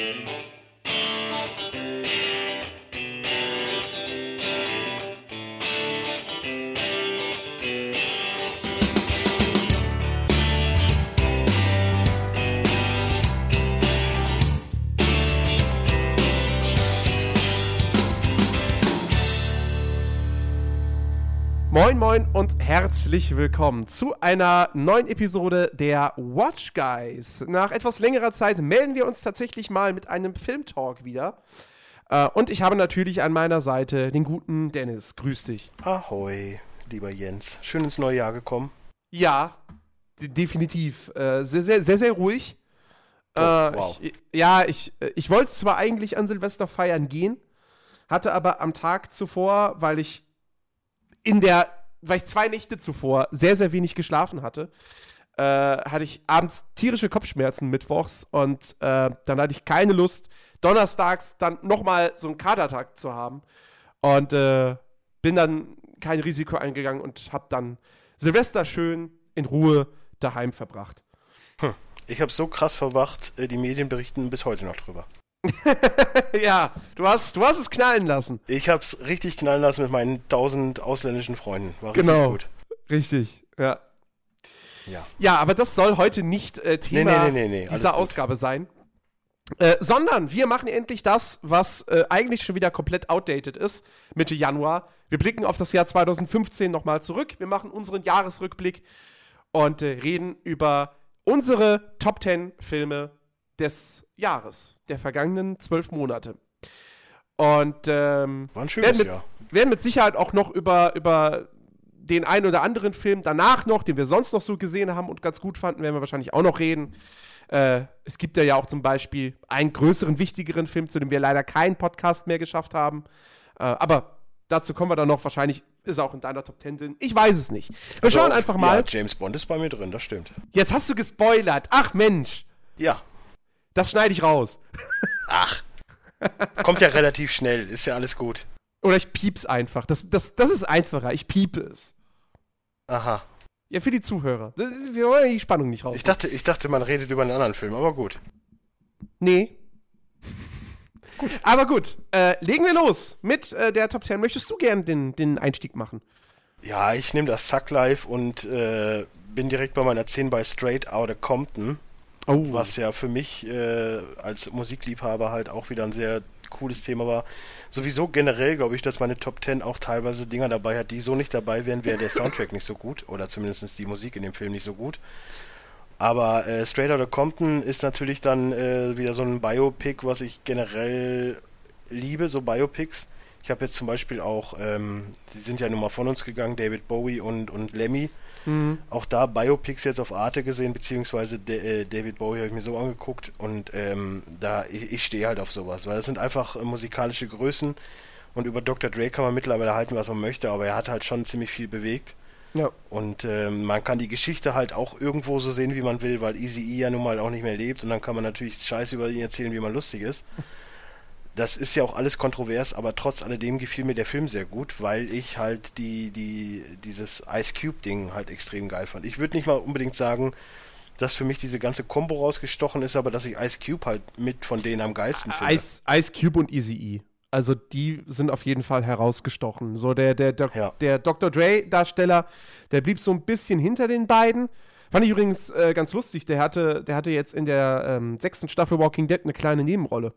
Música Moin Moin und herzlich willkommen zu einer neuen Episode der Watch Guys. Nach etwas längerer Zeit melden wir uns tatsächlich mal mit einem Filmtalk wieder. Äh, und ich habe natürlich an meiner Seite den guten Dennis. Grüß dich. Ahoi, lieber Jens. Schön ins neue Jahr gekommen. Ja, definitiv. Äh, sehr, sehr, sehr, sehr ruhig. Oh, äh, wow. ich, ja, ich, ich wollte zwar eigentlich an Silvester feiern gehen, hatte aber am Tag zuvor, weil ich in der, weil ich zwei Nächte zuvor sehr, sehr wenig geschlafen hatte, äh, hatte ich abends tierische Kopfschmerzen mittwochs und äh, dann hatte ich keine Lust, donnerstags dann nochmal so einen Kadertag zu haben. Und äh, bin dann kein Risiko eingegangen und habe dann Silvester schön in Ruhe daheim verbracht. Ich habe so krass verwacht, äh, die Medien berichten bis heute noch drüber. ja, du hast, du hast es knallen lassen. Ich habe es richtig knallen lassen mit meinen tausend ausländischen Freunden. War richtig Genau. gut. Richtig, ja. Ja. Ja, aber das soll heute nicht äh, Thema nee, nee, nee, dieser. Ausgabe sein. Äh, sondern wir machen endlich das, was äh, eigentlich schon wieder komplett outdated ist, Mitte Januar. Wir blicken auf das Jahr 2015 nochmal zurück. Wir machen unseren Jahresrückblick und äh, reden über unsere Top 10 Filme des Jahres, der vergangenen zwölf Monate. Und ähm, War ein werden schönes mit, Jahr. werden mit Sicherheit auch noch über, über den einen oder anderen Film danach noch, den wir sonst noch so gesehen haben und ganz gut fanden, werden wir wahrscheinlich auch noch reden. Äh, es gibt ja, ja auch zum Beispiel einen größeren, wichtigeren Film, zu dem wir leider keinen Podcast mehr geschafft haben. Äh, aber dazu kommen wir dann noch. Wahrscheinlich ist er auch in deiner Top 10 drin. Ich weiß es nicht. Wir schauen Doch, einfach mal. Ja, James Bond ist bei mir drin, das stimmt. Jetzt hast du gespoilert. Ach Mensch, Ja. Das schneide ich raus. Ach. Kommt ja relativ schnell, ist ja alles gut. Oder ich piep's einfach. Das, das, das ist einfacher. Ich piepe es. Aha. Ja, für die Zuhörer. Das ist, wir wollen die Spannung nicht raus. Ich dachte, ich dachte, man redet über einen anderen Film, aber gut. Nee. gut. Aber gut, äh, legen wir los mit äh, der Top 10. Möchtest du gern den, den Einstieg machen? Ja, ich nehme das Suck Live und äh, bin direkt bei meiner 10 bei Straight Outta Compton. Oh. was ja für mich äh, als Musikliebhaber halt auch wieder ein sehr cooles Thema war. Sowieso generell glaube ich, dass meine Top 10 auch teilweise Dinger dabei hat, die so nicht dabei wären, wäre der Soundtrack nicht so gut oder zumindest die Musik in dem Film nicht so gut. Aber äh, Straight Outta Compton ist natürlich dann äh, wieder so ein Biopic, was ich generell liebe, so Biopics. Ich habe jetzt zum Beispiel auch, ähm, sie sind ja nun mal von uns gegangen, David Bowie und, und Lemmy. Mhm. Auch da Biopics jetzt auf Arte gesehen, beziehungsweise De äh, David Bowie habe ich mir so angeguckt und ähm, da ich, ich stehe halt auf sowas, weil das sind einfach äh, musikalische Größen und über Dr. Dre kann man mittlerweile halten, was man möchte, aber er hat halt schon ziemlich viel bewegt Ja. und ähm, man kann die Geschichte halt auch irgendwo so sehen, wie man will, weil Easy E ja nun mal auch nicht mehr lebt und dann kann man natürlich Scheiße über ihn erzählen, wie man lustig ist. Das ist ja auch alles kontrovers, aber trotz alledem gefiel mir der Film sehr gut, weil ich halt die, die, dieses Ice Cube-Ding halt extrem geil fand. Ich würde nicht mal unbedingt sagen, dass für mich diese ganze Combo rausgestochen ist, aber dass ich Ice Cube halt mit von denen am geilsten finde. Ice, Ice Cube und Easy E. Also die sind auf jeden Fall herausgestochen. So der, der, der, Ja. der Dr. Dre-Darsteller, der blieb so ein bisschen hinter den beiden. Fand ich übrigens äh, ganz lustig. Der hatte, der hatte jetzt in der ähm, sechsten Staffel Walking Dead eine kleine Nebenrolle.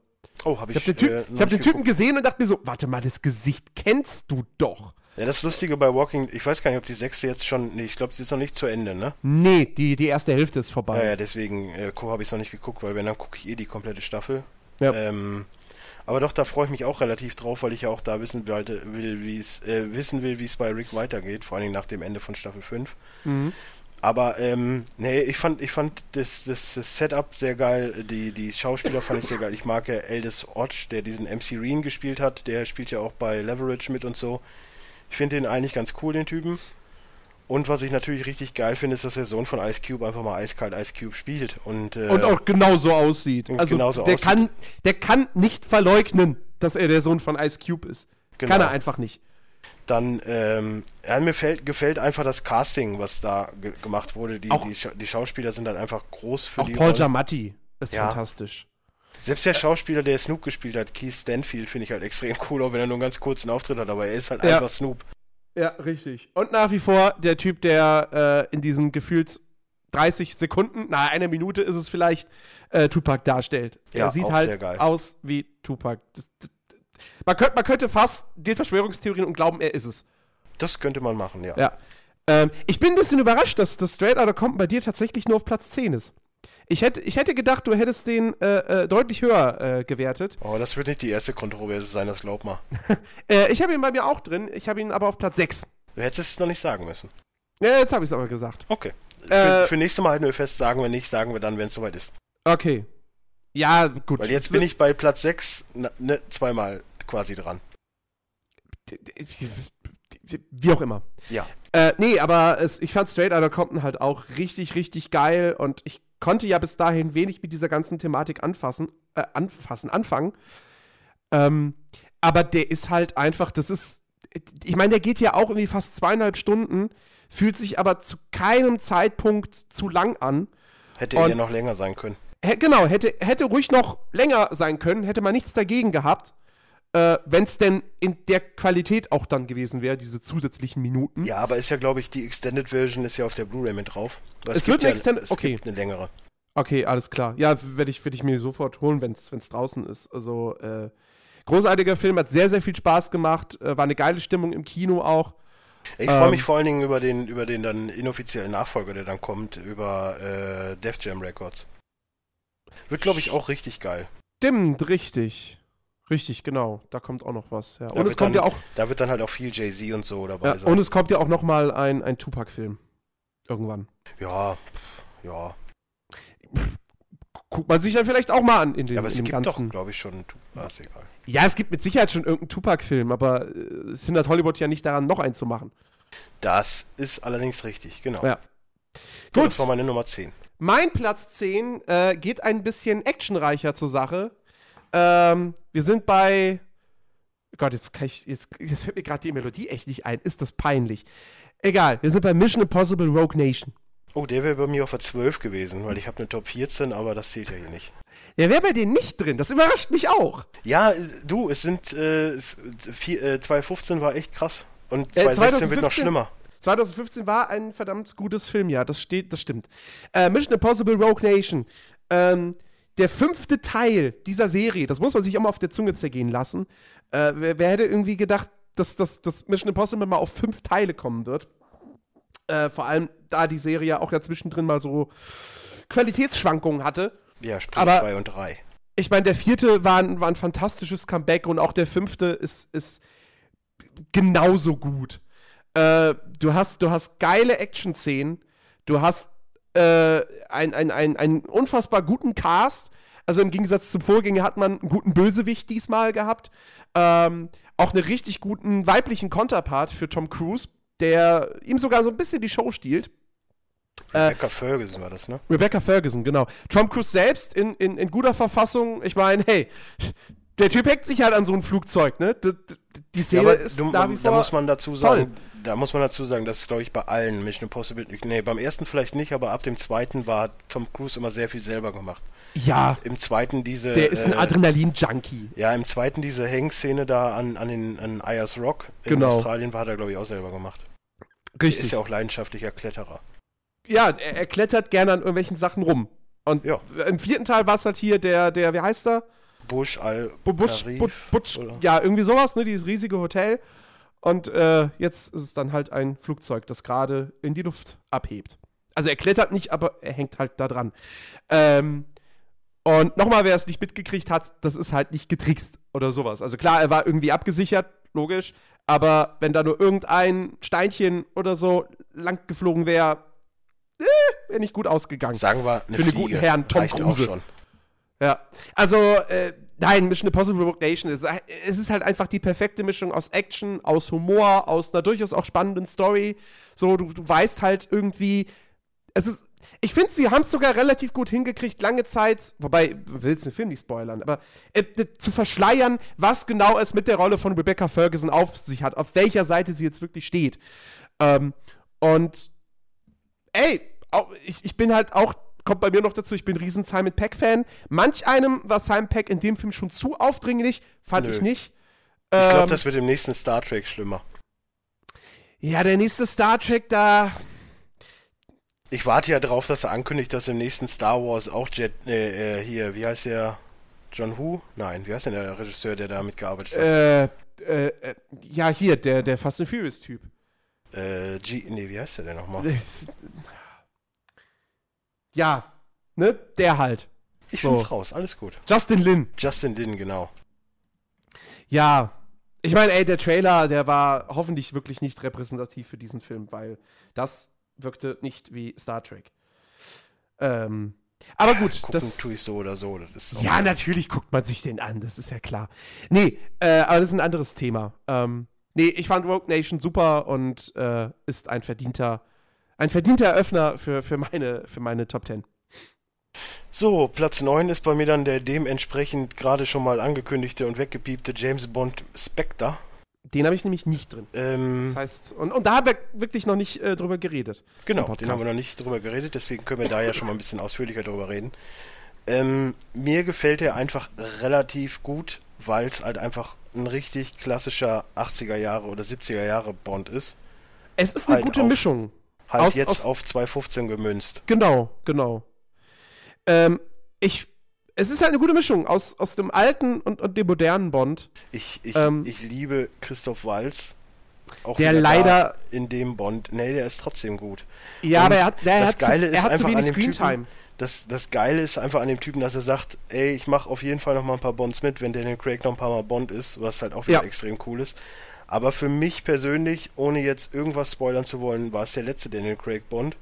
Oh, habe Ich ich, habe den, typ, äh, ich hab den nicht Typen gesehen und dachte mir so, warte mal, das Gesicht kennst du doch. Ja, das Lustige bei Walking, ich weiß gar nicht, ob die sechste jetzt schon, nee, ich glaube, sie ist noch nicht zu Ende, ne? Nee, die, die erste Hälfte ist vorbei. Ja, ja, deswegen äh, habe ich es noch nicht geguckt, weil wenn, dann gucke ich eh die komplette Staffel. Ja. Ähm, aber doch, da freue ich mich auch relativ drauf, weil ich ja auch da wissen will, will wie es äh, wissen will, wie es bei Rick weitergeht, vor allen Dingen nach dem Ende von Staffel 5. Mhm. Aber ähm, nee, ich fand, ich fand das, das, das Setup sehr geil, die, die Schauspieler fand ich sehr geil. Ich mag ja Aldous Hodge, der diesen MC Reen gespielt hat, der spielt ja auch bei Leverage mit und so. Ich finde den eigentlich ganz cool, den Typen. Und was ich natürlich richtig geil finde, ist, dass der Sohn von Ice Cube einfach mal eiskalt Ice Cube spielt. Und, äh, Und auch genauso aussieht. Und Also genauso der, aussieht. Kann, der kann nicht verleugnen, dass er der Sohn von Ice Cube ist. Genau. Kann er einfach nicht. Dann, ähm, ja, mir fällt, gefällt einfach das Casting, was da ge gemacht wurde. Die, Auch- die, Scha die Schauspieler sind dann einfach groß für Auch die Paul Rolle. Giamatti ist Ja. fantastisch. Selbst der Schauspieler, der Snoop gespielt hat, Keith Stanfield, finde ich halt extrem cool, auch wenn er nur einen ganz kurzen Auftritt hat, aber er ist halt Ja. einfach Snoop. Ja, richtig. Und nach wie vor der Typ, der äh, in diesen gefühlt 30 Sekunden, na, eine Minute ist es vielleicht, äh, Tupac darstellt. Ja, er sieht auch halt aus wie Tupac. Das, das, man, könnte, man könnte fast den Verschwörungstheorien und glauben, er ist es. Das könnte man machen, ja. Ja. Ähm, ich bin ein bisschen überrascht, dass das Straight Outta Compton bei dir tatsächlich nur auf Platz 10 ist. Ich hätte, ich hätte gedacht, du hättest den äh, äh, deutlich höher äh, gewertet. Oh, das wird nicht die erste Kontroverse sein, das glaub mal. Äh, ich habe ihn bei mir auch drin. Ich habe ihn aber auf Platz 6. Du hättest es noch nicht sagen müssen. Ja, jetzt habe ich es aber gesagt. Okay. Äh, für, für nächstes Mal halten wir fest, sagen wir nicht, sagen wir dann, wenn es soweit ist. Okay. Ja, gut. Weil jetzt bin ich bei Platz 6 na, ne, zweimal quasi dran. Wie auch immer. Ja. Äh, nee, aber es, ich fand Straight Outta Compton halt auch richtig, richtig geil und ich konnte ja bis dahin wenig mit dieser ganzen Thematik anfassen, äh, anfassen, anfangen. Ähm, aber der ist halt einfach, das ist, ich meine, der geht ja auch irgendwie fast zweieinhalb Stunden, fühlt sich aber zu keinem Zeitpunkt zu lang an. Hätte er noch länger sein können. Genau, hätte, hätte ruhig noch länger sein können, hätte man nichts dagegen gehabt, äh, wenn es denn in der Qualität auch dann gewesen wäre, diese zusätzlichen Minuten. Ja, aber ist ja, glaube ich, die Extended Version ist ja auf der Blu-ray mit drauf. Weil Es wird eine ja, Extended- es okay. gibt eine längere. Okay, alles klar. Ja, werde ich, werd ich mir sofort holen, wenn es draußen ist. Also, äh, großartiger Film, hat sehr, sehr viel Spaß gemacht, äh, war eine geile Stimmung im Kino auch. Ich freue Ähm. mich vor allen Dingen über den, über den dann inoffiziellen Nachfolger, der dann kommt, über äh, Def Jam Records. Wird, glaube ich, auch richtig geil. Stimmt, richtig. Richtig, genau. Da kommt auch noch was. Ja. Da Und es wird kommt dann, ja auch, Da wird dann halt auch viel Jay-Z und so dabei ja, sein. und es kommt ja auch noch mal ein, ein Tupac-Film. Irgendwann. Ja, ja. Guckt man sich dann vielleicht auch mal an in, den, ja aber es dem gibt ganzen. doch, glaube ich, schon. Ah, ist egal. Ja, es gibt mit Sicherheit schon irgendeinen Tupac-Film, aber äh, es hindert Hollywood ja nicht daran, noch einen zu machen. Das ist allerdings richtig, genau. Ja. Gut. das war meine Nummer 10. Mein Platz 10 äh, geht ein bisschen actionreicher zur Sache. Ähm, wir sind bei. Gott, jetzt, kann ich, jetzt, jetzt fällt mir gerade die Melodie echt nicht ein. Ist das peinlich? Egal, wir sind bei Mission Impossible Rogue Nation. Oh, der wäre bei mir auf der 12 gewesen, weil ich habe eine Top 14, aber das zählt ja hier nicht. Der wäre bei dir nicht drin. Das überrascht mich auch. Ja, äh, du, es sind äh, es, vier, äh, 2015 war echt krass. Und Äh, 2016 wird noch 2015? schlimmer. 2015 war ein verdammt gutes Filmjahr. Das steht, das stimmt. Äh, Mission Impossible Rogue Nation. Ähm, der fünfte Teil dieser Serie, das muss man sich auch mal auf der Zunge zergehen lassen. Äh, wer, wer hätte irgendwie gedacht, dass, dass, dass Mission Impossible mal auf fünf Teile kommen wird? Äh, vor allem, da die Serie ja auch ja zwischendrin mal so Qualitätsschwankungen hatte. Ja, sprich Aber- 2 und 3. Ich meine, der vierte war ein, war ein fantastisches Comeback und auch der fünfte ist, ist genauso gut. Äh, du, hast, du hast geile Action-Szenen, du hast äh, einen ein, ein, ein unfassbar guten Cast. Also im Gegensatz zum Vorgänger hat man einen guten Bösewicht diesmal gehabt. Ähm, auch einen richtig guten weiblichen Konterpart für Tom Cruise, der ihm sogar so ein bisschen die Show stiehlt. Äh, Rebecca Ferguson war das, ne? Rebecca Ferguson, genau. Tom Cruise selbst in, in, in guter Verfassung. Ich meine, hey, der Typ hängt sich halt an so ein Flugzeug, ne? Die Ja, Szene aber ist du, nach wie da vor. muss man dazu sagen, da muss man dazu sagen, das ist glaube ich bei allen Mission Impossible, nee, beim ersten vielleicht nicht, aber ab dem zweiten war Tom Cruise immer sehr viel selber gemacht. ja, Im zweiten diese der ist ein äh, Adrenalin-Junkie. Ja, im zweiten diese Hangszene da an, an den an Ayers Rock in Genau. Australien war er glaube ich auch selber gemacht. Der Richtig. ist ja auch leidenschaftlicher Kletterer. Ja, er, er klettert gerne an irgendwelchen Sachen rum. Und Ja. im vierten Teil war es halt hier der, der, wie heißt er? Bush Al Bu- Butch, Tarif, Butch, Butch, oder? ja, irgendwie sowas, ne? Dieses riesige Hotel. Und äh, jetzt ist es dann halt ein Flugzeug, das gerade in die Luft abhebt. Also er klettert nicht, aber er hängt halt da dran. Ähm, und nochmal, wer es nicht mitgekriegt hat, das ist halt nicht getrickst oder sowas. Also klar, er war irgendwie abgesichert, logisch. Aber wenn da nur irgendein Steinchen oder so lang geflogen wäre, äh, wäre nicht gut ausgegangen. Sagen wir eine Für den guten Herrn Tom Reicht schon. Ja, also, äh, nein, Mission Impossible Rogue Nation ist, es ist halt einfach die perfekte Mischung aus Action, aus Humor, aus einer durchaus auch spannenden Story. So, du, du weißt halt irgendwie, es ist, ich finde, sie haben es sogar relativ gut hingekriegt, lange Zeit, wobei, du willst den Film nicht spoilern, aber äh, zu verschleiern, was genau es mit der Rolle von Rebecca Ferguson auf sich hat, auf welcher Seite sie jetzt wirklich steht. Ähm, und ey, auch, ich, ich bin halt auch kommt bei mir noch dazu, ich bin ein riesen Simon Peck-Fan. Manch einem war Simon Peck in dem Film schon zu aufdringlich, fand Nö. ich nicht. Ich glaube, Ähm, das wird im nächsten Star Trek schlimmer. Ja, der nächste Star Trek, da. Ich warte ja drauf, dass er ankündigt, dass im nächsten Star Wars auch Jet, äh, äh, hier, wie heißt der? John Who? Nein, wie heißt denn der Regisseur, der da mitgearbeitet hat? Äh, äh, äh, ja, hier, der, der Fast and Furious-Typ. Äh, G, nee, wie heißt der denn nochmal? Ja, ne? Der halt. Ich So. find's raus, alles gut. Justin Lin. Justin Lin, genau. Ja. Ich meine, ey, der Trailer, der war hoffentlich wirklich nicht repräsentativ für diesen Film, weil das wirkte nicht wie Star Trek. Ähm, aber gut, Gucken das. tue ich so oder so. Das ist Ja, natürlich guckt man sich den an, das ist ja klar. Nee, äh, aber das ist ein anderes Thema. Ähm, nee, ich fand Rogue Nation super und äh, ist ein verdienter, ein verdienter Eröffner für, für, meine, für meine Top 10. So, Platz 9 ist bei mir dann der dementsprechend gerade schon mal angekündigte und weggepiepte James Bond Spectre. Den habe ich nämlich nicht drin. Ähm, Das heißt, und, und da haben wir wirklich noch nicht äh, drüber geredet. genau, den haben wir noch nicht drüber geredet, deswegen können wir da ja schon mal ein bisschen ausführlicher drüber reden. Ähm, mir gefällt er einfach relativ gut, weil es halt einfach ein richtig klassischer 80er Jahre oder 70er Jahre Bond ist. Es ist eine Halt gute Mischung. Halt Aus- jetzt aus- auf 215 gemünzt. Genau, genau. Ähm, ich, es ist halt eine gute Mischung aus, aus dem alten und, und dem modernen Bond. Ich, ich, Ähm, ich liebe Christoph Walz. Auch Der leider- in dem Bond. Nee, der ist trotzdem gut. Ja, Und aber er hat, der das hat, zu, Geile ist er hat zu wenig Screentime. Das, das Geile ist einfach an dem Typen, dass er sagt, ey, ich mache auf jeden Fall noch mal ein paar Bonds mit, wenn Daniel Craig noch ein paar Mal Bond ist, was halt auch wieder Ja. extrem cool ist. Aber für mich persönlich, ohne jetzt irgendwas spoilern zu wollen, war es der letzte Daniel Craig Bond.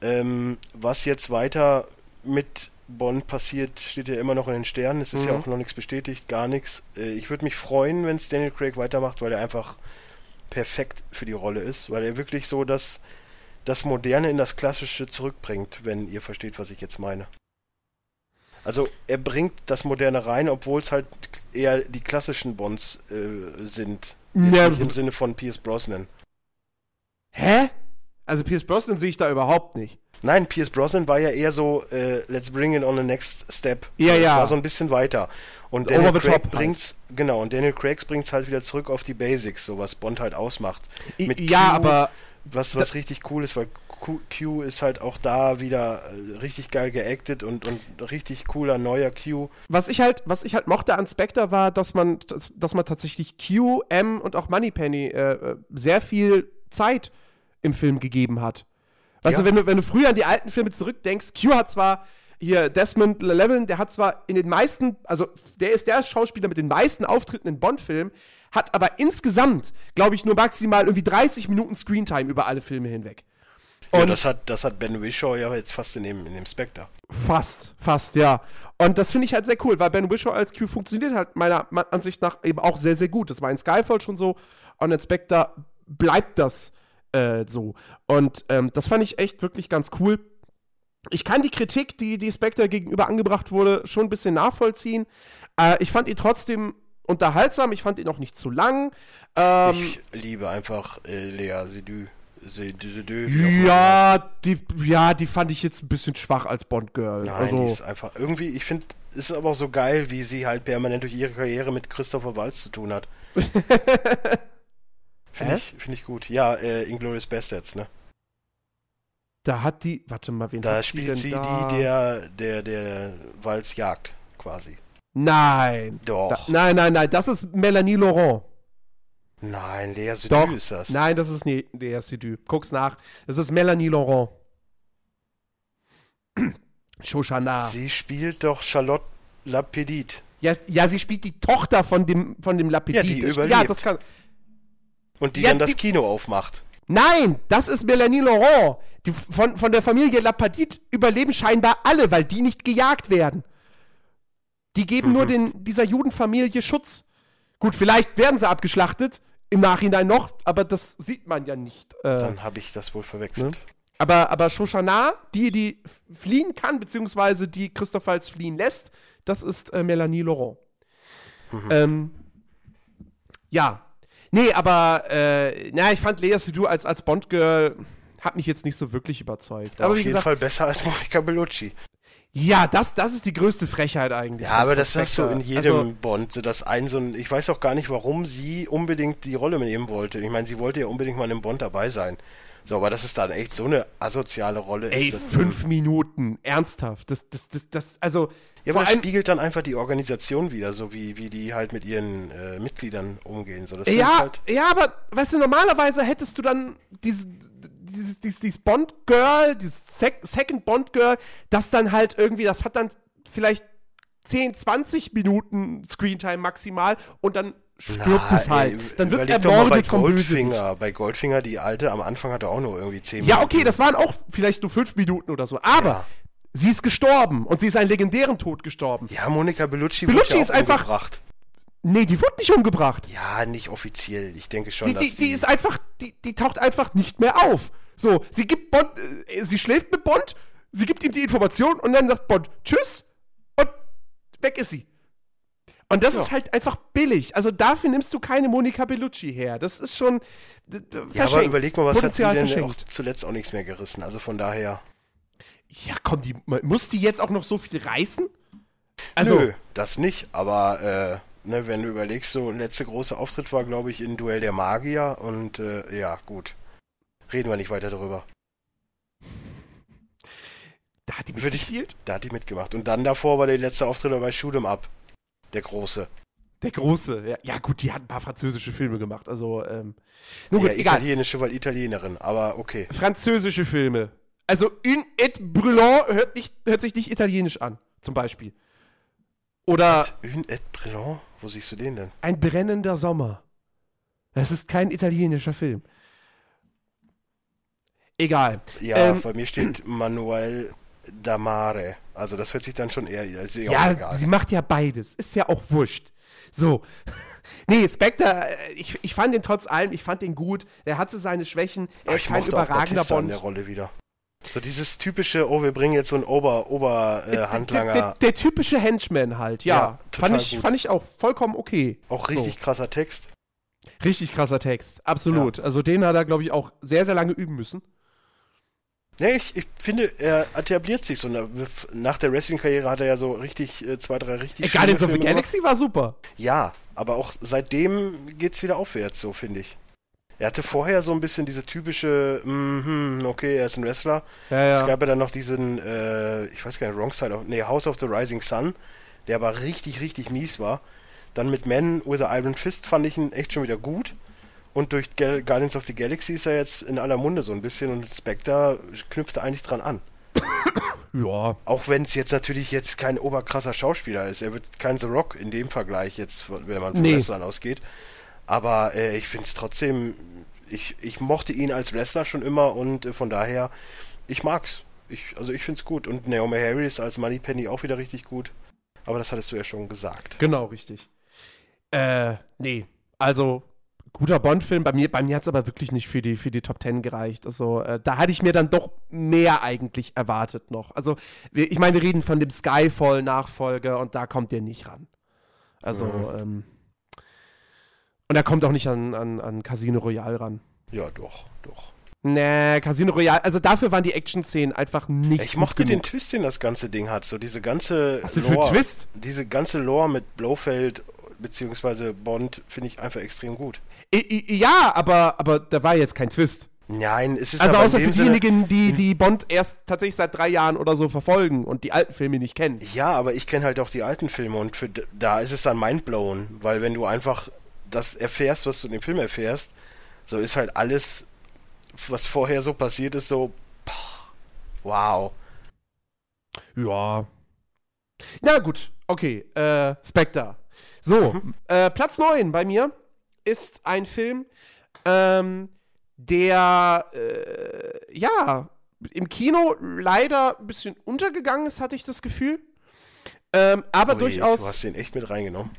Ähm, was jetzt weiter mit Bond passiert, steht ja immer noch in den Sternen. Es ist ja Mhm. auch noch nichts bestätigt, gar nichts. Äh, ich würde mich freuen, wenn es Daniel Craig weitermacht, weil er einfach perfekt für die Rolle ist, weil er wirklich so das, das Moderne in das Klassische zurückbringt, wenn ihr versteht, was ich jetzt meine. Also er bringt das Moderne rein, obwohl es halt eher die klassischen Bonds äh, sind. Ja, im Sinne von Pierce Brosnan. Hä? Also Pierce Brosnan sehe ich da überhaupt nicht. Nein, Pierce Brosnan war ja eher so, äh, let's bring it on the next step. Ja, das ja. war so ein bisschen weiter. Und Over Daniel the Craig top halt. bringt's, genau, und Daniel Craig bringt's halt wieder zurück auf die Basics, so was Bond halt ausmacht. Mit ja, Q- aber Was, was richtig cool ist, weil Q, Q ist halt auch da wieder äh, richtig geil geactet und, und richtig cooler neuer Q. was ich halt, was ich halt mochte an Spectre war, dass man, dass, dass man tatsächlich Q, M und auch Moneypenny äh, äh, sehr viel Zeit im Film gegeben hat. Weißt Ja. du, wenn du, wenn du früher an die alten Filme zurückdenkst, Q hat zwar hier Desmond Llewellyn, der hat zwar in den meisten, also der ist der Schauspieler mit den meisten Auftritten in Bond-Filmen, hat aber insgesamt, glaube ich, nur maximal irgendwie 30 Minuten Screentime über alle Filme hinweg. Ja, Und das hat, das hat Ben Wishaw ja jetzt fast in dem, in dem Spectre. Fast, fast, ja. Und das finde ich halt sehr cool, weil Ben Whishaw als Q funktioniert halt meiner Ansicht nach eben auch sehr, sehr gut. Das war in Skyfall schon so und in Spectre bleibt das äh, so. Und ähm, das fand ich echt wirklich ganz cool. Ich kann die Kritik, die, die Spectre gegenüber angebracht wurde, schon ein bisschen nachvollziehen. Äh, ich fand ihn trotzdem unterhaltsam, ich fand ihn auch nicht zu lang. Ähm, ich liebe einfach äh, Lea immer ja, die, ja, die fand ich jetzt ein bisschen schwach als Bond-Girl. Nein, also, die ist einfach irgendwie, ich finde, es ist aber auch so geil, wie sie halt permanent durch ihre Karriere mit Christopher Waltz zu tun hat. Finde ich, find ich gut. Ja, äh, Inglourious Bastards, ne? da hat die, warte mal, wen Da hat spielt denn sie da? die, der, der, der Waltz jagt, quasi. Nein. Da, Doch. nein, nein, nein, das ist Melanie Laurent. Nein, Lea Seydoux Doch. ist das. Nein, das ist nie der Sidu. Guck's nach. Das ist Melanie Laurent. Shoshana. Sie spielt doch Charlotte Lapedit. Ja, ja, sie spielt die Tochter von dem, von dem Lapidit. Ja, die überlebt. Ja, das kann. Und die Ja, dann das die- Kino aufmacht. Nein, das ist Melanie Laurent. Die, von, von der Familie Lapadit überleben scheinbar alle, weil die nicht gejagt werden. Die geben Mhm. nur den, dieser Judenfamilie Schutz. Gut, vielleicht werden sie abgeschlachtet, im Nachhinein noch, aber das sieht man ja nicht. Äh, Dann habe ich das wohl verwechselt. aber, aber Shoshana, die, die fliehen kann, beziehungsweise die Christoph Waltz fliehen lässt, das ist äh, Melanie Laurent. Ähm, ja. Nee, aber, äh, na, ich fand Lea Seydoux als, als Bond-Girl, hat mich jetzt nicht so wirklich überzeugt. Aber auf jeden gesagt, Fall besser als Monica Bellucci. Ja, das, das ist die größte Frechheit eigentlich. Ja, aber das hast du in jedem also, Bond, so dass ein so ein, ich weiß auch gar nicht, warum sie unbedingt die Rolle nehmen wollte. Ich meine, sie wollte ja unbedingt mal in einem Bond dabei sein. So, aber das ist dann echt so eine asoziale Rolle. Ey, fünf Minuten, ernsthaft. Das, das, das, das, also. Ja, aber das spiegelt dann einfach die Organisation wieder, so wie, wie die halt mit ihren äh, Mitgliedern umgehen. So, ja, halt ja, aber weißt du, normalerweise hättest du dann diese, dieses, dieses, dieses Bond-Girl, dieses Sec Second Bond-Girl, das dann halt irgendwie, das hat dann vielleicht 10, 20 Minuten Screentime maximal und dann stirbt Na, es halt. Ey, dann wird es ermordet vom Goldfinger. Bösewicht. Bei Goldfinger, die alte, am Anfang hatte auch nur irgendwie 10 Minuten. Ja, okay, das waren auch vielleicht nur 5 Minuten oder so. Aber ja. sie ist gestorben und sie ist einen legendären Tod gestorben. Ja, Monika Bellucci, Bellucci ja ist einfach. Nee, die wurde nicht umgebracht. Ja, nicht offiziell. Ich denke schon, die, dass die, die, die ist einfach, die, die taucht einfach nicht mehr auf. So, sie gibt Bond, äh, sie schläft mit Bond, sie gibt ihm die Information und dann sagt Bond Tschüss und weg ist sie. Und das ja. ist halt einfach billig. Also dafür nimmst du keine Monika Bellucci her. Das ist schon Ja, aber überleg mal, was Potenzial hat sie denn auch zuletzt auch nichts mehr gerissen. Also von daher. Ja, komm, die, muss die jetzt auch noch so viel reißen? Also, Nö, das nicht, aber äh, ne, wenn du überlegst, so letzte große Auftritt war, glaube ich, in Duell der Magier und äh, ja, gut. Reden wir nicht weiter darüber. Da hat die mitgespielt? Da hat die mitgemacht. Und dann davor war der letzte Auftritt bei Shoot'em Up. Der Große. Der Große, ja. Ja, gut, die hat ein paar französische Filme gemacht. Also, ähm. Nun gut, ja, egal. Italienische, weil Italienerin, aber okay. Französische Filme. Also, Un et brûlant hört, nicht, hört sich nicht italienisch an, zum Beispiel. Oder. Un et brûlant? Wo siehst du den denn? Ein brennender Sommer. Das ist kein italienischer Film. Egal. Ja, ähm, bei mir steht Manuel Damare. Also das hört sich dann schon eher. Ja, egal. sie macht ja beides. Ist ja auch wurscht. So. nee, Spectre, äh, ich, ich fand den trotz allem, ich fand den gut. Er hatte seine Schwächen. Er Ach, ist kein überragender Bond. In der Rolle wieder. So dieses typische, oh, wir bringen jetzt so einen Ober, Ober äh, Handlanger. Der, der, der, typische Henchman halt, ja. ja fand, ich, fand ich auch vollkommen okay. Auch richtig so. krasser Text. Richtig krasser Text, absolut. Ja. Also den hat er, glaube ich, auch sehr, sehr lange üben müssen. Ja, ich, ich finde, er etabliert sich so. Nach der Wrestling-Karriere hat er ja so richtig, äh, zwei, drei richtig. Äh, Guardians of the Galaxy war super. Ja, aber auch seitdem geht's wieder aufwärts, so finde ich. Er hatte vorher so ein bisschen diese typische, mm, okay, er ist ein Wrestler. Ja, ja. Es gab ja dann noch diesen, äh, ich weiß gar nicht, Wrong Side of, nee, House of the Rising Sun, der aber richtig, richtig mies war. Dann mit Men with the Iron Fist fand ich ihn echt schon wieder gut. Und durch Gal Guardians of the Galaxy ist er jetzt in aller Munde so ein bisschen und Spectre knüpft da eigentlich dran an. Ja. Auch wenn es jetzt natürlich jetzt kein oberkrasser Schauspieler ist. Er wird kein The Rock in dem Vergleich jetzt, wenn man von nee. Wrestlern ausgeht. Aber äh, ich finde es trotzdem, ich, ich mochte ihn als Wrestler schon immer und äh, von daher, ich mag's. Ich, also ich finde es gut. Und Naomi Harris als Moneypenny auch wieder richtig gut. Aber das hattest du ja schon gesagt. Genau, richtig. Äh, nee. Also, guter Bond-Film. Bei mir, bei mir hat es aber wirklich nicht für die, für die Top Ten gereicht. Also äh, da hatte ich mir dann doch mehr eigentlich erwartet noch. Also ich meine, wir reden von dem Skyfall-Nachfolger und da kommt der nicht ran. Also mhm. ähm, und er kommt auch nicht an, an, an Casino Royale ran. Ja, doch, doch. Nee, Casino Royale, also dafür waren die Action-Szenen einfach nicht. Ich mochte genug. den Twist, den das ganze Ding hat. So diese ganze. Was denn für ein Twist? Diese ganze Lore mit Blofeld beziehungsweise Bond finde ich einfach extrem gut. Ja, aber, aber da war jetzt kein Twist. Nein, es ist Also außer für diejenigen, die, die Bond erst tatsächlich seit drei Jahren oder so verfolgen und die alten Filme nicht kennen. Ja, aber ich kenne halt auch die alten Filme und für, da ist es dann mindblown, weil wenn du einfach das erfährst, was du in dem Film erfährst, so ist halt alles, was vorher so passiert ist, so wow. Ja. Na gut, okay, äh, Spectre. So, mhm. äh, Platz 9 bei mir ist ein Film, ähm, der äh, ja im Kino leider ein bisschen untergegangen ist, hatte ich das Gefühl. Ähm, aber Ui, durchaus. Du hast den echt mit reingenommen.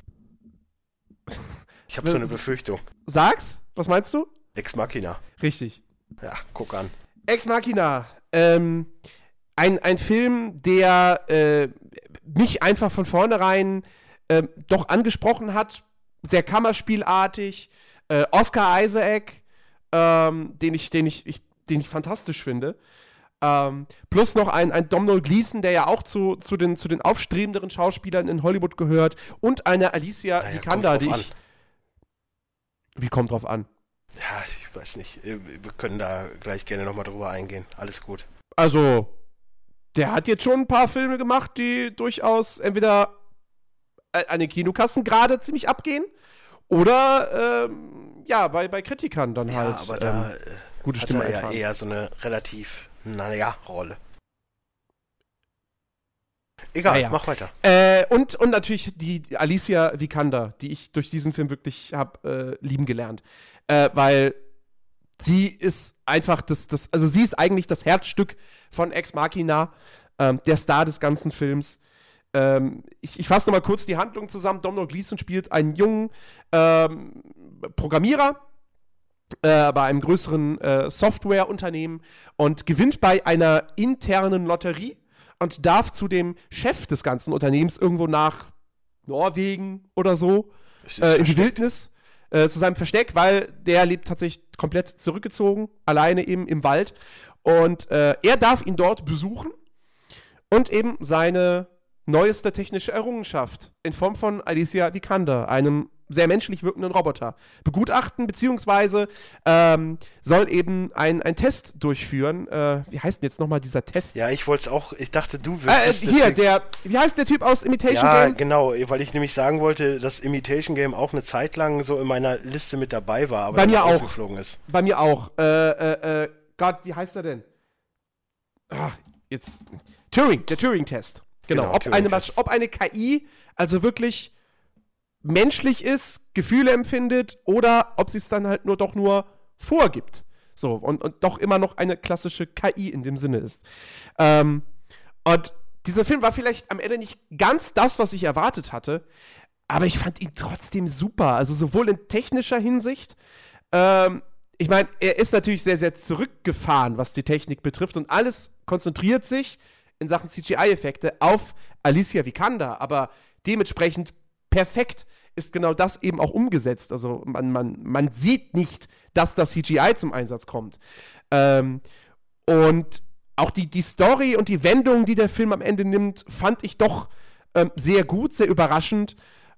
Ich habe so eine Befürchtung. Sag's, was meinst du? Ex Machina. Richtig. Ja, guck an. Ex Machina. Ähm, ein, ein Film, der äh, mich einfach von vornherein äh, doch angesprochen hat, sehr Kammerspielartig. Äh, Oscar Isaac, ähm, den ich, den ich, ich den ich fantastisch finde. Ähm, plus noch ein, ein Domhnall Gleeson, der ja auch zu, zu, den, zu den aufstrebenderen Schauspielern in Hollywood gehört. Und eine Alicia Naja, Vikander, kommt die ich. Wie kommt drauf an? Ja, ich weiß nicht. Wir können da gleich gerne nochmal drüber eingehen. Alles gut. Also, der hat jetzt schon ein paar Filme gemacht, die durchaus entweder äh, an den Kinokassen gerade ziemlich abgehen oder ähm, ja, bei, bei Kritikern dann Ja, halt aber da ähm, äh, gute hat Stimme er ja eher so eine relativ, naja, Rolle. Egal, Naja. mach weiter. Äh, und, und natürlich die die Alicia Vikander, die ich durch diesen Film wirklich habe äh, lieben gelernt. Äh, weil sie ist einfach das, das, also sie ist eigentlich das Herzstück von Ex Machina, ähm, der Star des ganzen Films. Ähm, ich ich fasse nochmal kurz die Handlung zusammen. Domhnall Gleeson spielt einen jungen ähm, Programmierer, äh, bei einem größeren äh, Softwareunternehmen und gewinnt bei einer internen Lotterie und darf zu dem Chef des ganzen Unternehmens irgendwo nach Norwegen oder so äh, in die. Wildnis äh, zu seinem Versteck, weil der lebt tatsächlich komplett zurückgezogen, alleine eben im Wald. Und äh, er darf ihn dort besuchen und eben seine neueste technische Errungenschaft in Form von Alicia Vikander, einem sehr menschlich wirkenden Roboter, begutachten, beziehungsweise ähm, soll eben ein, ein Test durchführen. Äh, wie heißt denn jetzt nochmal dieser Test? Ja, ich wollte es auch, ich dachte, du äh, wüsstest hier, deswegen- der, wie heißt der Typ aus Imitation Ja, Game? genau, weil ich nämlich sagen wollte, dass Imitation Game auch eine Zeit lang so in meiner Liste mit dabei war, aber Bei dann mir auch. ist. Bei mir auch. Äh, äh, äh, Gott, wie heißt er denn? Ah, jetzt. Turing, der Turing-Test. Genau. Genau, ob, eine, Turing-Test. Masch- ob eine KI also wirklich menschlich ist, Gefühle empfindet oder ob sie es dann halt nur doch nur vorgibt. So, und, und doch immer noch eine klassische KI in dem Sinne ist. Ähm, und dieser Film war vielleicht am Ende nicht ganz das, was ich erwartet hatte, aber ich fand ihn trotzdem super. Also sowohl in technischer Hinsicht, ähm, ich meine, er ist natürlich sehr, sehr zurückgefahren, was die Technik betrifft und alles konzentriert sich in Sachen CGI-Effekte auf Alicia Vikander, aber dementsprechend perfekt ist genau das eben auch umgesetzt. Also man, man, man sieht nicht, dass das CGI zum Einsatz kommt. Ähm, und auch die, die Story und die Wendung, die der Film am Ende nimmt, fand ich doch ähm, sehr gut, sehr überraschend.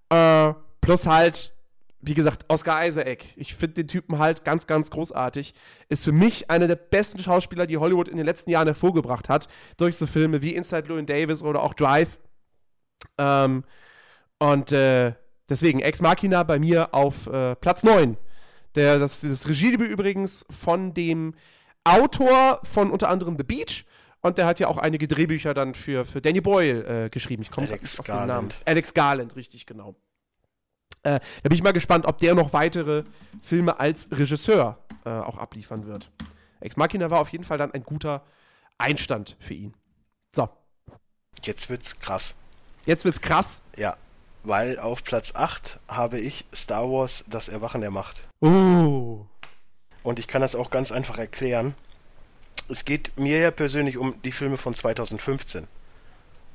Äh, plus halt, wie gesagt, Oscar Isaac. Ich finde den Typen halt ganz, ganz großartig. Ist für mich einer der besten Schauspieler, die Hollywood in den letzten Jahren hervorgebracht hat. Durch so Filme wie Inside Llewyn Davis oder auch Drive. Ähm, und äh, deswegen Ex Machina bei mir auf äh, Platz 9. Der, das, das Regiedebüt übrigens von dem Autor von unter anderem The Beach. Und der hat ja auch einige Drehbücher dann für, für Danny Boyle äh, geschrieben. Ich komme nicht auf den Namen. Garland. Alex Garland, richtig, genau. Äh, da bin ich mal gespannt, ob der noch weitere Filme als Regisseur äh, auch abliefern wird. Ex Machina war auf jeden Fall dann ein guter Einstand für ihn. So, Jetzt wird's krass. jetzt wird's krass. Ja, weil auf Platz 8 habe ich Star Wars Das Erwachen der Macht. Oh. Und ich kann das auch ganz einfach erklären. Es geht mir ja persönlich um die Filme von 2015.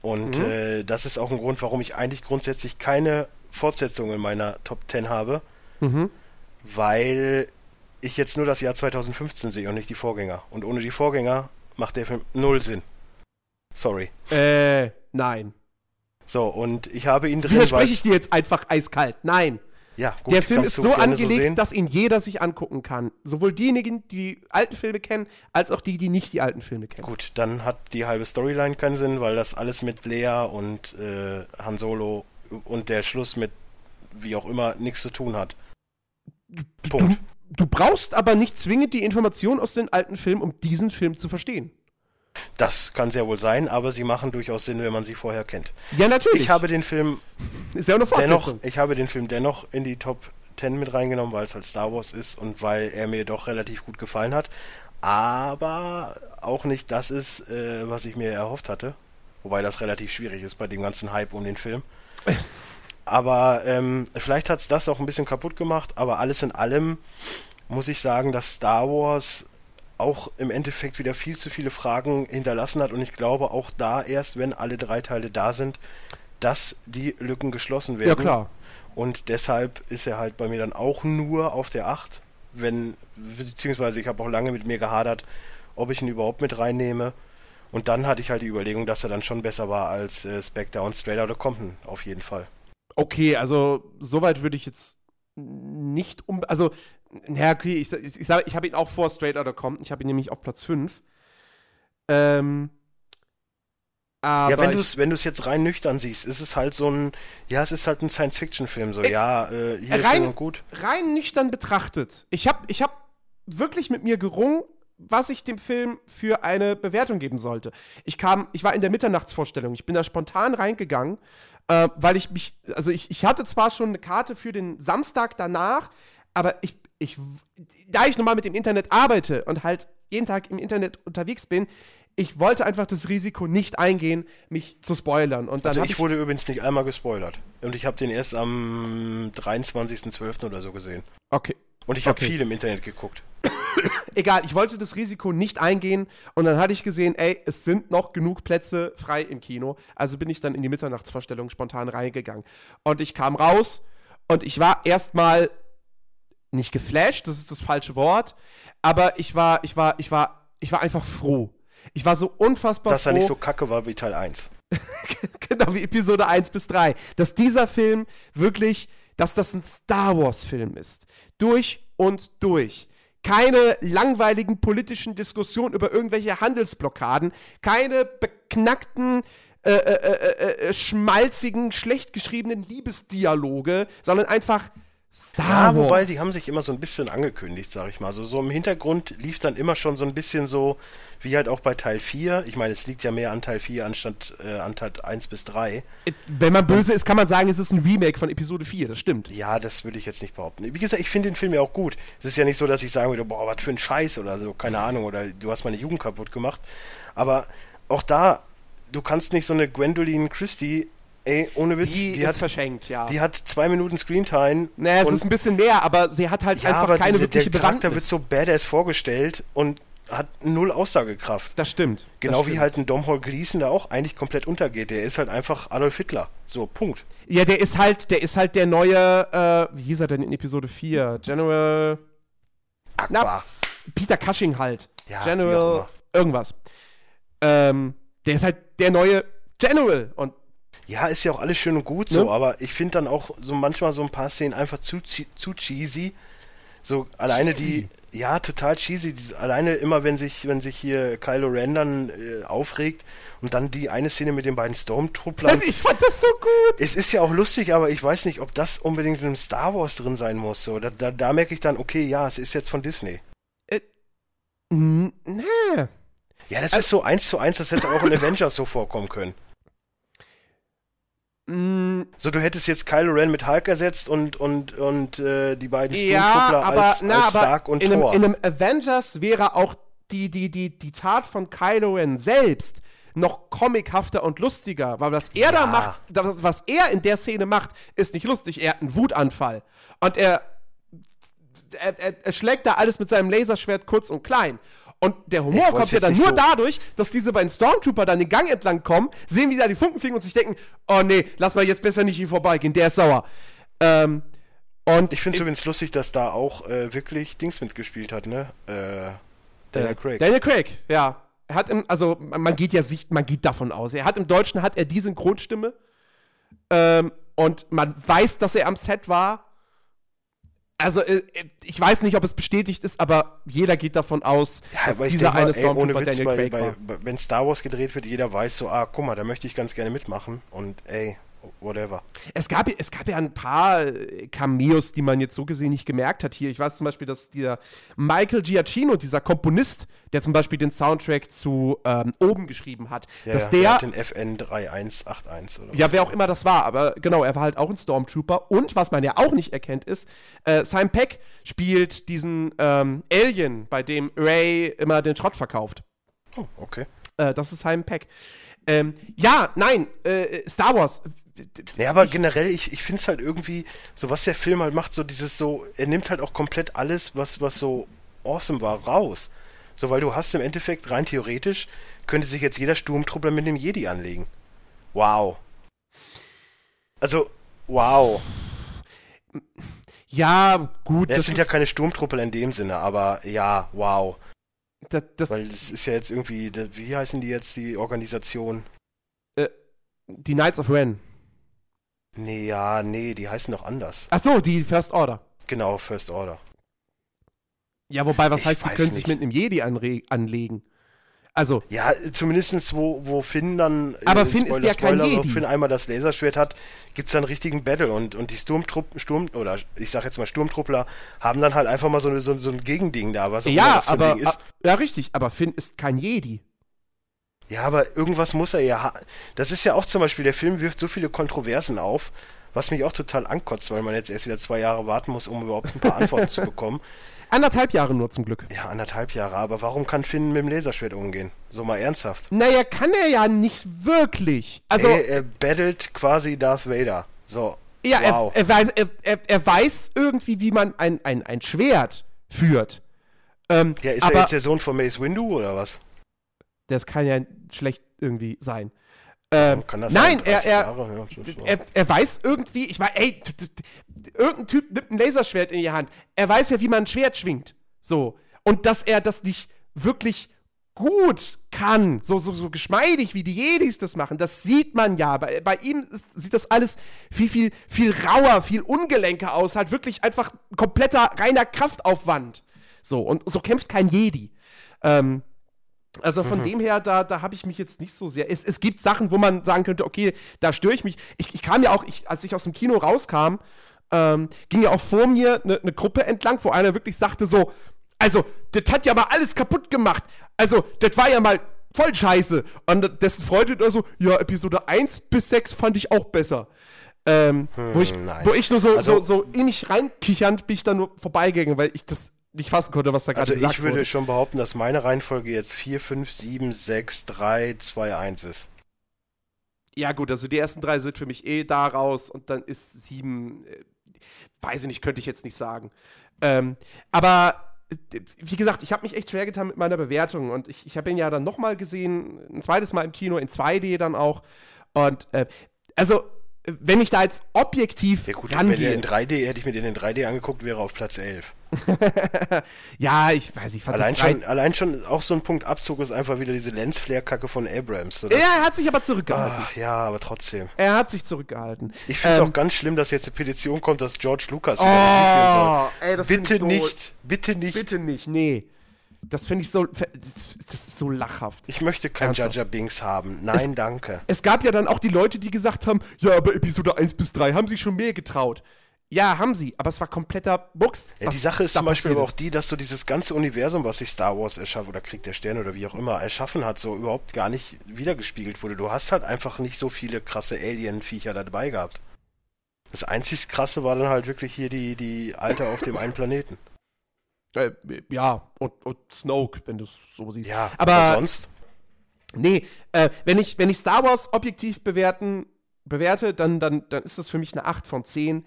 Und Mhm. äh, das ist auch ein Grund, warum ich eigentlich grundsätzlich keine Fortsetzung in meiner Top 10 habe, Mhm. weil ich jetzt nur das Jahr 2015 sehe und nicht die Vorgänger. Und ohne die Vorgänger macht der Film null Sinn. Sorry. Äh, nein. So, und ich habe ihn drin, Widerspreche ich dir jetzt einfach eiskalt. Nein. Ja, gut, der Film ist du so so angelegt, sehen. dass ihn jeder sich angucken kann. Sowohl diejenigen, die die alten Filme kennen, als auch die, die nicht die alten Filme kennen. Gut, dann hat die halbe Storyline keinen Sinn, weil das alles mit Lea und äh, Han Solo und der Schluss mit wie auch immer nichts zu tun hat. Punkt. Du brauchst aber nicht zwingend die Information aus den alten Filmen, um diesen Film zu verstehen. Das kann sehr wohl sein, aber sie machen durchaus Sinn, wenn man sie vorher kennt. Ja, natürlich. Ich habe den Film ist ja auch eine dennoch, ich habe den Film dennoch in die Top 10 mit reingenommen, weil es halt Star Wars ist und weil er mir doch relativ gut gefallen hat. Aber auch nicht das ist, äh, was ich mir erhofft hatte. Wobei das relativ schwierig ist bei dem ganzen Hype um den Film. Aber ähm, vielleicht hat es das auch ein bisschen kaputt gemacht, aber alles in allem muss ich sagen, dass Star Wars auch im Endeffekt wieder viel zu viele Fragen hinterlassen hat und ich glaube auch da erst, wenn alle drei Teile da sind, dass die Lücken geschlossen werden. Ja, klar. Und deshalb ist er halt bei mir dann auch nur auf der 8, wenn, beziehungsweise ich habe auch lange mit mir gehadert, ob ich ihn überhaupt mit reinnehme. Und dann hatte ich halt die Überlegung, dass er dann schon besser war als äh, Spectre und Straight Outta Compton, auf jeden Fall. Okay, also soweit würde ich jetzt nicht um. Also, naja, okay, ich, ich, ich ich habe ihn auch vor Straight Outta Compton. Ich habe ihn nämlich auf Platz 5. Ähm. Aber ja, wenn du es wenn du's jetzt rein nüchtern siehst, ist es halt so ein, ja, es ist halt ein Science-Fiction-Film, so, äh, ja, äh, hier rein, ist gut. Rein nüchtern betrachtet. Ich habe ich hab wirklich mit mir gerungen, was ich dem Film für eine Bewertung geben sollte. Ich kam, ich war in der Mitternachtsvorstellung, ich bin da spontan reingegangen, äh, weil ich mich, also ich, ich hatte zwar schon eine Karte für den Samstag danach, aber ich, ich, da ich nochmal mit dem Internet arbeite und halt jeden Tag im Internet unterwegs bin, ich wollte einfach das Risiko nicht eingehen, mich zu spoilern. Und dann also ich, ich wurde übrigens nicht einmal gespoilert. Und ich habe den erst am 23.12. oder so gesehen. Okay. Und ich habe Okay. viel im Internet geguckt. Egal, ich wollte das Risiko nicht eingehen und dann hatte ich gesehen, ey, es sind noch genug Plätze frei im Kino. Also bin ich dann in die Mitternachtsvorstellung spontan reingegangen. Und ich kam raus und ich war erstmal nicht geflasht, das ist das falsche Wort, aber ich war, ich war, ich war, ich war einfach froh. Ich war so unfassbar Dass froh. er nicht so kacke war wie Teil 1. genau wie Episode 1 bis 3, dass dieser Film wirklich, dass das ein Star Wars-Film ist. Durch und durch. Keine langweiligen politischen Diskussionen über irgendwelche Handelsblockaden, keine beknackten, äh, äh, äh, äh, schmalzigen, schlecht geschriebenen Liebesdialoge, sondern einfach Star Ja, Wars. wobei, die haben sich immer so ein bisschen angekündigt, sag ich mal. So, so im Hintergrund lief dann immer schon so ein bisschen so, wie halt auch bei Teil 4. Ich meine, es liegt ja mehr an Teil 4 anstatt äh, an Teil 1 bis 3. Wenn man böse ist, kann man sagen, es ist ein Remake von Episode 4, das stimmt. Ja, das würde ich jetzt nicht behaupten. Wie gesagt, ich finde den Film ja auch gut. Es ist ja nicht so, dass ich sagen würde, boah, was für ein Scheiß oder so, keine Ahnung, oder du hast meine Jugend kaputt gemacht. Aber auch da, du kannst nicht so eine Gwendoline Christie, ey, ohne Witz, Die, die, ist hat, verschenkt, ja. die hat zwei Minuten Screentime. naja, es ist ein bisschen mehr, aber sie hat halt ja, einfach keine der, wirkliche der Charakter Bewandtnis. wird so badass vorgestellt und hat null Aussagekraft. das stimmt. Genau das wie stimmt. halt ein Domhnall Gleeson, der auch eigentlich komplett untergeht. Der ist halt einfach Adolf Hitler. So, Punkt. Ja, der ist halt, der ist halt der neue, äh, wie hieß er denn in Episode 4? General Akbar. Peter Cushing halt. Ja, General irgendwas. Ähm, der ist halt der neue General und Ja, ist ja auch alles schön und gut Ne? so, aber ich finde dann auch so manchmal so ein paar Szenen einfach zu, zu cheesy. So alleine Cheesy? die, ja, total cheesy. Die, alleine immer, wenn sich, wenn sich hier Kylo Ren dann äh, aufregt und dann die eine Szene mit den beiden Stormtrooplern. ich fand das so gut. es ist ja auch lustig, aber ich weiß nicht, ob das unbedingt in einem Star Wars drin sein muss. So, da, da, da merke ich dann, okay, ja, es ist jetzt von Disney. N nee. Ja, das ist so eins zu eins, das hätte auch in Avengers so vorkommen können. Mm, So, du hättest jetzt Kylo Ren mit Hulk ersetzt und, und, und äh, die beiden ja, Stormtrooper aber, als, na, als Stark und in, einem, Thor. in einem Avengers wäre auch die, die, die, die Tat von Kylo Ren selbst noch comichafter und lustiger, weil was er da Ja. macht, das, was er in der Szene macht, ist nicht lustig. Er hat einen Wutanfall und er, er, er schlägt da alles mit seinem Laserschwert kurz und klein. Und der Humor kommt ja dann nur so- dadurch, dass diese beiden Stormtrooper dann den Gang entlang kommen, sehen, wie da die Funken fliegen und sich denken, oh nee, lass mal jetzt besser nicht hier vorbeigehen, der ist sauer. Ähm, und ich finde es übrigens lustig, dass da auch äh, wirklich Dings mitgespielt hat, ne? Äh, Daniel Äh, Craig. Daniel Craig, ja. Er hat im, also man man geht ja sich, man geht davon aus. Er hat im Deutschen hat er die Synchronstimme ähm, und man weiß, dass er am Set war. Also äh, ich weiß nicht, ob es bestätigt ist, aber jeder geht davon aus, ja, dass dieser mal, eine Stormtrooper Daniel Craig bei, war. wenn Star Wars gedreht wird, jeder weiß so, ah, guck mal, da möchte ich ganz gerne mitmachen und ey, whatever. Es gab, es gab ja ein paar äh, Cameos, die man jetzt so gesehen nicht gemerkt hat hier. Ich weiß zum Beispiel, dass dieser Michael Giacchino, dieser Komponist, der zum Beispiel den Soundtrack zu ähm, Oben geschrieben hat, Ja, dass ja, der hat den FN 3181 oder Ja, wer auch immer das war, aber genau, er war halt auch ein Stormtrooper. Und was man ja auch nicht erkennt, ist, äh, Simon Peck spielt diesen ähm, Alien, bei dem Ray immer den Schrott verkauft. Oh, okay. Äh, das ist Simon Peck. Ähm, ja, nein, äh, Star Wars. Ja, aber generell, ich, ich finde es halt irgendwie, so was der Film halt macht, so dieses so, er nimmt halt auch komplett alles, was, was so awesome war, raus. So, weil du hast im Endeffekt rein theoretisch, könnte sich jetzt jeder Sturmtruppler mit dem Jedi anlegen. Wow. Also, wow. Ja, gut. Ja, das sind ja keine Sturmtruppel in dem Sinne, aber ja, wow. Das, das, Weil das ist ja jetzt irgendwie, wie heißen die jetzt, die Organisation? die Knights of Ren. Nee, ja, nee, die heißen doch anders. Ach so, die First Order. Genau, First Order. Ja, wobei, was Ich heißt, die können sich nicht. mit einem Jedi anlegen? Also, Ja, zumindestens wo, wo Finn dann, äh, Aber Finn ist ja kein Spoiler, wo Jedi. Finn einmal das Laserschwert hat, gibt's dann einen richtigen Battle und, und die Sturmtruppen, Sturm, oder ich sag jetzt mal Sturmtruppler, haben dann halt einfach mal so, so, so ein Gegending da, was auch immer ja, das für ein aber, Ding ist. ja, richtig, aber Finn ist kein Jedi. Ja, aber irgendwas muss er ja Das ist ja auch zum Beispiel, der Film wirft so viele Kontroversen auf, was mich auch total ankotzt, weil man jetzt erst wieder zwei Jahre warten muss, um überhaupt ein paar Antworten zu bekommen. Anderthalb Jahre nur zum Glück. Ja, anderthalb Jahre, aber warum kann Finn mit dem Laserschwert umgehen? So mal ernsthaft. Naja, kann er ja nicht wirklich. Also, Ey, er battelt quasi Darth Vader. So. ja, wow. er, er, weiß, er, er weiß irgendwie, wie man ein, ein, ein Schwert führt. Ähm, ja, ist aber er jetzt der Sohn von Mace Windu oder was? Das kann ja schlecht irgendwie sein. Ähm, Kann das nein, sein? er, 30 er, Jahre? Ja, er, er weiß irgendwie, ich meine, ey, irgendein Typ nimmt ein Laserschwert in die Hand. Er weiß ja, wie man ein Schwert schwingt. So. Und dass er das nicht wirklich gut kann, so, so, so geschmeidig wie die Jedis das machen, das sieht man ja. Bei, bei ihm ist, sieht das alles viel, viel, viel rauer, viel ungelenker aus. Halt wirklich einfach ein kompletter, reiner Kraftaufwand. So. Und so kämpft kein Jedi. Ähm, also von dem her, da, da habe ich mich jetzt nicht so sehr. Es, es gibt Sachen, wo man sagen könnte, okay, da störe ich mich. Ich, ich kam ja auch, ich, als ich aus dem Kino rauskam, ähm, ging ja auch vor mir eine ne Gruppe entlang, wo einer wirklich sagte so, also, das hat ja mal alles kaputt gemacht. Also, das war ja mal voll scheiße. Und dessen Freund oder so, ja, Episode 1 bis 6 fand ich auch besser. Ähm, wo, ich, nein. wo ich nur so, Also- so, so in mich reinkichernd bin ich da nur vorbeigegangen, weil ich das nicht fassen konnte, was da gerade Also gesagt ich würde wurde. schon behaupten, dass meine Reihenfolge jetzt 4, 5, 7, 6, 3, 2, 1 ist. Ja, gut, also die ersten drei sind für mich eh da raus und dann ist sieben, äh, weiß ich nicht, könnte ich jetzt nicht sagen. Ähm, aber äh, wie gesagt, ich habe mich echt schwer getan mit meiner Bewertung und ich, ich habe ihn ja dann nochmal gesehen, ein zweites Mal im Kino, in 2D dann auch. Und äh, also, wenn ich da jetzt objektiv Ja gut, rangehe, in 3D, hätte ich mir den in 3D angeguckt, wäre auf Platz 11. ja, ich weiß, ich fand Allein das drei- schon, allein schon auch so ein Punkt Abzug ist einfach wieder diese Lensflare-Kacke von Abrams. So, das- Ja, er hat sich aber zurückgehalten. Ach, ja, aber trotzdem. Er hat sich zurückgehalten. Ich finde es Ähm, auch ganz schlimm, dass jetzt eine Petition kommt, dass George Lucas wieder führen soll. Oh, ey, das Bitte so- nicht, bitte nicht. Bitte nicht, nee. Das finde ich so, das, ist so lachhaft. Ich möchte kein Ernsthaft? Jar Binks haben. Nein, danke. Es gab ja dann auch die Leute, die gesagt haben, ja, aber Episode 1 bis 3 haben sich schon mehr getraut. Ja, haben sie, aber es war kompletter Buchs. Ja, die Sache ist zum Beispiel aber auch die, dass so dieses ganze Universum, was sich Star Wars erschaffen oder Krieg der Sterne oder wie auch immer erschaffen hat, so überhaupt gar nicht wiedergespiegelt wurde. Du hast halt einfach nicht so viele krasse Alien-Viecher dabei gehabt. Das einzig krasse war dann halt wirklich hier die, die Alte auf dem einen Planeten. Äh, ja, und, und Snoke, wenn du es so siehst. Ja, aber sonst. nee, äh, wenn, ich, wenn ich Star Wars objektiv bewerten, bewerte, dann, dann, dann ist das für mich eine 8 von 10.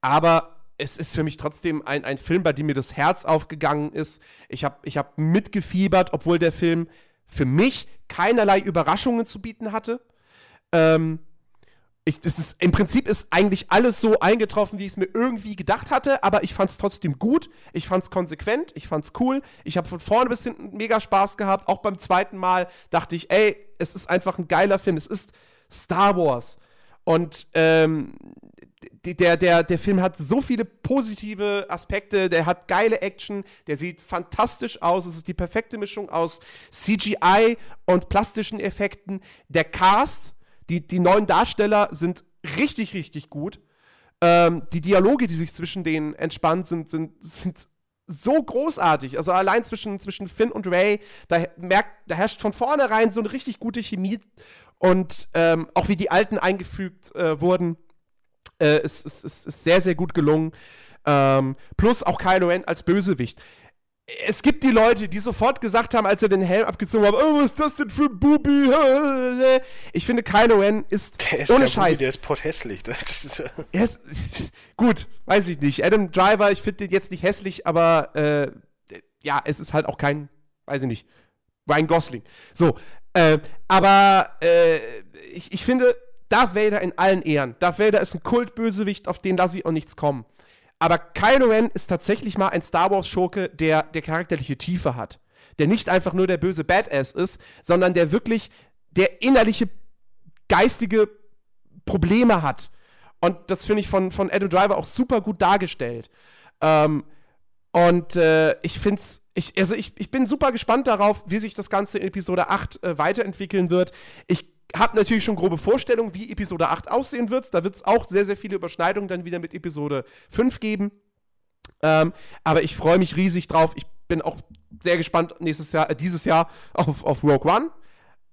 Aber es ist für mich trotzdem ein, ein Film, bei dem mir das Herz aufgegangen ist. Ich habe ich hab mitgefiebert, obwohl der Film für mich keinerlei Überraschungen zu bieten hatte. Ähm, ich, es ist, Im Prinzip ist eigentlich alles so eingetroffen, wie ich es mir irgendwie gedacht hatte, aber ich fand es trotzdem gut, ich fand es konsequent, ich fand es cool. Ich habe von vorne bis hinten mega Spaß gehabt. Auch beim zweiten Mal dachte ich, ey, es ist einfach ein geiler Film. Es ist Star Wars. Und ähm, der, der, der Film hat so viele positive Aspekte, der hat geile Action, der sieht fantastisch aus, es ist die perfekte Mischung aus CGI und plastischen Effekten. Der Cast, die, die neuen Darsteller sind richtig, richtig gut. Ähm, die Dialoge, die sich zwischen denen entspannt sind, sind, sind so großartig. Also allein zwischen, zwischen Finn und Ray, da, merkt, da herrscht von vornherein so eine richtig gute Chemie. Und ähm, auch wie die Alten eingefügt äh, wurden, äh, ist, ist, ist, ist sehr, sehr gut gelungen. Ähm, plus auch Kylo Ren als Bösewicht. Es gibt die Leute, die sofort gesagt haben, als er den Helm abgezogen hat, oh, was ist das denn für ein Bubi? Ich finde, Kylo Ren ist, ist ohne Scheiß. Bubi, der ist potthässlich. Ist, gut, weiß ich nicht. Adam Driver, ich finde den jetzt nicht hässlich, aber äh, ja, es ist halt auch kein, weiß ich nicht, Ryan Gosling. So, äh, aber äh, ich, ich finde, Darth Vader in allen Ehren. Darth Vader ist ein Kultbösewicht, auf den lasse ich auch nichts kommen. Aber Kylo Ren ist tatsächlich mal ein Star Wars-Schurke, der, der charakterliche Tiefe hat. Der nicht einfach nur der böse Badass ist, sondern der wirklich der innerliche, geistige Probleme hat. Und das finde ich von, von Adam Driver auch super gut dargestellt. Ähm, und äh, ich finde es, ich, also ich, ich bin super gespannt darauf, wie sich das Ganze in Episode 8 äh, weiterentwickeln wird. Ich habe natürlich schon grobe Vorstellungen, wie Episode 8 aussehen wird. Da wird es auch sehr, sehr viele Überschneidungen dann wieder mit Episode 5 geben. Ähm, aber ich freue mich riesig drauf. Ich bin auch sehr gespannt nächstes Jahr, äh, dieses Jahr auf, auf Rogue One.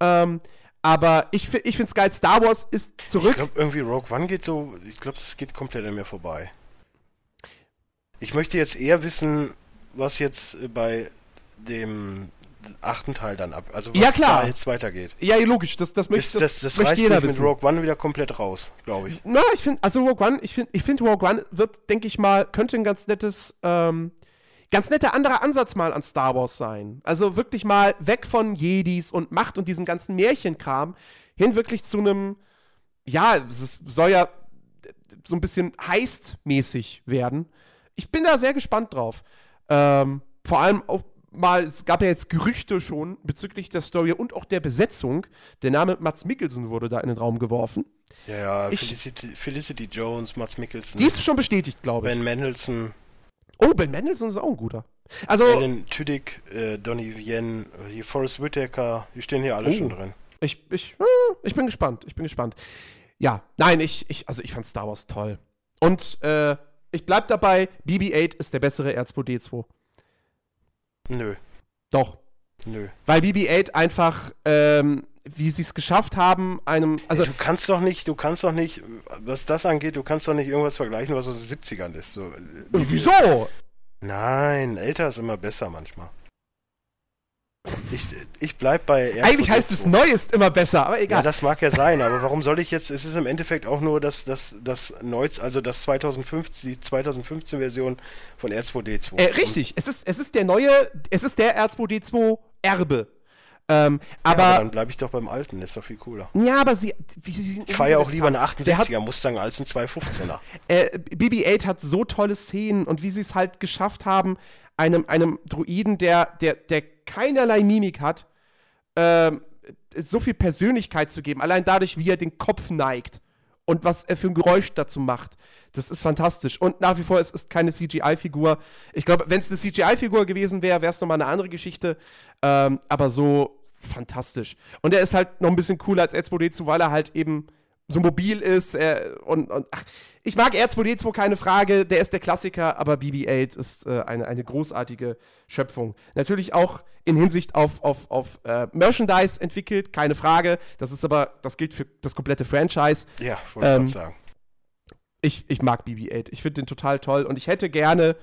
Ähm, aber ich, ich finde es geil, Star Wars ist zurück. Ich glaube, irgendwie Rogue One geht so, ich glaube, es geht komplett an mir vorbei. Ich möchte jetzt eher wissen, was jetzt bei dem achten Teil dann ab. Also was ja, klar. da jetzt weitergeht. Ja, logisch, das, das möchte das, das, das, das reißt jeder mit Rogue One wieder komplett raus, glaube ich. Na, ich finde, also Rogue One, ich finde, ich finde Rogue One wird, denke ich mal, könnte ein ganz nettes, ähm, ganz netter anderer Ansatz mal an Star Wars sein. Also wirklich mal weg von Jedis und Macht und diesem ganzen Märchenkram hin wirklich zu einem, ja, es soll ja so ein bisschen heist-mäßig werden. Ich bin da sehr gespannt drauf. Ähm, vor allem auch mal, es gab ja jetzt Gerüchte schon bezüglich der Story und auch der Besetzung. Der Name Mats Mikkelsen wurde da in den Raum geworfen. Ja, ja, ich, Felicity, Felicity, Jones, Mats Mikkelsen. Die ist schon bestätigt, glaube ich. Ben Mendelssohn. Oh, Ben Mendelssohn ist auch ein guter. Also. Alan Tudyk, äh, Donny Vienne, hier Forrest Whitaker, die stehen hier alle oh, schon drin. Ich, ich, äh, ich bin gespannt, ich bin gespannt. Ja, nein, ich, ich, also ich fand Star Wars toll. Und äh, ich bleib dabei, BB-8 ist der bessere R2D2. Nö. Doch. Nö. Weil BB-8 einfach, ähm, wie sie es geschafft haben, einem. Also du kannst doch nicht, du kannst doch nicht, was das angeht, du kannst doch nicht irgendwas vergleichen, was aus den 70ern ist. So, Wieso? Nein, älter ist immer besser manchmal. Ich, ich bleib bei R2D2. Eigentlich heißt es neu ist immer besser, aber egal. Ja, das mag ja sein, aber warum soll ich jetzt, es ist im Endeffekt auch nur das, das, das Neues, also das 2015, die 2015 Version von R2D2. Äh, richtig, es ist, es ist der neue, es ist der R2D2 Erbe. Ähm, aber, ja, aber, dann bleibe ich doch beim alten, ist doch viel cooler. Ja, aber sie. Wie, sie ich fahre ja auch lieber eine 68er Mustang als ein 215er. Äh, BB-8 hat so tolle Szenen und wie sie es halt geschafft haben, einem, einem Druiden, der, der, der keinerlei Mimik hat, äh, so viel Persönlichkeit zu geben. Allein dadurch, wie er den Kopf neigt und was er für ein Geräusch dazu macht. Das ist fantastisch. Und nach wie vor, es ist keine CGI-Figur. Ich glaube, wenn es eine CGI-Figur gewesen wäre, wäre es nochmal eine andere Geschichte. Ähm, aber so fantastisch. Und er ist halt noch ein bisschen cooler als R2D2, weil er halt eben so mobil ist. Äh, und, und ach, ich mag R2D2, keine Frage, der ist der Klassiker, aber BB-8 ist äh, eine, eine großartige Schöpfung. Natürlich auch in Hinsicht auf, auf, auf äh, Merchandise entwickelt, keine Frage. Das ist aber, das gilt für das komplette Franchise. Ja, wollte ähm, ich sagen. Ich, ich mag BB-8. Ich finde den total toll und ich hätte gerne,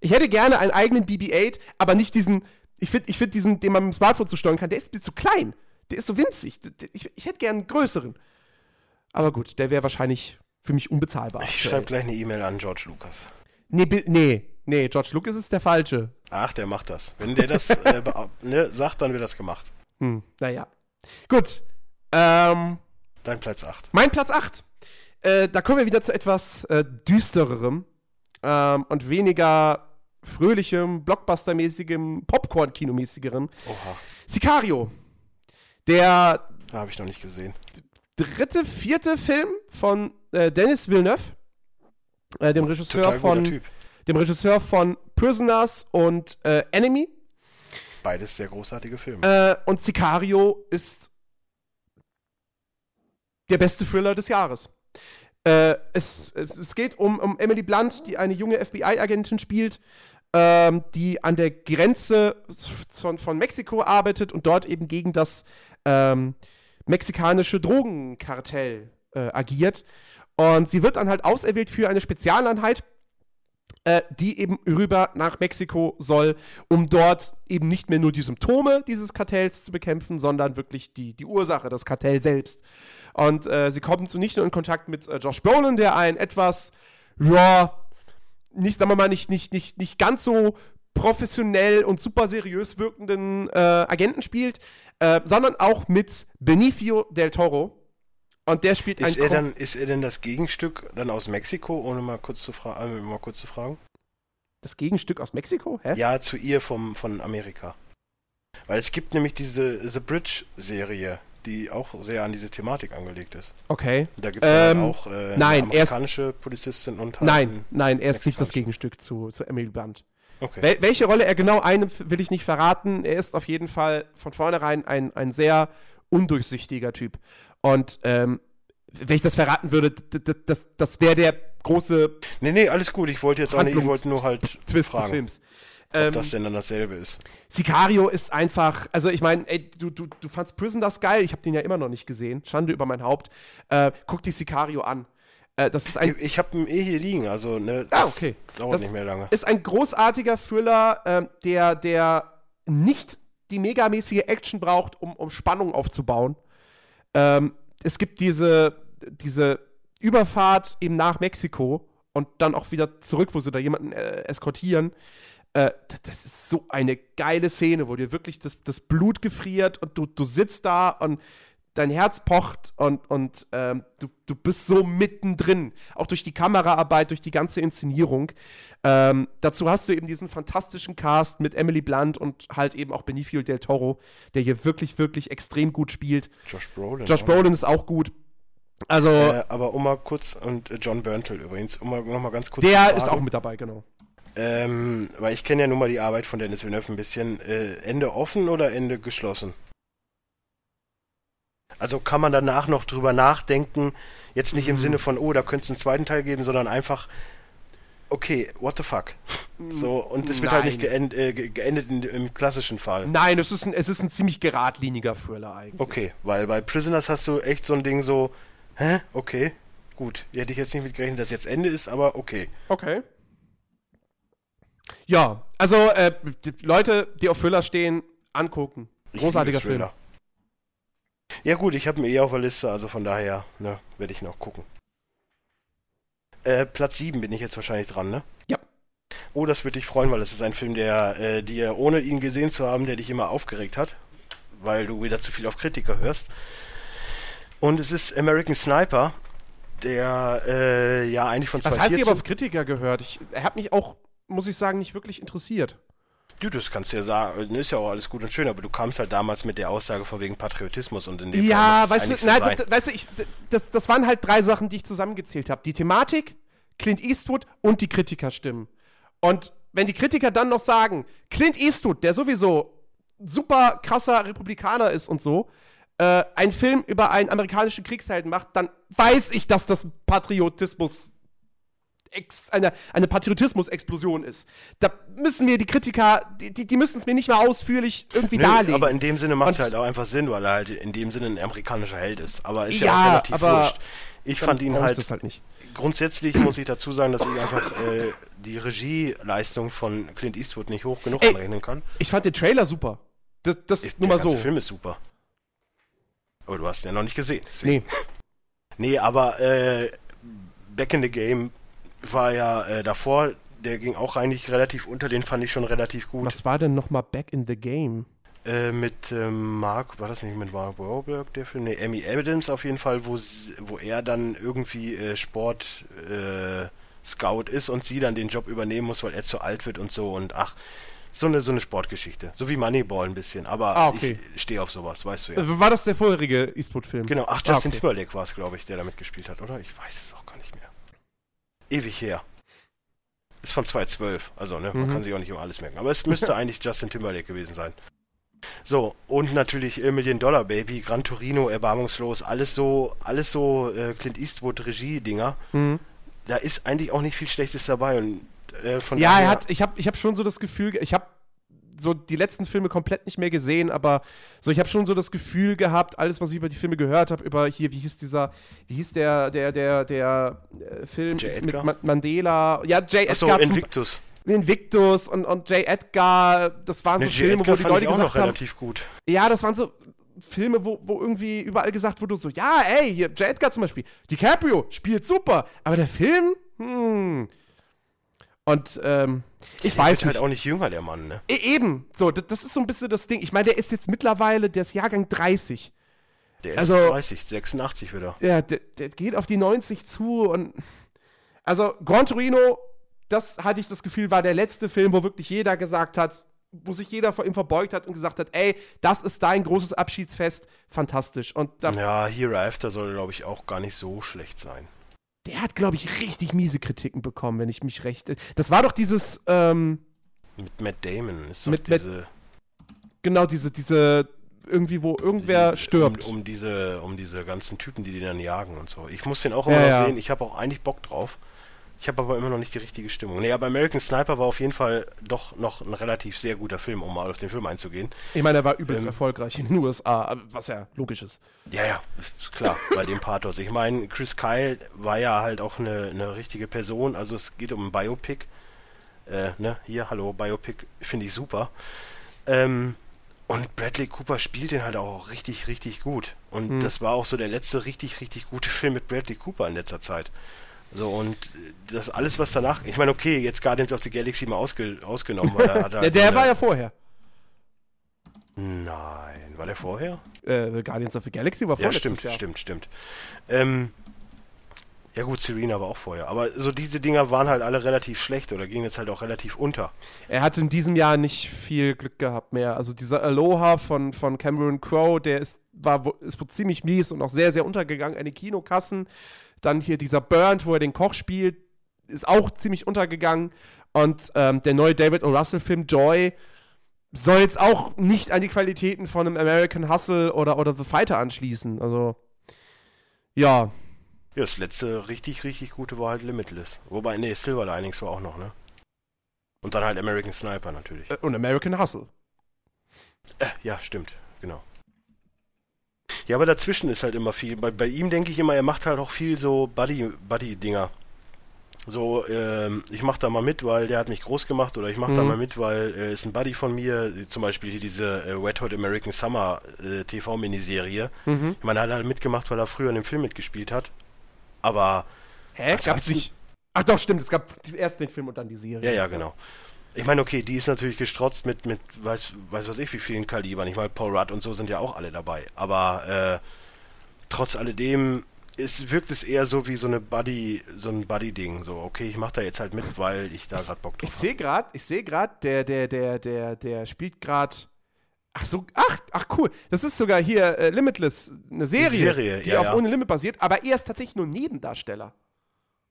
ich hätte gerne einen eigenen BB-8, aber nicht diesen, ich finde ich find diesen, den man mit dem Smartphone zu steuern kann, der ist zu klein. Der ist so winzig. Ich, ich hätte gerne einen größeren. Aber gut, der wäre wahrscheinlich für mich unbezahlbar. Ich schreibe gleich eine E-Mail an George Lucas. Nee, nee, nee, George Lucas ist der Falsche. Ach, der macht das. Wenn der das äh, ne, sagt, dann wird das gemacht. Hm, naja. Gut. Ähm, Dein Platz 8. Mein Platz 8. Äh, da kommen wir wieder zu etwas äh, düstererem ähm, und weniger fröhlichem, Blockbuster-mäßigem, Popcorn-Kinomäßigeren. Oha. Sicario. Der. Habe ich noch nicht gesehen dritte, vierte Film von äh, Dennis Villeneuve, äh, dem Regisseur von dem Regisseur von Prisoners und äh, Enemy. Beides sehr großartige Filme. Äh, und Sicario ist der beste Thriller des Jahres. Äh, es, es geht um, um Emily Blunt, die eine junge FBI-Agentin spielt, ähm, die an der Grenze von, von Mexiko arbeitet und dort eben gegen das ähm, mexikanische Drogenkartell äh, agiert. Und sie wird dann halt auserwählt für eine Spezialeinheit, äh, die eben rüber nach Mexiko soll, um dort eben nicht mehr nur die Symptome dieses Kartells zu bekämpfen, sondern wirklich die, die Ursache, das Kartell selbst. Und äh, sie kommt so nicht nur in Kontakt mit äh, Josh Brolin, der ein etwas, ja, nicht, sagen wir mal, nicht, nicht, nicht, nicht ganz so professionell und super seriös wirkenden äh, Agenten spielt, äh, sondern auch mit Benicio del Toro. Und der spielt Ist er, dann, ist er denn das Gegenstück dann aus Mexiko, ohne mal kurz zu, fra äh, mal kurz zu fragen? das Gegenstück aus Mexiko? Hä? Ja, zu ihr vom, von Amerika. Weil es gibt nämlich diese The Bridge-Serie, die auch sehr an diese Thematik angelegt ist. Okay. Da gibt es Ähm, auch äh, nein, eine er ist- amerikanische Polizistin und halt Nein, ein- nein, er ist nicht das. Gegenstück zu, zu Emily Blunt. Okay. Wel welche Rolle er genau einnimmt, will ich nicht verraten. Er ist auf jeden Fall von vornherein ein, ein sehr undurchsichtiger Typ. Und ähm, wenn ich das verraten würde, das, das wäre der große Nee, nee, alles gut. Ich wollte jetzt auch nicht, ich wollte nur halt Twist des fragen, Films. ob Ähm, das denn dann dasselbe ist. Sicario ist einfach, also ich meine, ey, du, du, du fandst Prison das geil, ich habe den ja immer noch nicht gesehen. Schande über mein Haupt. Äh, guck dir Sicario an. Äh, das ist ein Ich, ich habe ihn eh hier liegen, also ne, Ah, das okay. dauert Das nicht mehr lange. ist ein großartiger Thriller, ähm, der, der nicht die megamäßige Action braucht, um, um Spannung aufzubauen. Ähm, es gibt diese, diese Überfahrt eben nach Mexiko und dann auch wieder zurück, wo sie da jemanden äh, eskortieren. Äh, das ist so eine geile Szene, wo dir wirklich das, das Blut gefriert und du, du sitzt da und dein Herz pocht und, und ähm, du, du bist so mittendrin. Auch durch die Kameraarbeit, durch die ganze Inszenierung. Ähm, dazu hast du eben diesen fantastischen Cast mit Emily Blunt und halt eben auch Benicio del Toro, der hier wirklich, wirklich extrem gut spielt. Josh Brolin. Josh. Brolin ist auch gut. Also, Äh, aber um mal kurz, und äh, John Berntal übrigens, um mal, noch mal ganz kurz der ist auch mit dabei, genau. Ähm, weil ich kenne ja nun mal die Arbeit von Dennis Villeneuve ein bisschen. Äh, Ende offen oder Ende geschlossen? Also kann man danach noch drüber nachdenken, jetzt nicht im Mhm. Sinne von, oh, da könnte es einen zweiten Teil geben, sondern einfach, okay, what the fuck? So, und es wird halt nicht Nein. geend, äh, ge- geendet in, im klassischen Fall. Nein, es ist ein, es ist ein ziemlich geradliniger Thriller eigentlich. Okay, weil bei Prisoners hast du echt so ein Ding so, hä? Okay, gut. Hätte ich jetzt nicht mit gerechnet, dass jetzt Ende ist, aber okay. Okay. Ja, also äh, die Leute, die auf Thriller stehen, angucken. Großartiger Film. Thriller. Ja gut, ich habe ihn eh auf der Liste, also von daher, ne, werde ich noch gucken. Äh, Platz 7 bin ich jetzt wahrscheinlich dran, ne? Ja. Oh, das würde dich freuen, weil es ist ein Film, der äh, dir, ohne ihn gesehen zu haben, der dich immer aufgeregt hat, weil du wieder zu viel auf Kritiker hörst. Und es ist American Sniper, der äh, ja eigentlich von Was heißt, ich 2014... habe auf Kritiker gehört? Ich, er hat mich auch, muss ich sagen, nicht wirklich interessiert. Du, das kannst du ja sagen, ist ja auch alles gut und schön, aber du kamst halt damals mit der Aussage von wegen Patriotismus und in dem Ja, weißt du, so nein, sein. das, weißt du, ich, das, das waren halt drei Sachen, die ich zusammengezählt habe. Die Thematik, Clint Eastwood und die Kritikerstimmen. Und wenn die Kritiker dann noch sagen, Clint Eastwood, der sowieso super krasser Republikaner ist und so, äh, einen Film über einen amerikanischen Kriegshelden macht, dann weiß ich, dass das Patriotismus ex, eine, eine Patriotismus-Explosion ist. Da müssen mir die Kritiker, die, die, die müssen es mir nicht mehr ausführlich irgendwie Nö, darlegen. aber in dem Sinne macht es halt auch einfach Sinn, weil er halt in dem Sinne ein amerikanischer Held ist. Aber ist ja, Ja, auch relativ aber wurscht. Ich fand ihn ich halt, halt nicht. grundsätzlich muss ich dazu sagen, dass ich einfach äh, die Regieleistung von Clint Eastwood nicht hoch genug Ey. anrechnen kann. Ich fand den Trailer super. Das, das Ich, nur der mal so. ganze Film ist super. Aber du hast ihn ja noch nicht gesehen. deswegen. Nee. Nee, aber äh, Back in the Game war ja äh, davor, der ging auch eigentlich relativ unter, den fand ich schon relativ gut. Was war denn noch mal Back in the Game? Äh, mit ähm, Mark, war das nicht mit Mark Wahlberg, der Film? Nee, Amy Adams auf jeden Fall, wo, wo er dann irgendwie äh, Sport äh, Scout ist und sie dann den Job übernehmen muss, weil er zu alt wird und so und ach, so eine, so eine Sportgeschichte. So wie Moneyball ein bisschen, aber Ah, okay. ich stehe auf sowas, weißt du ja. Äh, War das der vorherige Eastwood-Film? Genau, ach, Ah, Justin okay. Timberlake war es, glaube ich, der damit gespielt hat, oder? Ich weiß es auch gar nicht mehr. Ewig her. Ist von 2012, also ne, man Mhm. kann sich auch nicht immer alles merken. Aber es müsste eigentlich Justin Timberlake gewesen sein. So, und natürlich äh, Million Dollar Baby, Gran Torino, Erbarmungslos, alles so, alles so äh, Clint Eastwood Regie-Dinger. Mhm. Da ist eigentlich auch nicht viel Schlechtes dabei und äh, von Ja, er hat, ich habe ich hab schon so das Gefühl, ge- ich habe so die letzten Filme komplett nicht mehr gesehen, aber so ich habe schon so das Gefühl gehabt, alles was ich über die Filme gehört habe, über hier wie hieß dieser, wie hieß der der der der äh, Film mit Edgar? Ma Mandela, ja J. Achso, Edgar zum, Invictus. Invictus und und J. Edgar, das waren so Mit J. Filme, Edgar wo die Leute ich auch gesagt noch haben, relativ gut. Ja, das waren so Filme, wo, wo irgendwie überall gesagt wurde, so, ja, ey, hier, J. Edgar zum Beispiel, DiCaprio spielt super, aber der Film, hm. Und, ähm, ich Der weiß wird nicht. halt auch nicht jünger, der Mann, ne? E- Eben, so, das, ist so ein bisschen das Ding. Ich meine, der ist jetzt mittlerweile, der ist Jahrgang 30. Der ist Also- 30, 86 wieder. Ja, der, der geht auf die 90 zu und. Also, Gran Torino, das hatte ich das Gefühl, war der letzte Film, wo wirklich jeder gesagt hat, wo sich jeder vor ihm verbeugt hat und gesagt hat, ey, das ist dein großes Abschiedsfest, fantastisch. Und da, Ja, Hereafter soll, glaube ich, auch gar nicht so schlecht sein. Der hat, glaube ich, richtig miese Kritiken bekommen, wenn ich mich recht. Das war doch dieses, ähm, Mit Matt Damon ist doch Mit Matt- diese. genau, diese, diese, irgendwie, wo irgendwer die- stirbt. Um, um, diese, um diese ganzen Typen, die den dann jagen und so. Ich muss den auch Ja, immer noch ja. sehen. Ich habe auch eigentlich Bock drauf. Ich habe aber immer noch nicht die richtige Stimmung. Nee, aber American Sniper war auf jeden Fall doch noch ein relativ sehr guter Film, um mal auf den Film einzugehen. Ich meine, er war übelst Ähm, erfolgreich in den USA, was ja logisch ist. Ja, ja, ist klar, bei dem Pathos. Ich meine, Chris Kyle war ja halt auch eine, eine richtige Person, also es geht um ein Biopic. Äh, ne, hier, hallo, Biopic, finde ich super. Ähm, und Bradley Cooper spielt den halt auch richtig, richtig gut. Und Hm. das war auch so der letzte richtig, richtig gute Film mit Bradley Cooper in letzter Zeit. So, und das alles, was danach, ich meine, okay, jetzt Guardians of the Galaxy mal ausge, ausgenommen, weil er Ja, der eine- war ja vorher. Nein, war der vorher? Äh, Guardians of the Galaxy war Ja, vorletztes stimmt, Jahr. stimmt, stimmt. Ähm, ja gut, Serena war auch vorher. Aber so diese Dinger waren halt alle relativ schlecht oder gingen jetzt halt auch relativ unter. Er hat in diesem Jahr nicht viel Glück gehabt mehr. Also dieser Aloha von, von Cameron Crowe, der ist, war, ist wohl ziemlich mies und auch sehr, sehr untergegangen an die Kinokassen. Dann hier dieser Burnt, wo er den Koch spielt, ist auch ziemlich untergegangen. Und ähm, der neue David O. Russell-Film Joy soll jetzt auch nicht an die Qualitäten von einem American Hustle oder, oder The Fighter anschließen. Also, ja. Ja, das letzte richtig, richtig gute war halt Limitless. Wobei, nee, Silver Linings war auch noch, ne? Und dann halt American Sniper natürlich. Äh, Und American Hustle. Äh, ja, stimmt, genau. Ja, aber dazwischen ist halt immer viel. Bei, bei ihm denke ich immer, er macht halt auch viel so Buddy- Buddy-Dinger. so, ähm, ich mach da mal mit, weil der hat mich groß gemacht oder ich mach da Mhm. mal mit, weil äh, ist ein Buddy von mir, zum Beispiel hier diese äh, Wet Hot American Summer äh, TV-Miniserie. Mhm. Ich meine, er hat halt mitgemacht, weil er früher in dem Film mitgespielt hat. Aber Hä? Gab's nicht. Ach doch, stimmt. Es gab erst den Film und dann die Serie. Ja, ja, genau. Ich meine, okay, die ist natürlich gestrotzt mit, mit weiß, weiß was ich, wie vielen Kalibern. Ich meine, Paul Rudd und so sind ja auch alle dabei. Aber äh, trotz alledem ist, wirkt es eher so wie so eine Buddy, so ein Buddy-Ding. So, okay, ich mach da jetzt halt mit, weil ich da gerade Bock Ich drauf sehe gerade, ich sehe gerade, der, der, der, der, der spielt gerade. Ach so, ach, ach cool. Das ist sogar hier äh, Limitless, eine Serie, Serie, die ja, auf ja. Ohne Limit basiert, aber er ist tatsächlich nur Nebendarsteller. habe.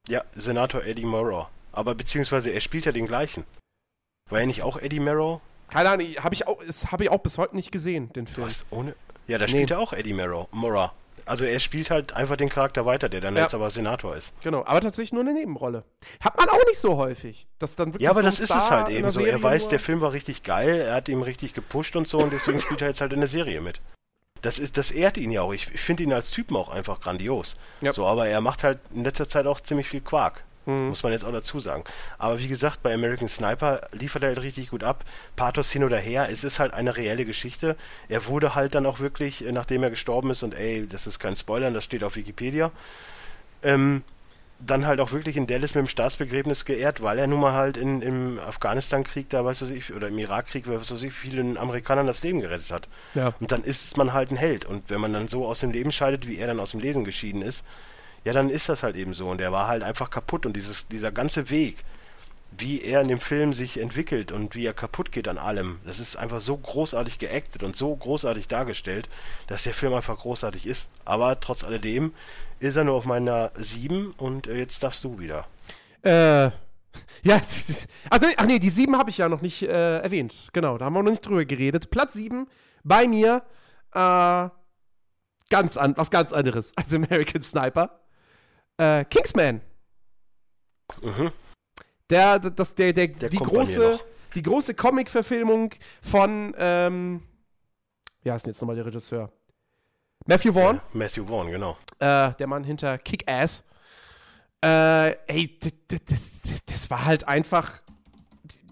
Ja, Senator Eddie Morrow. Aber beziehungsweise er spielt ja den gleichen. War er nicht auch Eddie Morrow? Keine Ahnung, habe ich auch, das habe ich auch bis heute nicht gesehen, den Film. Was? Ohne? Ja, da Nee. spielt er auch Eddie Morrow. Morrow. Also er spielt halt einfach den Charakter weiter, der dann Ja. jetzt aber Senator ist. Genau, aber tatsächlich nur eine Nebenrolle. Hat man auch nicht so häufig. Dass dann wirklich Ja, aber so das ist Star es halt eben so. Serie Er weiß, nur- der Film war richtig geil, er hat ihm richtig gepusht und so und deswegen spielt er jetzt halt in der Serie mit. Das ist, das ehrt ihn ja auch. Ich, ich finde ihn als Typen auch einfach grandios. Ja. So, aber er macht halt in letzter Zeit auch ziemlich viel Quark. Mhm. Muss man jetzt auch dazu sagen. Aber wie gesagt, bei American Sniper liefert er halt richtig gut ab. Pathos hin oder her, es ist halt eine reelle Geschichte. Er wurde halt dann auch wirklich, äh, nachdem er gestorben ist, und ey, das ist kein Spoiler, das steht auf Wikipedia, ähm, dann halt auch wirklich in Dallas mit dem Staatsbegräbnis geehrt, weil er nun mal halt in, im Afghanistan-Krieg da, weiß was ich, oder im Irakkrieg, weiß was ich, vielen Amerikanern das Leben gerettet hat. Ja. Und dann ist man halt ein Held. Und wenn man dann so aus dem Leben scheidet, wie er dann aus dem Leben geschieden ist, ja, dann ist das halt eben so. Und er war halt einfach kaputt. Und dieses, dieser ganze Weg, wie er in dem Film sich entwickelt und wie er kaputt geht an allem, das ist einfach so großartig geactet und so großartig dargestellt, dass der Film einfach großartig ist. Aber trotz alledem ist er nur auf meiner 7 und äh, jetzt darfst du wieder. Äh, ja, nee, ach nee, die sieben habe ich ja noch nicht äh, erwähnt. Genau, da haben wir noch nicht drüber geredet. Platz sieben bei mir, äh, ganz an, was ganz anderes als American Sniper. Äh, Kingsman. Mhm. Der, das, der, der, Der die große, die große Comic-Verfilmung von, ähm, wie heißt denn jetzt nochmal der Regisseur? Matthew Vaughn. Ja, Matthew Vaughn, genau. äh, der Mann hinter Kick-Ass. Äh, ey, das, das, das war halt einfach.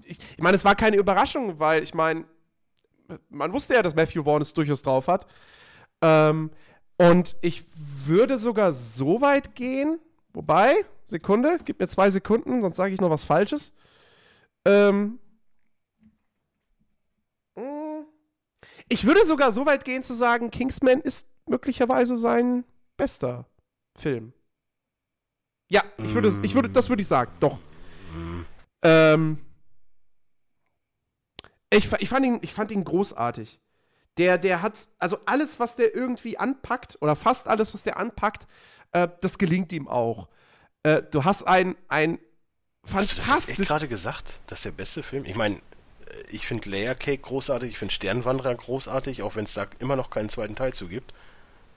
Ich, ich meine, es war keine Überraschung, weil ich meine, man wusste ja, dass Matthew Vaughn es durchaus drauf hat. Ähm, und ich würde sogar so weit gehen, wobei, Sekunde, gib mir zwei Sekunden, sonst sage ich noch was Falsches. Ähm, ich würde sogar so weit gehen zu sagen, Kingsman ist möglicherweise sein bester Film. Ja, ich würde, ich würde, das würde ich sagen, doch. Ähm, ich, ich, fand ihn, ich fand ihn großartig. Der, der hat, also alles, was der irgendwie anpackt, oder fast alles, was der anpackt, äh, das gelingt ihm auch. Äh, du hast ein, ein fantastisch. Hast du das gerade gesagt? Das ist der beste Film? Ich meine, ich finde Layer Cake großartig, ich finde Sternwanderer großartig, auch wenn es da immer noch keinen zweiten Teil zu gibt.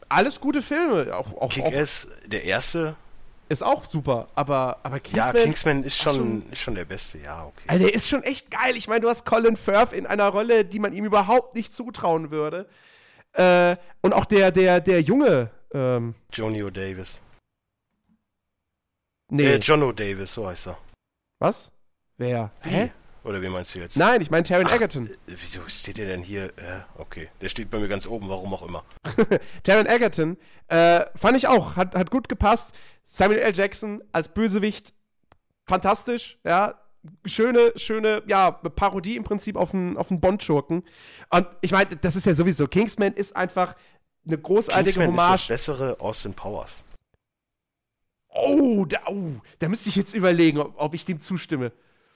Alles gute Filme. Auch, auch, Kick-Ass, der erste, ist auch super, aber, aber Kingsman. Ja, Kingsman ist schon, schon, ist schon der Beste, ja, okay. Also der ist schon echt geil. Ich meine, du hast Colin Firth in einer Rolle, die man ihm überhaupt nicht zutrauen würde. Äh, und auch der, der, der Junge. Ähm, Johnny O'Davis. Nee. Äh, John O'Davis, so heißt er. Was? Wer? Hä? Oder wie meinst du jetzt? Nein, ich meine Taron Egerton. Äh, wieso steht der denn hier? Äh, okay, der steht bei mir ganz oben, warum auch immer. Taron Egerton, äh, fand ich auch, hat, hat gut gepasst. Samuel L. Jackson als Bösewicht, fantastisch, ja. Schöne, schöne, ja, Parodie im Prinzip auf einen, auf einen Bond-Schurken. Und ich meine, das ist ja sowieso, Kingsman ist einfach eine großartige Kingsman Hommage. Ist das bessere Austin Powers. Oh da, oh, da müsste ich jetzt überlegen, ob, ob ich dem zustimme.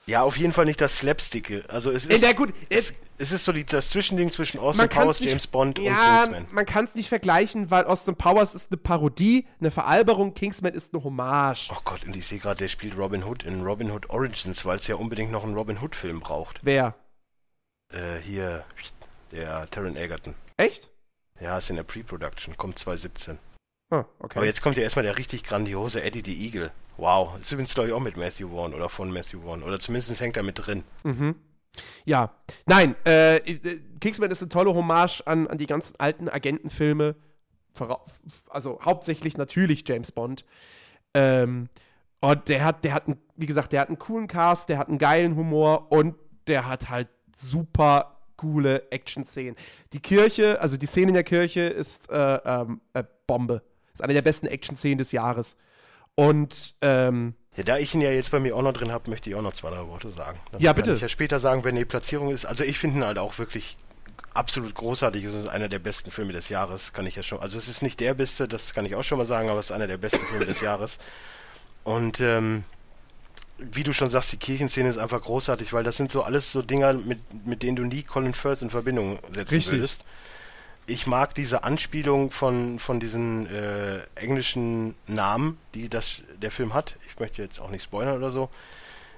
Ja, auf jeden Fall nicht das Slapsticke. Also es ist, ja, gut, es, es, ist so die, das Zwischending zwischen Austin Powers, nicht, James Bond ja, und Kingsman. Man kann es nicht vergleichen, weil Austin Powers ist eine Parodie, eine Veralberung, Kingsman ist eine Hommage. Oh Gott, und ich sehe gerade, der spielt Robin Hood in Robin Hood Origins, weil es ja unbedingt noch einen Robin Hood-Film braucht. Wer? Äh, hier, der Taron Egerton. Echt? Ja, ist in der Pre-Production, kommt 2017. Ah, okay. Aber jetzt kommt ja erstmal der richtig grandiose Eddie the Eagle. Wow. Ist übrigens, glaube ich, auch mit Matthew Vaughn oder von Matthew Vaughn. Oder zumindest hängt er mit drin. Mhm. Ja. Nein, äh, Kingsman ist eine tolle Hommage an, an die ganzen alten Agentenfilme. Also hauptsächlich natürlich James Bond. Ähm, und der hat, der hat, einen, wie gesagt, der hat einen coolen Cast, der hat einen geilen Humor und der hat halt super coole Action-Szenen. Die Kirche, also die Szene in der Kirche ist äh, ähm, äh, Bombe. Ist eine der besten Action-Szenen des Jahres. Und ähm, ja, da ich ihn ja jetzt bei mir auch noch drin habe, möchte ich auch noch zwei, drei Worte sagen. Dann ja, bitte. Kann ich ja später sagen, wenn die Platzierung ist. Also ich finde ihn halt auch wirklich absolut großartig. Es ist einer der besten Filme des Jahres, kann ich ja schon. Also es ist nicht der beste, das kann ich auch schon mal sagen, aber es ist einer der besten Filme des Jahres. Und ähm, wie du schon sagst, die Kirchenszene ist einfach großartig, weil das sind so alles so Dinger, mit, mit denen du nie Colin Firth in Verbindung setzen Richtig. würdest ich mag diese Anspielung von, von diesen äh, englischen Namen, die das, der Film hat. Ich möchte jetzt auch nicht spoilern oder so.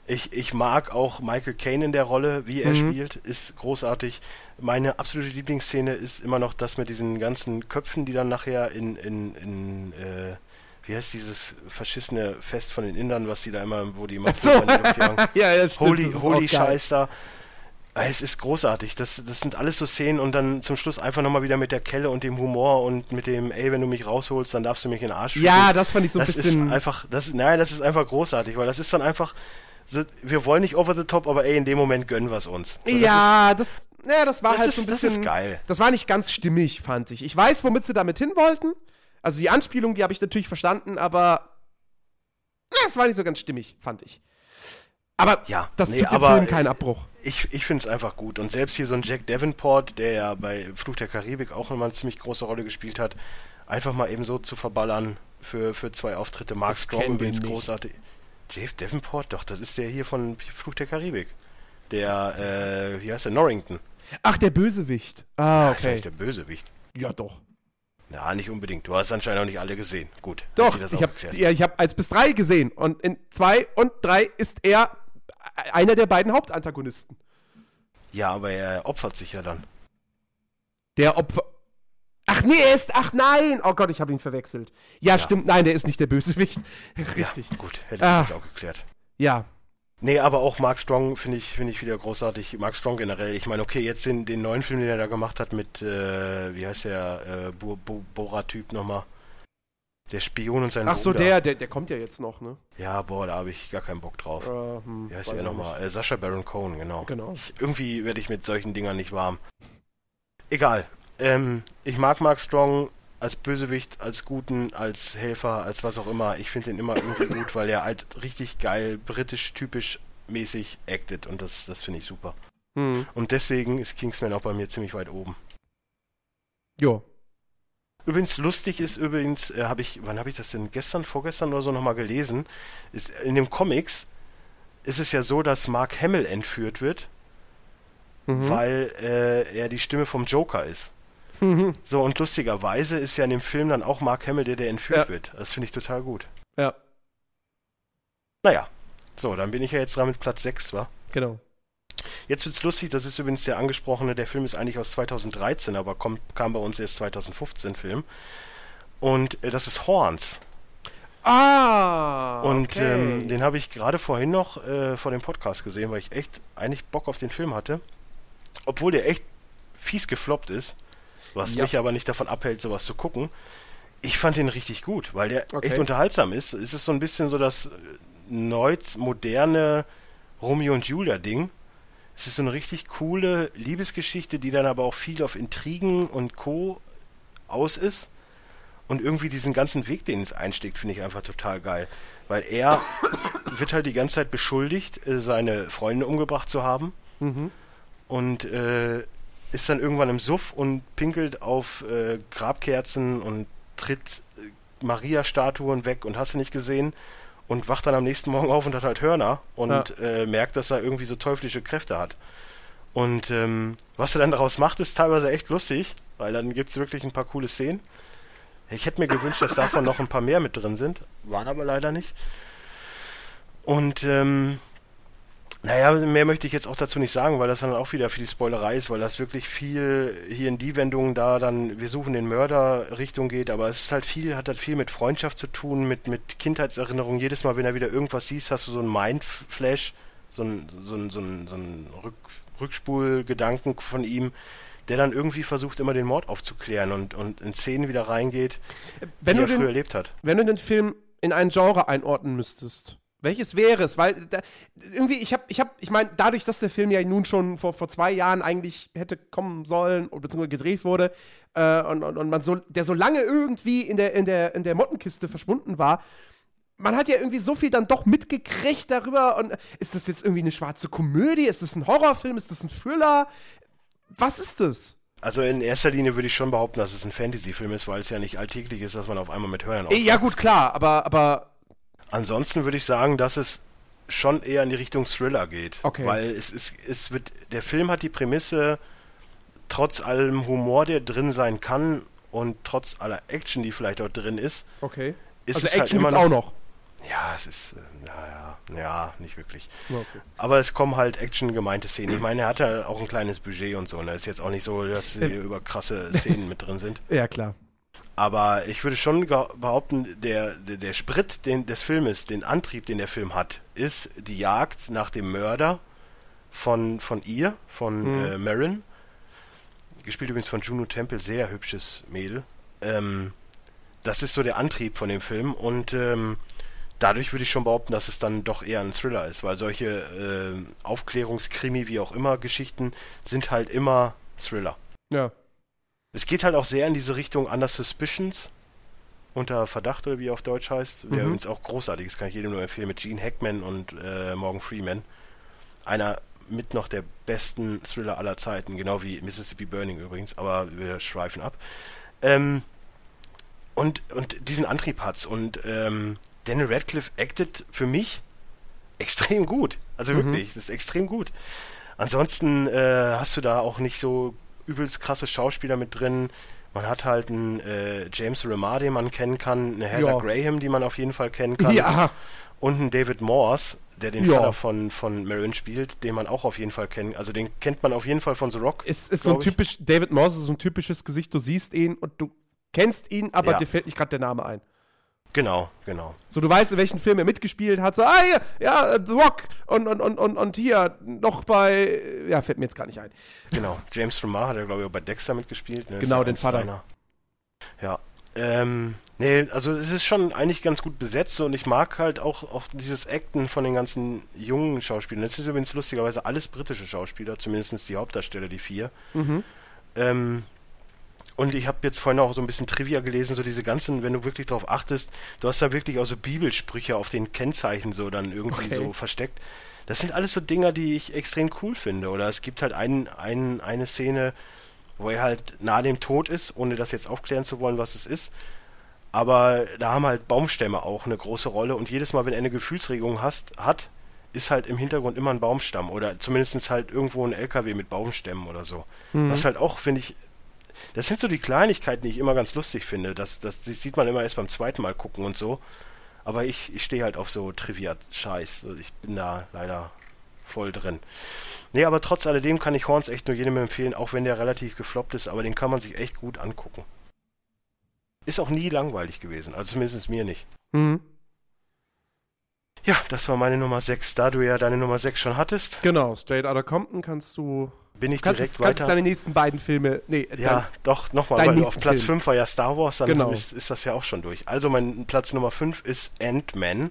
Ich, ich mag auch Michael Caine in der Rolle, wie er mhm. spielt, ist großartig. Meine absolute Lieblingsszene ist immer noch das mit diesen ganzen Köpfen, die dann nachher in, in, in äh, wie heißt dieses verschissene Fest von den Indern, was die da immer, wo die immer so. ja, ja, stimmt, Holy, Holy Scheiß da. Es ist großartig. Das, das sind alles so Szenen und dann zum Schluss einfach nochmal wieder mit der Kelle und dem Humor und mit dem, ey, wenn du mich rausholst, dann darfst du mich in den Arsch. Ja, das fand ich so ein das bisschen. Ist einfach, das, nein, das ist einfach großartig, weil das ist dann einfach, so, wir wollen nicht over the top, aber ey, in dem Moment gönnen wir es uns. So, ja, das, ist, das, ja, das war das halt ist, so ein bisschen. Das ist geil. Das war nicht ganz stimmig, fand ich. Ich weiß, womit sie damit hin wollten. Also die Anspielung, die habe ich natürlich verstanden, aber es war nicht so ganz stimmig, fand ich. Aber ja, das nee, tut dem Film keinen Abbruch. Ich, ich finde es einfach gut. Und selbst hier so ein Jack Davenport, der ja bei Fluch der Karibik auch nochmal eine ziemlich große Rolle gespielt hat, einfach mal eben so zu verballern für, für zwei Auftritte. Mark Strong übrigens großartig. Jack Davenport, doch, das ist der hier von Fluch der Karibik. Der, äh, wie heißt der, Norrington. Ach, der Bösewicht. Ah, okay. Das heißt der Bösewicht. Ja, doch. Ja, nicht unbedingt. Du hast anscheinend auch nicht alle gesehen. Gut. Doch, ich habe ja, hab eins bis drei gesehen. Und in zwei und drei ist er einer der beiden Hauptantagonisten. Ja, aber er opfert sich ja dann. Der Opfer. Ach nee, er ist. Ach nein! Oh Gott, ich habe ihn verwechselt. Ja, ja, stimmt, nein, der ist nicht der Bösewicht. Richtig. Ja, gut, hätte ich ah. das auch geklärt. Ja. Nee, aber auch Mark Strong finde ich, finde ich wieder großartig. Mark Strong generell. Ich meine, okay, jetzt den, den neuen Film, den er da gemacht hat mit, äh, wie heißt der, äh, Bora-Typ nochmal? Der Spion und sein Ach so, der, der, der kommt ja jetzt noch, ne? Ja, boah, da habe ich gar keinen Bock drauf. Äh, hm, Wie heißt der nochmal? Äh, Sascha Baron Cohen, genau. Genau. Ich, irgendwie werde ich mit solchen Dingern nicht warm. Egal. Ähm, ich mag Mark Strong als Bösewicht, als Guten, als Helfer, als was auch immer. Ich finde den immer irgendwie gut, weil er halt richtig geil, britisch, typisch mäßig actet und das, das finde ich super. Hm. Und deswegen ist Kingsman auch bei mir ziemlich weit oben. Jo, Übrigens lustig ist übrigens, äh, habe ich, wann habe ich das denn gestern, vorgestern oder so nochmal gelesen? Ist, in dem Comics ist es ja so, dass Mark Hamill entführt wird, mhm. weil äh, er die Stimme vom Joker ist. Mhm. So, und lustigerweise ist ja in dem Film dann auch Mark Hamill, der, der entführt ja. wird. Das finde ich total gut. Ja. Naja, so, dann bin ich ja jetzt dran mit Platz 6, wa? Genau. Jetzt wird's lustig, das ist übrigens der angesprochene, der Film ist eigentlich aus 2013, aber kommt, kam bei uns erst 2015 Film. Und äh, das ist Horns. Ah! Und okay. ähm, den habe ich gerade vorhin noch äh, vor dem Podcast gesehen, weil ich echt eigentlich Bock auf den Film hatte. Obwohl der echt fies gefloppt ist, was ja. mich aber nicht davon abhält, sowas zu gucken. Ich fand den richtig gut, weil der okay. echt unterhaltsam ist. Es ist so ein bisschen so das äh, neu moderne Romeo und Julia Ding. Es ist so eine richtig coole Liebesgeschichte, die dann aber auch viel auf Intrigen und Co. aus ist. Und irgendwie diesen ganzen Weg, den es einsteckt, finde ich einfach total geil. Weil er wird halt die ganze Zeit beschuldigt, äh, seine Freunde umgebracht zu haben. Mhm. Und äh, ist dann irgendwann im Suff und pinkelt auf äh, Grabkerzen und tritt äh, Maria-Statuen weg und hast du nicht gesehen und wacht dann am nächsten Morgen auf und hat halt Hörner und ja. äh, merkt, dass er irgendwie so teuflische Kräfte hat. Und ähm, was er dann daraus macht, ist teilweise echt lustig, weil dann gibt es wirklich ein paar coole Szenen. Ich hätte mir gewünscht, dass davon noch ein paar mehr mit drin sind, waren aber leider nicht. Und ähm, naja, mehr möchte ich jetzt auch dazu nicht sagen, weil das dann auch wieder für die Spoilerei ist, weil das wirklich viel hier in die Wendung da dann, wir suchen den Mörder Richtung geht, aber es ist halt viel, hat halt viel mit Freundschaft zu tun, mit, mit Kindheitserinnerungen. Jedes Mal, wenn er wieder irgendwas siehst, hast du so einen Mindflash, so ein, so ein, so ein, so ein Rück, Rückspulgedanken von ihm, der dann irgendwie versucht, immer den Mord aufzuklären und, und in Szenen wieder reingeht, wenn die er den, früher erlebt hat. Wenn du den Film in ein Genre einordnen müsstest, welches wäre es? Weil da, irgendwie, ich habe, ich habe, ich meine, dadurch, dass der Film ja nun schon vor, vor zwei Jahren eigentlich hätte kommen sollen, beziehungsweise gedreht wurde, äh, und, und, und man so, der so lange irgendwie in der, in der, in der Mottenkiste verschwunden war, man hat ja irgendwie so viel dann doch mitgekriegt darüber. Und ist das jetzt irgendwie eine schwarze Komödie? Ist das ein Horrorfilm? Ist das ein Thriller? Was ist das? Also in erster Linie würde ich schon behaupten, dass es ein Fantasy-Film ist, weil es ja nicht alltäglich ist, dass man auf einmal mit Hörnern aufwacht. Ja gut, klar, aber, aber Ansonsten würde ich sagen, dass es schon eher in die Richtung Thriller geht. Okay. Weil es, es, es wird, der Film hat die Prämisse, trotz allem Humor, der drin sein kann und trotz aller Action, die vielleicht dort drin ist. Okay. Ist also es halt Action halt immer noch, auch noch. Ja, es ist, äh, ja, nicht wirklich. Okay. Aber es kommen halt Action-gemeinte Szenen. Ich meine, er hat ja auch ein kleines Budget und so. Und ne? ist jetzt auch nicht so, dass hier über krasse Szenen mit drin sind. Ja, klar. Aber ich würde schon behaupten, der, der, der Sprit den, des Filmes, den Antrieb, den der Film hat, ist die Jagd nach dem Mörder von, von ihr, von mhm. äh, Marin. Gespielt übrigens von Juno Temple, sehr hübsches Mädel. Ähm, das ist so der Antrieb von dem Film und ähm, dadurch würde ich schon behaupten, dass es dann doch eher ein Thriller ist, weil solche äh, Aufklärungskrimi, wie auch immer, Geschichten sind halt immer Thriller. Ja. Es geht halt auch sehr in diese Richtung Under Suspicions. Unter Verdacht oder wie er auf Deutsch heißt. Der mhm. übrigens auch großartig ist, kann ich jedem nur empfehlen, mit Gene Hackman und äh, Morgan Freeman. Einer mit noch der besten Thriller aller Zeiten, genau wie Mississippi Burning übrigens, aber wir schweifen ab. Ähm, und, und diesen Antrieb hat's. Und ähm, Daniel Radcliffe acted für mich extrem gut. Also mhm. wirklich, das ist extrem gut. Ansonsten äh, hast du da auch nicht so übelst krasse Schauspieler mit drin. Man hat halt einen äh, James Remar, den man kennen kann, eine Heather ja. Graham, die man auf jeden Fall kennen kann. Ja. Und einen David Morse, der den ja. Vater von, von Marin spielt, den man auch auf jeden Fall kennt. Also den kennt man auf jeden Fall von The Rock. Es ist so ein typisch, David Morse ist so ein typisches Gesicht, du siehst ihn und du kennst ihn, aber ja. dir fällt nicht gerade der Name ein. Genau, genau. So, du weißt, in welchen Film er mitgespielt hat. So, ah, hier, ja, The Rock und, und, und, und, und hier noch bei, ja, fällt mir jetzt gar nicht ein. Genau, James Remar hat ja, glaube ich, auch bei Dexter mitgespielt. Ne? Genau, den Vater. Steiner. Ja, ähm, nee, also es ist schon eigentlich ganz gut besetzt und ich mag halt auch, auch dieses Acten von den ganzen jungen Schauspielern. Das sind übrigens lustigerweise alles britische Schauspieler, zumindest die Hauptdarsteller, die vier. Mhm. Ähm, und ich habe jetzt vorhin auch so ein bisschen Trivia gelesen, so diese ganzen, wenn du wirklich darauf achtest, du hast da wirklich auch so Bibelsprüche auf den Kennzeichen so dann irgendwie okay. so versteckt. Das sind alles so Dinger, die ich extrem cool finde. Oder es gibt halt ein, ein, eine Szene, wo er halt nahe dem Tod ist, ohne das jetzt aufklären zu wollen, was es ist. Aber da haben halt Baumstämme auch eine große Rolle und jedes Mal, wenn er eine Gefühlsregung hast, hat, ist halt im Hintergrund immer ein Baumstamm oder zumindest halt irgendwo ein LKW mit Baumstämmen oder so. Mhm. Was halt auch, finde ich, das sind so die Kleinigkeiten, die ich immer ganz lustig finde. Das, das, das sieht man immer erst beim zweiten Mal gucken und so. Aber ich, ich stehe halt auf so Trivia-Scheiß. Ich bin da leider voll drin. Nee, aber trotz alledem kann ich Horns echt nur jedem empfehlen, auch wenn der relativ gefloppt ist, aber den kann man sich echt gut angucken. Ist auch nie langweilig gewesen, also zumindest mir nicht. Mhm. Ja, das war meine Nummer 6, da du ja deine Nummer 6 schon hattest. Genau, Straight Outta Compton kannst du. Bin ich kannst direkt es, weiter? Kannst deine nächsten beiden Filme. Nee, ja, dein, doch, nochmal, weil auf Platz 5 war ja Star Wars, dann genau. ist, ist, das ja auch schon durch. Also mein Platz Nummer 5 ist Ant-Man.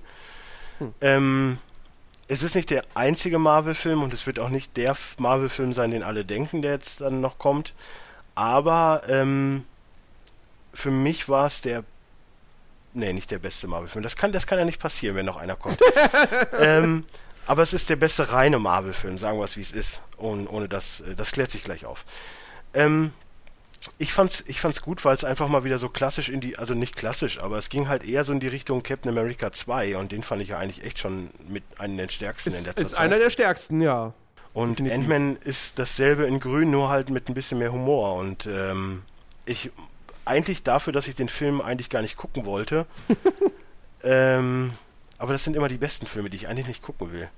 Hm. Ähm, es ist nicht der einzige Marvel-Film und es wird auch nicht der Marvel-Film sein, den alle denken, der jetzt dann noch kommt. Aber ähm, für mich war es der. Nee, nicht der beste Marvel-Film. Das kann, das kann ja nicht passieren, wenn noch einer kommt. ähm, aber es ist der beste reine Marvel-Film, sagen wir es wie es ist. Ohne, ohne das, äh, das klärt sich gleich auf. Ähm, ich fand's, ich fand's gut, weil es einfach mal wieder so klassisch in die, also nicht klassisch, aber es ging halt eher so in die Richtung Captain America 2 und den fand ich ja eigentlich echt schon mit einem der stärksten ist, in der Zeit. Ist einer der stärksten, ja. Und Ant-Man ist dasselbe in Grün, nur halt mit ein bisschen mehr Humor und ähm, ich eigentlich dafür, dass ich den Film eigentlich gar nicht gucken wollte. ähm, aber das sind immer die besten Filme, die ich eigentlich nicht gucken will.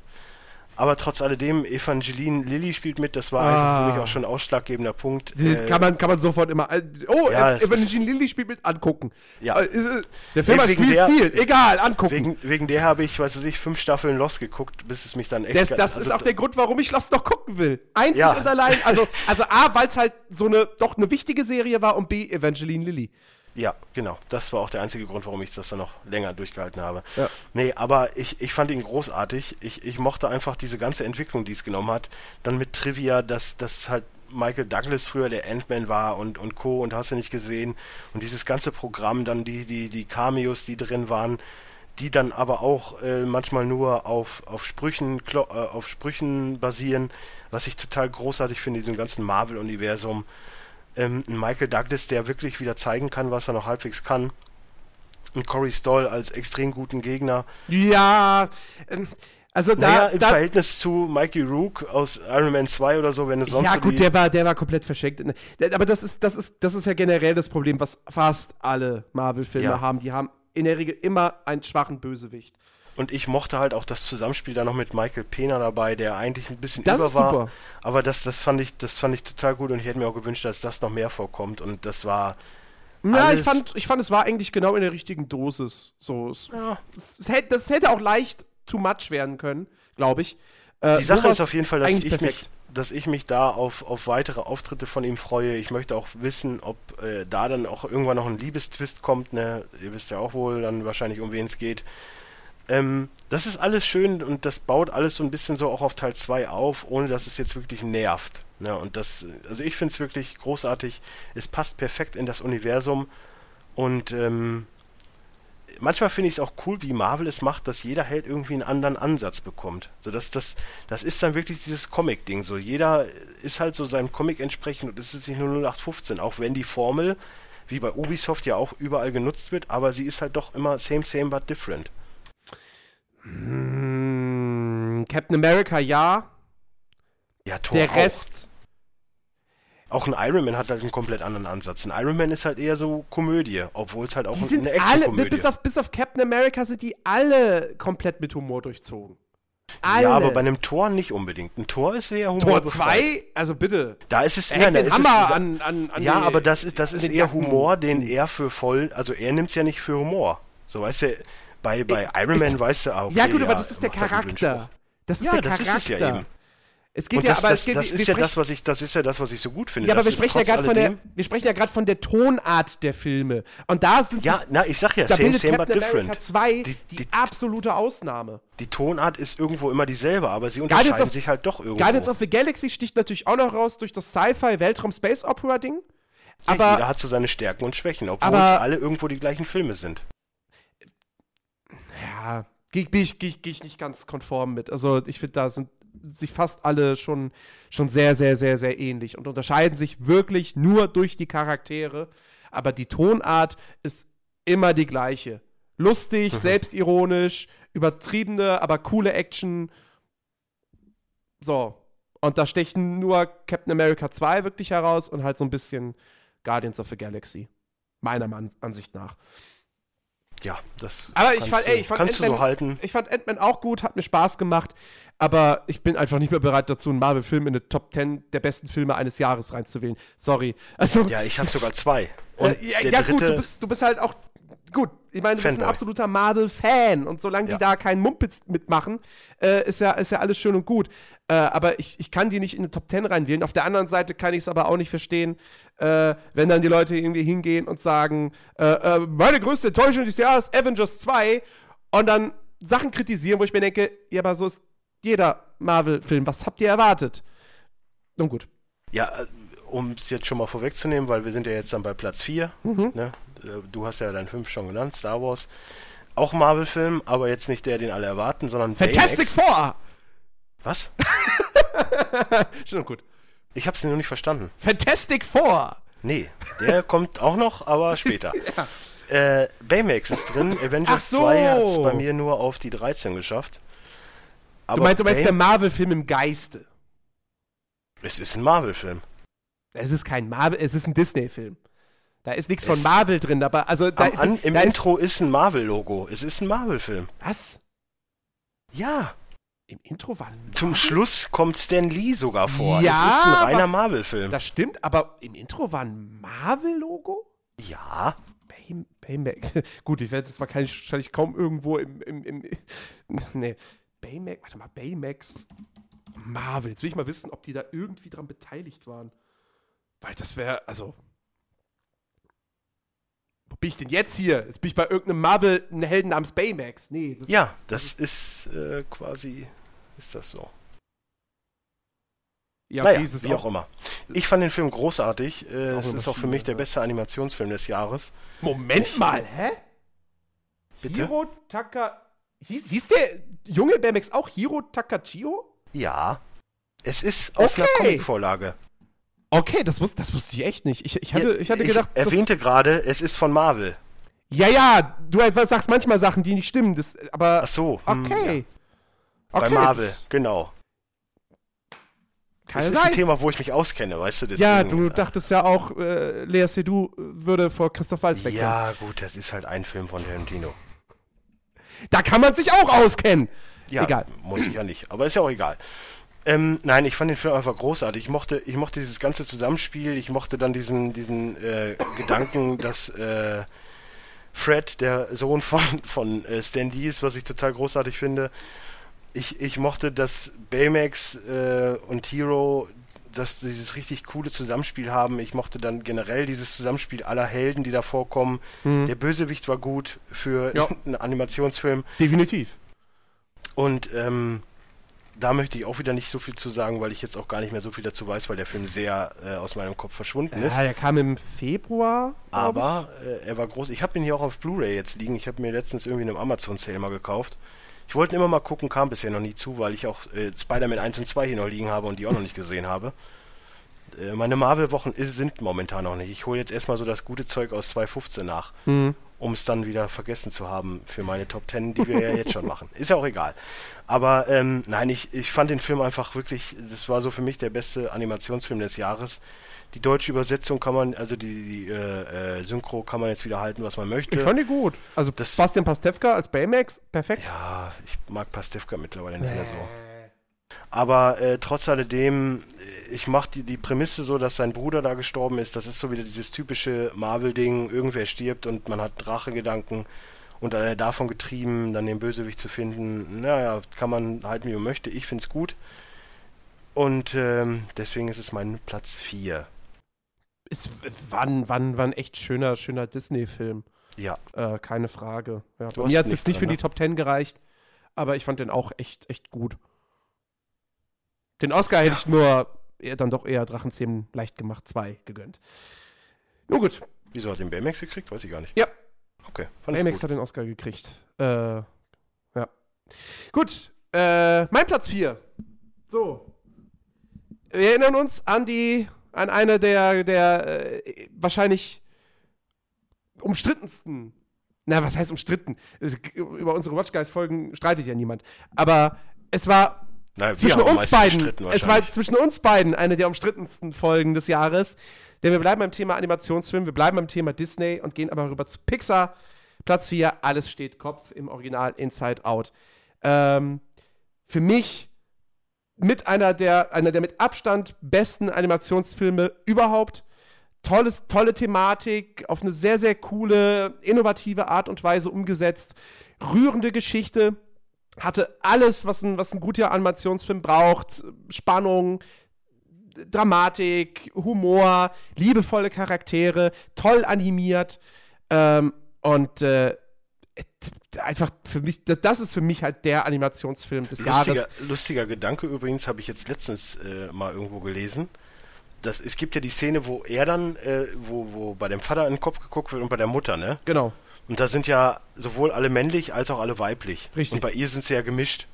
Aber trotz alledem, Evangeline Lilly spielt mit, das war ah. für mich auch schon ein ausschlaggebender Punkt. Das äh, kann, man, kann man sofort immer. Äh, oh, ja, Evangeline Lilly spielt mit, angucken. Ja. Äh, ist, der Film hat Spielstil, egal, angucken. Wegen, wegen der habe ich, weiß ich, fünf Staffeln Lost geguckt, bis es mich dann echt. Das, das also, ist auch der Grund, warum ich Lost noch gucken will. Einzig ja. und allein. Also, also A, weil es halt so eine, doch eine wichtige Serie war und B, Evangeline Lilly. Ja, genau. Das war auch der einzige Grund, warum ich das dann noch länger durchgehalten habe. Ja. Nee, aber ich, ich fand ihn großartig. Ich, ich mochte einfach diese ganze Entwicklung, die es genommen hat. Dann mit Trivia, dass, dass halt Michael Douglas früher der Ant-Man war und, und Co. und hast du nicht gesehen. Und dieses ganze Programm, dann die, die, die Cameos, die drin waren, die dann aber auch äh, manchmal nur auf, auf, Sprüchen, äh, auf Sprüchen basieren, was ich total großartig finde, diesem ganzen Marvel-Universum ähm, ein Michael Douglas, der wirklich wieder zeigen kann, was er noch halbwegs kann. Und Corey Stoll als extrem guten Gegner. Ja, ähm, also da, naja, im da, Verhältnis zu Mikey Rook aus Iron Man 2 oder so, wenn es sonst Ja, so gut, der war, der war komplett verschenkt. Aber das ist, das ist, das ist ja generell das Problem, was fast alle Marvel-Filme ja. haben. Die haben in der Regel immer einen schwachen Bösewicht. Und ich mochte halt auch das Zusammenspiel da noch mit Michael Pena dabei, der eigentlich ein bisschen das über war. Super. Aber das, das fand ich, das fand ich total gut und ich hätte mir auch gewünscht, dass das noch mehr vorkommt. Und das war. Ja, ich fand, ich fand, es war eigentlich genau in der richtigen Dosis. So, es, ja. es, es hätte, das hätte auch leicht too much werden können, glaube ich. Äh, Die Sache ist auf jeden Fall, dass ich mich, dass ich mich da auf, auf weitere Auftritte von ihm freue. Ich möchte auch wissen, ob äh, da dann auch irgendwann noch ein Liebestwist kommt. Ne? Ihr wisst ja auch wohl dann wahrscheinlich, um wen es geht. Ähm, das ist alles schön und das baut alles so ein bisschen so auch auf Teil 2 auf, ohne dass es jetzt wirklich nervt. Ne? Und das, also ich finde es wirklich großartig. Es passt perfekt in das Universum und ähm, manchmal finde ich es auch cool, wie Marvel es macht, dass jeder Held irgendwie einen anderen Ansatz bekommt. So dass das, das ist dann wirklich dieses Comic-Ding. So jeder ist halt so seinem Comic entsprechend und es ist nicht nur 0815, auch wenn die Formel wie bei Ubisoft ja auch überall genutzt wird, aber sie ist halt doch immer same, same, but different. Hm, Captain America ja. Ja, Thor Der Rest. Auch. auch ein Iron Man hat halt einen komplett anderen Ansatz. Ein Iron Man ist halt eher so Komödie, obwohl es halt auch die sind eine Action alle, bis auf, bis auf Captain America sind die alle komplett mit Humor durchzogen. Alle. Ja, aber bei einem Tor nicht unbedingt. Ein Tor ist eher Humor. Tor 2? Also bitte. Da ist es eher den Hammer es, an, an, an Ja, aber das ist, das ist eher Humor, den er für voll, also er nimmt es ja nicht für Humor. So weißt du, bei, bei Iron Man weißt du auch. Ja, gut, aber das ist der Charakter. Das ist ja, der das Charakter. Ist es ja eben. Es geht und ja, das, aber das, es geht, das ist ja das, was ich, das ist ja das, was ich so gut finde. Ja, aber wir sprechen ja gerade von der, wir sprechen ja gerade von der Tonart der Filme. Und da sind ja, na, ich sag ja, da same, same, but different. 2 die, die, die, absolute Ausnahme. Die Tonart ist irgendwo immer dieselbe, aber sie unterscheiden of, sich halt doch irgendwo. Guardians of the Galaxy sticht natürlich auch noch raus durch das Sci-Fi Weltraum Space Opera Ding. Aber ja, jeder hat so seine Stärken und Schwächen, obwohl es alle irgendwo die gleichen Filme sind. Ja, gehe geh ich, geh, geh ich nicht ganz konform mit. Also ich finde, da sind sich fast alle schon, schon sehr, sehr, sehr, sehr ähnlich und unterscheiden sich wirklich nur durch die Charaktere. Aber die Tonart ist immer die gleiche. Lustig, Mhm. selbstironisch, übertriebene, aber coole Action. So. Und da stechen nur Captain America 2 wirklich heraus und halt so ein bisschen Guardians of the Galaxy. Meiner Ansicht nach. Ja, das Aber ich fand, du, ey, ich fand kannst du so halten. Ich fand Ant-Man auch gut, hat mir Spaß gemacht, aber ich bin einfach nicht mehr bereit dazu, einen Marvel-Film in eine Top 10 der besten Filme eines Jahres reinzuwählen. Sorry. Also, Ja, ich habe sogar zwei. Und äh, ja, ja gut, du bist, du bist halt auch. Gut, ich meine, du bist ein Fanboy. absoluter Marvel-Fan und solange Ja. die da keinen Mumpitz mitmachen, äh, ist, ja, ist ja alles schön und gut. Äh, aber ich, ich kann die nicht in eine Top 10 reinwählen. Auf der anderen Seite kann ich es aber auch nicht verstehen, äh, wenn dann die Leute irgendwie hingehen und sagen, äh, äh, meine größte Enttäuschung des Jahres, Avengers 2, und dann Sachen kritisieren, wo ich mir denke, ja, aber so ist jeder Marvel-Film. Was habt ihr erwartet? Nun gut. Ja, äh, um es jetzt schon mal vorwegzunehmen, weil wir sind ja jetzt dann bei Platz 4. Mhm. Ne? Äh, Du hast ja deinen 5 schon genannt, Star Wars. Auch Marvel-Film, aber jetzt nicht der, den alle erwarten, sondern Fantastic Baymax. Four! Was? Schon gut. Ich hab's noch nicht verstanden. Fantastic Four! Nee, der kommt auch noch, aber später. äh, Baymax ist drin. Avengers so. 2 hat es bei mir nur auf die 13 geschafft. Aber Du meinst, du meinst Bay- der Marvel-Film im Geiste. es ist ein Marvel-Film. Es ist kein Marvel, es ist ein Disney-Film. Da ist nichts von Marvel drin, aber also da, Am An, Im da Intro ist, ein Marvel-Logo. Es ist ein Marvel-Film. Ist, was? Ja. Im Intro war ein Zum Schluss kommt Stan Lee sogar vor. Ja, es ist ein reiner Marvel-Film. Das stimmt, aber im Intro war ein Marvel-Logo? Ja. Bay, Baymax. Gut, ich werde es wahrscheinlich, wahrscheinlich kaum irgendwo im, im, im nee. Baymax, warte mal, Baymax Marvel. Jetzt will ich mal wissen, ob die da irgendwie dran beteiligt waren. Weil das wäre, also. Bin ich denn jetzt hier? Jetzt bin ich bei irgendeinem Marvel, einen Helden namens Baymax. Nee, das Ja, das ist äh, quasi. Ist das so? ja, naja, ist es wie auch immer. Ich fand den Film großartig. Äh, Ist auch es ist auch für mich der ja. beste Animationsfilm des Jahres. Moment mal, hä? Bitte? Hiro Taka. Hieß, hieß der junge Baymax auch Hiro Takachio? Ja. Es ist auf einer Okay. Comicvorlage. Okay, das, wus das wusste ich echt nicht. Ich, ich, hatte, ich hatte gedacht. Ich erwähnte gerade, es ist von Marvel. ja, ja, du etwas sagst manchmal Sachen, die nicht stimmen. Das, aber. Ach so. hm, okay. ja. okay. Bei Marvel, genau. Kann Das ja ist ein sein. Thema, wo ich mich auskenne, weißt du? Deswegen, Ja, du äh, dachtest ja auch, äh, Lea Seydoux würde vor Christoph Waltz wechseln. Ja, gut, das ist halt ein Film von Tarantino. Da kann man sich auch auskennen. Ja, Egal. muss ich ja nicht, aber ist ja auch egal. Ähm, nein, ich fand den Film einfach großartig. Ich mochte, ich mochte dieses ganze Zusammenspiel. Ich mochte dann diesen, diesen äh, Gedanken, dass äh, Fred, der Sohn von, von äh, Stan Lee ist, was ich total großartig finde. Ich, ich mochte, dass Baymax äh, und Hero, dass dieses richtig coole Zusammenspiel haben. Ich mochte dann generell dieses Zusammenspiel aller Helden, die da vorkommen. Der Bösewicht war gut für Ja. einen Animationsfilm. Definitiv. Und ähm, da möchte ich auch wieder nicht so viel zu sagen, weil ich jetzt auch gar nicht mehr so viel dazu weiß, weil der Film sehr äh, aus meinem Kopf verschwunden ist. Ja, der kam im Februar. Aber äh, er war groß. Ich habe ihn hier auch auf Blu-ray jetzt liegen. Ich habe mir letztens irgendwie in einem Amazon-Sale mal gekauft. Ich wollte immer mal gucken, kam bisher noch nie zu, weil ich auch äh, Spider-Man 1 und 2 hier noch liegen habe und die auch noch nicht gesehen habe. Äh, meine Marvel-Wochen sind momentan noch nicht. Ich hole jetzt erstmal so das gute Zeug aus 2015 nach, Mhm. Um es dann wieder vergessen zu haben für meine Top 10, die wir ja jetzt schon machen. Ist ja auch egal. Aber ähm, nein, ich, ich fand den Film einfach wirklich, das war so für mich der beste Animationsfilm des Jahres. Die deutsche Übersetzung kann man, also die, die äh, äh, Synchro kann man jetzt wieder halten, was man möchte. Ich fand die gut. Also Das- Bastian Pastewka als Baymax, perfekt. Ja, ich mag Pastewka mittlerweile nicht mehr so. Aber äh, trotz alledem, äh, ich mach die, die Prämisse so, dass sein Bruder da gestorben ist. Das ist so wieder dieses typische Marvel-Ding. Irgendwer stirbt und man hat Rachegedanken und äh, davon getrieben, dann den Bösewicht zu finden. Naja, kann man halten, wie man möchte. Ich find's gut. Und ähm, deswegen ist es mein Platz 4. Es war, ein- war, war ein echt schöner, schöner Disney-Film. Ja, Äh, keine Frage. Ja, bei mir hat es jetzt nicht für dran, die Top 10 gereicht, aber ich fand den auch echt, echt gut. Den Oscar hätte ich nur dann doch eher Drachenzähmen leicht gemacht, zwei gegönnt. Nun gut, wieso hat den Baymax gekriegt? Weiß ich gar nicht. Ja. Okay, fand ich Baymax hat den Oscar gekriegt. Äh, ja. Gut, äh, mein Platz 4. So. Wir erinnern uns an die, an eine der, der äh, wahrscheinlich umstrittensten. Na, was heißt umstritten? Über unsere Watch Guys Folgen streitet ja niemand. Aber es war Na, zwischen uns beiden, es war zwischen uns beiden eine der umstrittensten Folgen des Jahres. Denn wir bleiben beim Thema Animationsfilm, wir bleiben beim Thema Disney und gehen aber rüber zu Pixar. Platz 4, Alles steht Kopf im Original Inside Out. Ähm, für mich mit einer der, einer der mit Abstand besten Animationsfilme überhaupt. Tolles, tolle Thematik, auf eine sehr, sehr coole, innovative Art und Weise umgesetzt. Rührende Geschichte. Hatte alles, was ein, was ein guter Animationsfilm braucht. Spannung, Dramatik, Humor, liebevolle Charaktere, toll animiert. Ähm, und äh, einfach für mich, das- ist für mich halt der Animationsfilm des Lustiger, Jahres. lustiger Gedanke übrigens, habe ich jetzt letztens äh, mal irgendwo gelesen. Das, es gibt ja die Szene, wo er dann, äh, wo, wo bei dem Vater in den Kopf geguckt wird und bei der Mutter, ne? Genau. Und da sind ja sowohl alle männlich als auch alle weiblich. Richtig. Und bei ihr sind sie ja gemischt.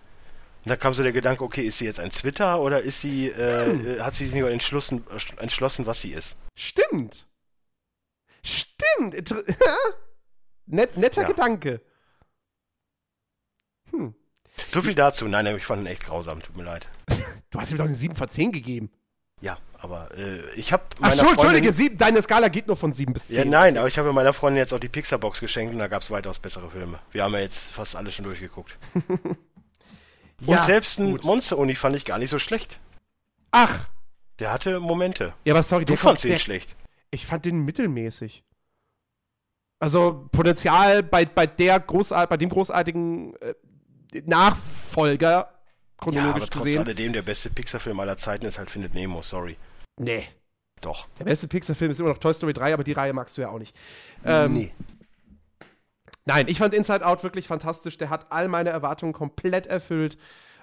Und da kam so der Gedanke, okay, ist sie jetzt ein Twitter oder ist sie, äh, Hm. äh, hat sie sich nicht entschlossen, entschlossen, was sie ist? Stimmt. Stimmt. Net, netter Ja. Gedanke. Hm. So viel dazu. Nein, nein, ich fand ihn echt grausam, tut mir leid. Du hast ihm doch eine 7 von 10 gegeben. Ja, aber äh, ich habe Ach so, Entschuldige, sieben, deine Skala geht nur von 7 bis 10. Ja, nein, aber ich habe meiner Freundin jetzt auch die Pixar-Box geschenkt und da gab es weitaus bessere Filme. Wir haben ja jetzt fast alle schon durchgeguckt. Ja, und selbst ein gut. Monster-Uni fand ich gar nicht so schlecht. Ach. Der hatte Momente. Ja, aber sorry, Du der fandst ihn schlecht. Ich fand den mittelmäßig. Also Potenzial bei, bei der großart, bei dem großartigen äh, Nachfolger Ja, chronologisch aber trotz gesehen. alledem, der beste Pixar-Film aller Zeiten ist halt Findet Nemo, sorry. Nee. Doch. Der beste Pixar-Film ist immer noch Toy Story 3, aber die Reihe magst du ja auch nicht. Ähm, nee. Nein, ich fand Inside Out wirklich fantastisch. Der hat all meine Erwartungen komplett erfüllt.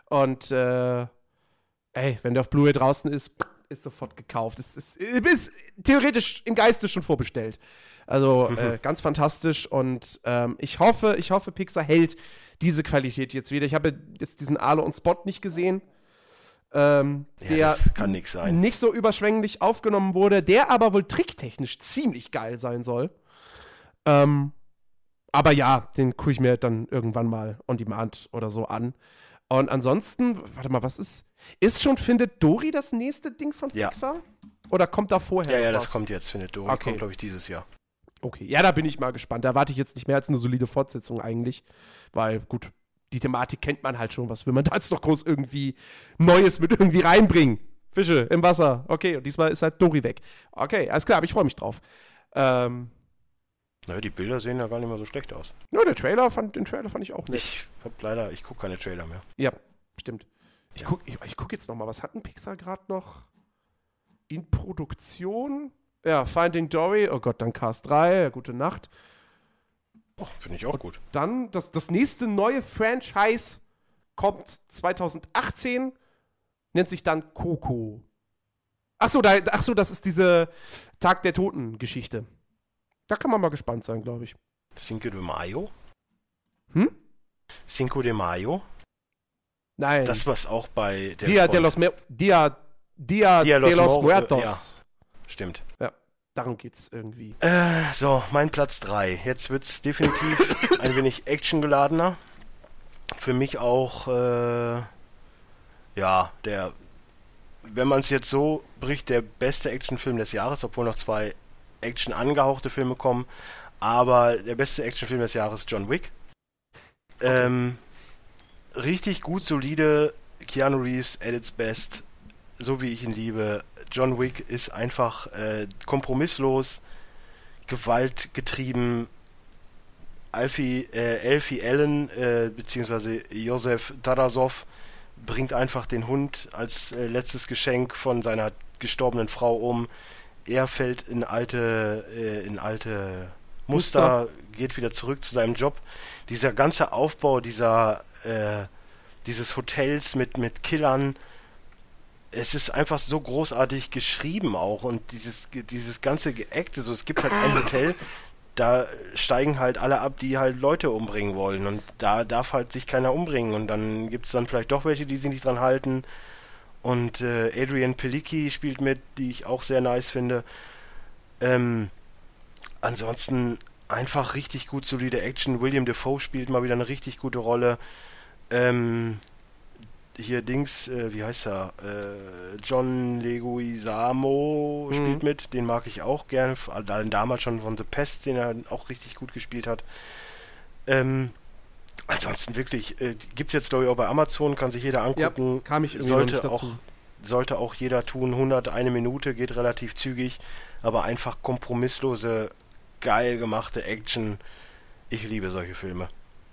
Und äh, ey, wenn der auf Blu-ray draußen ist, ist sofort gekauft. Es ist, ist theoretisch im Geiste schon vorbestellt. Also äh, ganz fantastisch. Und ähm, ich hoffe, ich hoffe, Pixar hält diese Qualität jetzt wieder. Ich habe jetzt diesen Arlo und Spot nicht gesehen. Ähm, Ja, der das sein. nicht so überschwänglich aufgenommen wurde, der aber wohl tricktechnisch ziemlich geil sein soll. Ähm, aber ja, den gucke ich mir dann irgendwann mal on demand oder so an. Und ansonsten, warte mal, was ist. Ist schon Findet Dory das nächste Ding von Ja. Pixar? Oder kommt da vorher? Ja, ja, das was? kommt jetzt, Findet Dory. Okay. Kommt, glaube ich, dieses Jahr. Okay, ja, da bin ich mal gespannt. Da erwarte ich jetzt nicht mehr als eine solide Fortsetzung eigentlich. Weil, gut, die Thematik kennt man halt schon. Was will man da jetzt noch groß irgendwie Neues mit irgendwie reinbringen? Fische im Wasser. Okay, und diesmal ist halt Dory weg. Okay, alles klar, aber ich freue mich drauf. Ähm, Naja, die Bilder sehen ja gar nicht mal so schlecht aus. ja, der Trailer fand, den Trailer fand ich auch nett. Ich hab leider, ich gucke keine Trailer mehr. Ja, stimmt. Ich Ja. guck, ich, ich guck jetzt noch mal, was hat ein Pixar gerade noch in Produktion? Ja, Finding Dory. Oh Gott, dann Cast 3. Ja, gute Nacht. Oh, Finde ich auch gut. Dann das, das nächste neue Franchise kommt 2018, nennt sich dann Coco. Achso, da, ach so, das ist diese Tag der Toten-Geschichte. Da kann man mal gespannt sein, glaube ich. Cinco de Mayo? Hm? Cinco de Mayo? Nein. Das, was auch bei der Dia, Front- de los, Mer- Dia, Dia, Dia de los los Muertos. ja. Stimmt. Darum geht's irgendwie. Äh, so, mein Platz 3. Jetzt wird's definitiv ein wenig actiongeladener. Für mich auch, äh, ja, der, wenn man es jetzt so bricht, der beste Actionfilm des Jahres, obwohl noch zwei Action angehauchte Filme kommen. Aber der beste Actionfilm des Jahres ist John Wick. Ähm, richtig gut, solide Keanu Reeves at its best, so wie ich ihn liebe. John Wick ist einfach äh, kompromisslos, gewaltgetrieben. Alfie, äh, Elfie Allen, äh, beziehungsweise Josef Tarasov, bringt einfach den Hund als äh, letztes Geschenk von seiner gestorbenen Frau um. Er fällt in alte, äh, in alte Muster, geht wieder zurück zu seinem Job. Dieser ganze Aufbau dieser, äh, dieses Hotels mit, mit Killern, es ist einfach so großartig geschrieben auch und dieses, dieses ganze Geackte, so es gibt halt ein Hotel, da steigen halt alle ab, die halt Leute umbringen wollen und da darf halt sich keiner umbringen und dann gibt es dann vielleicht doch welche, die sich nicht dran halten Und äh, Adrian Pelicki spielt mit, die ich auch sehr nice finde. Ähm, ansonsten einfach richtig gut solide Action. William Defoe spielt mal wieder eine richtig gute Rolle. Ähm, hier Dings, äh, wie heißt er? Äh, John Leguizamo spielt Mhm. mit, den mag ich auch. Allein damals schon von The Pest, den er auch richtig gut gespielt hat. Ähm, ansonsten wirklich, äh, gibt's jetzt glaube ich auch bei Amazon, kann sich jeder angucken. kam ich sollte auch sollte auch jeder tun. 101 Minute geht relativ zügig, aber einfach kompromisslose, geil gemachte Action. Ich liebe solche Filme.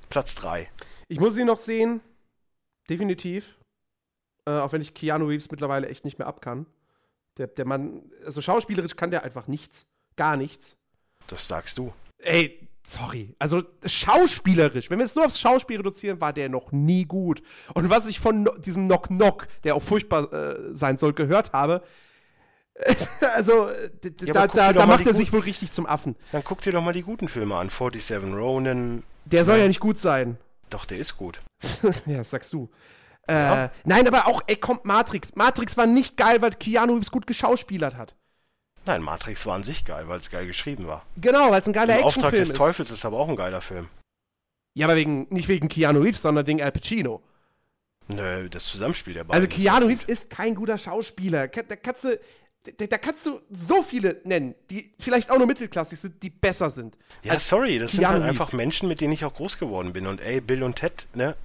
Platz 3. Ich muss ihn noch sehen. Definitiv. Äh, auch wenn ich Keanu Reeves mittlerweile echt nicht mehr ab kann. Der, der Mann, also schauspielerisch kann der einfach nichts. Gar nichts. Das sagst du. Ey, sorry. Also schauspielerisch, wenn wir es nur aufs Schauspiel reduzieren, war der noch nie gut. Und was ich von no diesem Knock Knock, der auch furchtbar äh, sein soll, gehört habe, also äh, Ja, da, da, da macht er sich wohl richtig zum Affen. Dann guck dir doch mal die guten Filme an. 47 Ronin. Der soll Ja. ja nicht gut sein. Doch, der ist gut. ja, das sagst du. Äh, Ja. Nein, aber auch, ey, kommt Matrix. Matrix war nicht geil, weil Keanu Reeves gut geschauspielert hat. Nein, Matrix war an sich geil, weil es geil geschrieben war. Genau, weil es ein geiler Im Auftrag Actionfilm des ist. Teufels ist aber auch ein geiler Film. Ja, aber wegen, nicht wegen Keanu Reeves, sondern wegen Al Pacino. Nö, das Zusammenspiel der beiden. Also ist Keanu Reeves ist kein guter Schauspieler. Ka- Da kannst du, da, da kannst du so viele nennen, die vielleicht auch nur mittelklassig sind, die besser sind. Ja, sorry, das sind halt einfach. Menschen, mit denen ich auch groß geworden bin. Und ey, Bill und Ted, ne,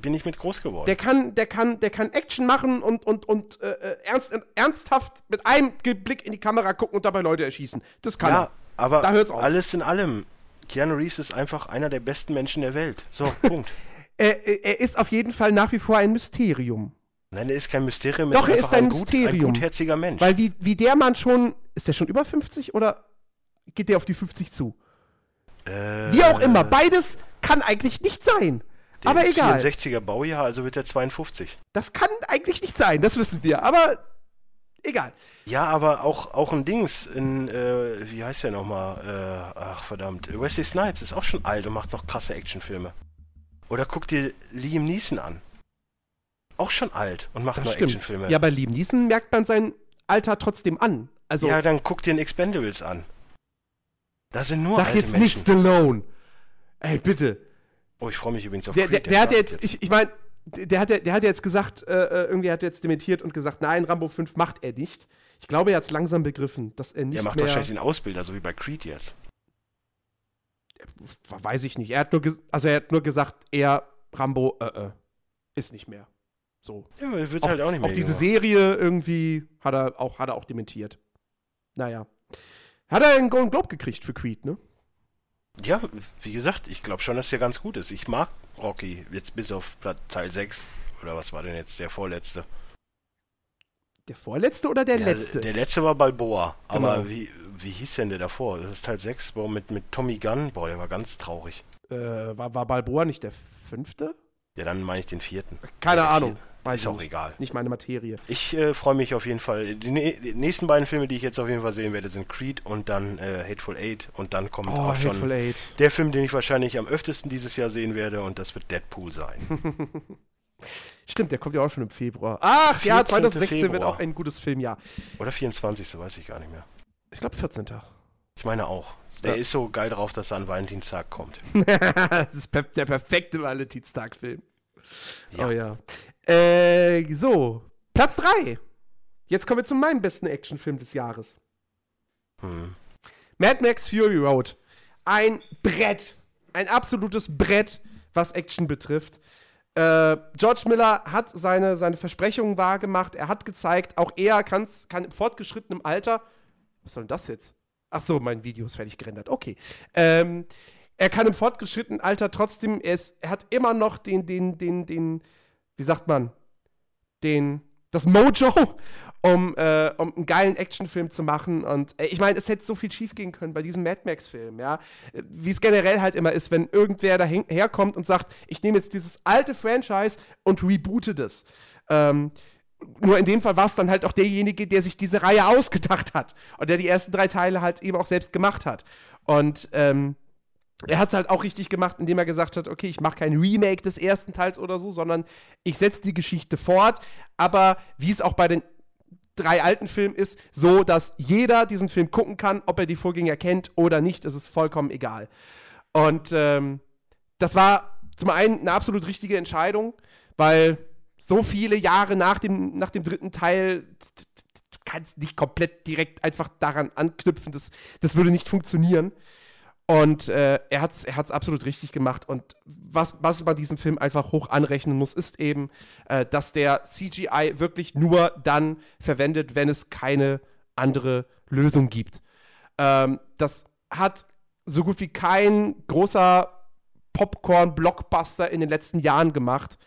bin ich mit groß geworden. Der kann, der kann, der kann Action machen und, und, und äh, äh, ernst, ernsthaft mit einem Blick in die Kamera gucken und dabei Leute erschießen. Das kann ja, er. aber Da hört's auf. alles in allem. Keanu Reeves ist einfach einer der besten Menschen der Welt. So, Punkt. Er er ist auf jeden Fall nach wie vor ein Mysterium. Nein, er ist kein Mysterium, Doch, er ist ein gut, ein Mysterium. gutherziger Mensch. Weil wie, wie der Mann schon, ist der schon über 50 oder geht der auf die 50 zu? äh, Wie auch immer, beides kann eigentlich nicht sein. der Aber ist egal. 64er Baujahr, also wird er 52. Das kann eigentlich nicht sein, das wissen wir. Aber egal. Ja, aber auch, auch ein Dings in, äh, wie heißt der nochmal? Äh, ach, verdammt. Wesley Snipes ist auch schon alt und macht noch krasse Actionfilme. Oder guck dir Liam Neeson an. Auch schon alt und macht Das nur stimmt. Actionfilme. Ja, bei Liam Neeson merkt man sein Alter trotzdem an. Also, ja, dann guck dir den Expendables an. Da sind nur sag alte jetzt Menschen. nicht Stallone. Ey, bitte. Oh, ich freue mich übrigens auf Der, der, Creed, der hat ja startet jetzt, ich, ich meine, der hat, der hat jetzt gesagt, äh, äh, irgendwie hat er jetzt dementiert und gesagt, nein, Rambo 5 macht er nicht. Ich glaube, er hat es langsam begriffen, dass er nicht Der macht mehr, wahrscheinlich den Ausbilder, so wie bei Creed jetzt. weiß ich nicht. Er hat nur, also er hat nur gesagt, er, Rambo, äh, äh, ist nicht mehr. So. Ja, er wird Auch, halt auch nicht mehr auch diese jünger. Serie irgendwie hat er auch, hat er auch dementiert. Naja. Hat er einen Golden Globe gekriegt für Creed, ne? Ja, wie gesagt, ich glaube schon, dass der ganz gut ist. Ich mag Rocky, jetzt bis auf Teil 6. Oder was war denn jetzt der vorletzte? Der vorletzte oder der Ja, letzte? Der letzte war Balboa. Aber Genau. wie, wie hieß denn der davor? Das ist Teil 6, boah, mit, mit Tommy Gunn. Boah, der war ganz traurig. äh, war, war Balboa nicht der fünfte? Ja, dann meine ich den vierten. Keine Der Ahnung. vierte. Weiß Ist auch nicht. egal. Nicht meine Materie. Ich äh, freue mich auf jeden Fall. Die, die nächsten beiden Filme, die ich jetzt auf jeden Fall sehen werde, sind Creed und dann äh, Hateful Eight. Und dann kommt Oh, auch schon Hateful Eight. der Film, den ich wahrscheinlich am öftesten dieses Jahr sehen werde. Und das wird Deadpool sein. Stimmt, der kommt ja auch schon im Februar. Ach ja, 14. 2016 wird Februar. auch ein gutes Filmjahr. Oder 24. So weiß ich gar nicht mehr. Ich glaube 14. Ich meine auch. Der Ja. ist so geil drauf, dass er an Valentinstag kommt. das ist der perfekte Valentinstag-Film. Ja. Oh ja. Äh, so, Platz 3. Jetzt kommen wir zu meinem besten Actionfilm des Jahres. Hm. Mad Max Fury Road. Ein Brett. Ein absolutes Brett, was Action betrifft. Äh, George Miller hat seine, seine Versprechungen wahrgemacht. Er hat gezeigt, auch er kann's, kann im fortgeschrittenen Alter. Was soll denn das jetzt? Ach so, mein Video ist fertig gerendert. Okay. Ähm, er kann im fortgeschrittenen Alter trotzdem, er, ist, er hat immer noch den, den, den, den, wie sagt man, den, das Mojo, um, äh, um einen geilen Actionfilm zu machen. Und äh, ich meine, es hätte so viel schief gehen können bei diesem Mad Max-Film, ja. Wie es generell halt immer ist, wenn irgendwer daherkommt und sagt, ich nehme jetzt dieses alte Franchise und reboote das. Ähm, nur in dem Fall war es dann halt auch derjenige, der sich diese Reihe ausgedacht hat und der die ersten drei Teile halt eben auch selbst gemacht hat. Und ähm, er hat es halt auch richtig gemacht, indem er gesagt hat, okay, ich mache kein Remake des ersten Teils oder so, sondern ich setze die Geschichte fort, aber wie es auch bei den drei alten Filmen ist, so dass jeder diesen Film gucken kann, ob er die Vorgänger kennt oder nicht, ist vollkommen egal. Und ähm, das war zum einen eine absolut richtige Entscheidung, weil so viele Jahre nach dem, nach dem dritten Teil, kannst nicht komplett direkt einfach daran anknüpfen, das, das würde nicht funktionieren. Und äh, er hat es er absolut richtig gemacht. Und was, was man diesem Film einfach hoch anrechnen muss, ist eben, äh, dass der CGI wirklich nur dann verwendet, wenn es keine andere Lösung gibt. Ähm, das hat so gut wie kein großer Popcorn-Blockbuster in den letzten Jahren gemacht.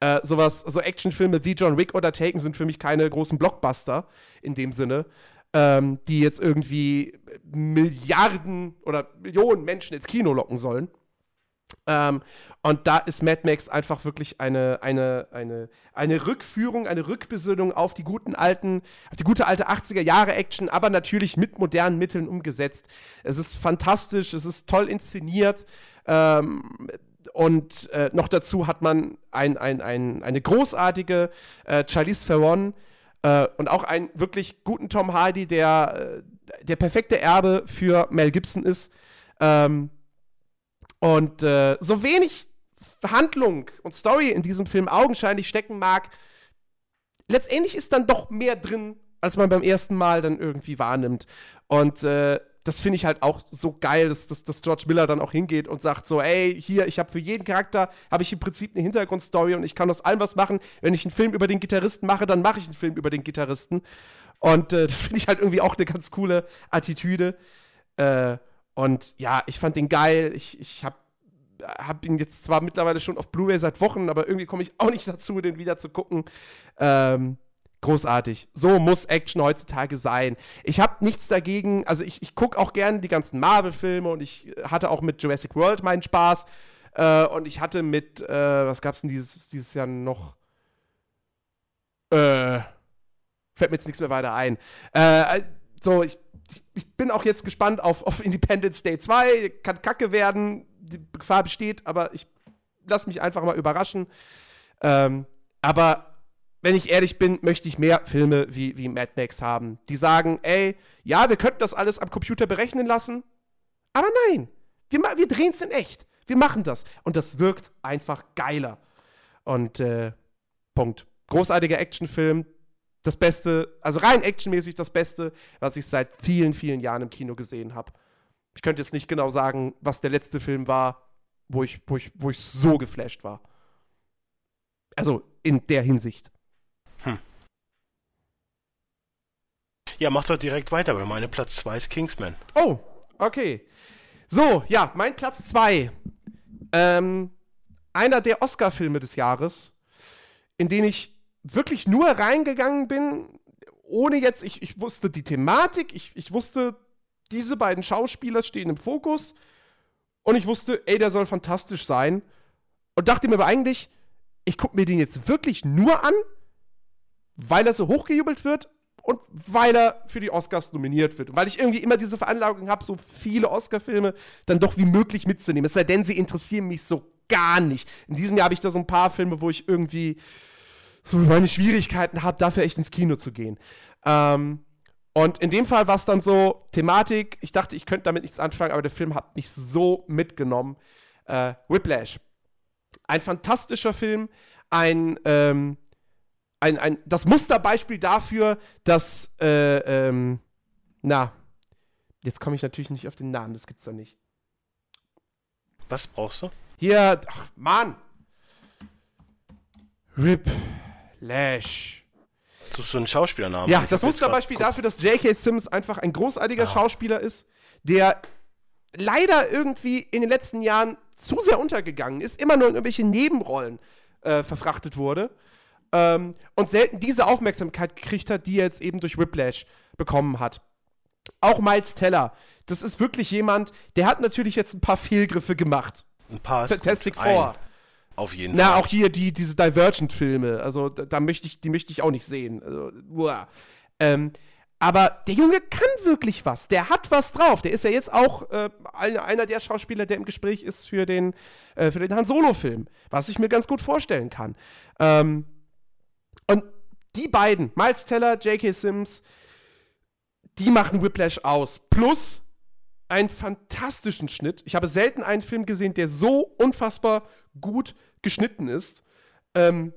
Äh, sowas, so Actionfilme wie John Wick oder Taken sind für mich keine großen Blockbuster in dem Sinne ähm, die jetzt irgendwie Milliarden oder Millionen Menschen ins Kino locken sollen. Ähm, und da ist Mad Max einfach wirklich eine, eine, eine, eine Rückführung, eine Rückbesinnung auf die guten alten, auf die gute alte 80er Jahre Action, aber natürlich mit modernen Mitteln umgesetzt. Es ist fantastisch, es ist toll inszeniert. Ähm, und äh, noch dazu hat man ein, ein, ein, eine großartige äh, Charlize Theron, äh, und auch einen wirklich guten Tom Hardy, der äh, der perfekte Erbe für Mel Gibson ist. Ähm, und äh, so wenig Handlung und Story in diesem Film augenscheinlich stecken mag, letztendlich ist dann doch mehr drin, als man beim ersten Mal dann irgendwie wahrnimmt. Und äh, das finde ich halt auch so geil, dass, dass, dass, George Miller dann auch hingeht und sagt so, ey, hier, ich habe für jeden Charakter, habe ich im Prinzip eine Hintergrundstory und ich kann aus allem was machen. Wenn ich einen Film über den Gitarristen mache, dann mache ich einen Film über den Gitarristen. Und äh, das finde ich halt irgendwie auch eine ganz coole Attitüde. Äh, und ja, ich fand den geil. Ich, ich habe hab ihn jetzt zwar mittlerweile schon auf Blu-ray seit Wochen, aber irgendwie komme ich auch nicht dazu, den wieder zu gucken. Ähm, großartig. So muss Action heutzutage sein. Ich habe nichts dagegen, also ich, ich gucke auch gerne die ganzen Marvel-Filme und ich hatte auch mit Jurassic World meinen Spaß. Äh, und ich hatte mit, äh, was gab's denn dieses, dieses Jahr noch? Äh, fällt mir jetzt nichts mehr weiter ein. Äh, so, ich, ich, ich, bin auch jetzt gespannt auf, auf Independence Day 2. Kann kacke werden, die Gefahr besteht, aber ich lasse mich einfach mal überraschen. Ähm, aber wenn ich ehrlich bin, möchte ich mehr Filme wie, wie Mad Max haben, die sagen, ey, ja, wir könnten das alles am Computer berechnen lassen, aber nein, wir, wir drehen es in echt. Wir machen das. Und das wirkt einfach geiler. Und äh, Punkt. Großartiger Actionfilm. Das Beste, also rein actionmäßig das Beste, was ich seit vielen, vielen Jahren im Kino gesehen habe. Ich könnte jetzt nicht genau sagen, was der letzte Film war, wo ich, wo ich, wo ich so geflasht war. Also in der Hinsicht. Ja, mach doch direkt weiter, weil meine Platz 2 ist Kingsman. Oh, okay. So, ja, mein Platz 2. Ähm, einer der Oscar-Filme des Jahres, in den ich wirklich nur reingegangen bin, ohne jetzt, ich, ich wusste die Thematik, ich, ich wusste, diese beiden Schauspieler stehen im Fokus und ich wusste, ey, der soll fantastisch sein und dachte mir aber eigentlich, ich gucke mir den jetzt wirklich nur an, weil er so hochgejubelt wird und weil er für die Oscars nominiert wird. Und weil ich irgendwie immer diese Veranlagung habe, so viele Oscar-Filme dann doch wie möglich mitzunehmen. Es sei denn, sie interessieren mich so gar nicht. In diesem Jahr habe ich da so ein paar Filme, wo ich irgendwie so meine Schwierigkeiten habe, dafür echt ins Kino zu gehen. Ähm, und in dem Fall war es dann so, Thematik, ich dachte, ich könnte damit nichts anfangen, aber der Film hat mich so mitgenommen. Äh, Whiplash. Ein fantastischer Film, ein ähm, ein, ein, das Musterbeispiel dafür, dass, äh, ähm, na, jetzt komme ich natürlich nicht auf den Namen, das gibt's doch nicht. Was brauchst du? Hier, ach, Mann! Rip Lash. Suchst du einen Schauspielernamen? Ja, das Musterbeispiel dafür, dass J.K. Sims einfach ein großartiger ah. Schauspieler ist, der leider irgendwie in den letzten Jahren zu sehr untergegangen ist, immer nur in irgendwelche Nebenrollen äh, verfrachtet wurde ähm, und selten diese Aufmerksamkeit gekriegt hat, die er jetzt eben durch Whiplash bekommen hat. Auch Miles Teller, das ist wirklich jemand, der hat natürlich jetzt ein paar Fehlgriffe gemacht. Ein paar. Fantastic Four. Auf jeden Na, Fall. Na, auch hier die, diese Divergent-Filme, also da, da, möchte ich, die möchte ich auch nicht sehen. Also, ähm, Aber der Junge kann wirklich was. Der hat was drauf. Der ist ja jetzt auch äh, einer der Schauspieler, der im Gespräch ist für den, äh, für den Han Solo-Film. Was ich mir ganz gut vorstellen kann. Ähm, die beiden, Miles Teller, J.K. Sims, die machen Whiplash aus. Plus einen fantastischen Schnitt. Ich habe selten einen Film gesehen, der so unfassbar gut geschnitten ist. Ähm,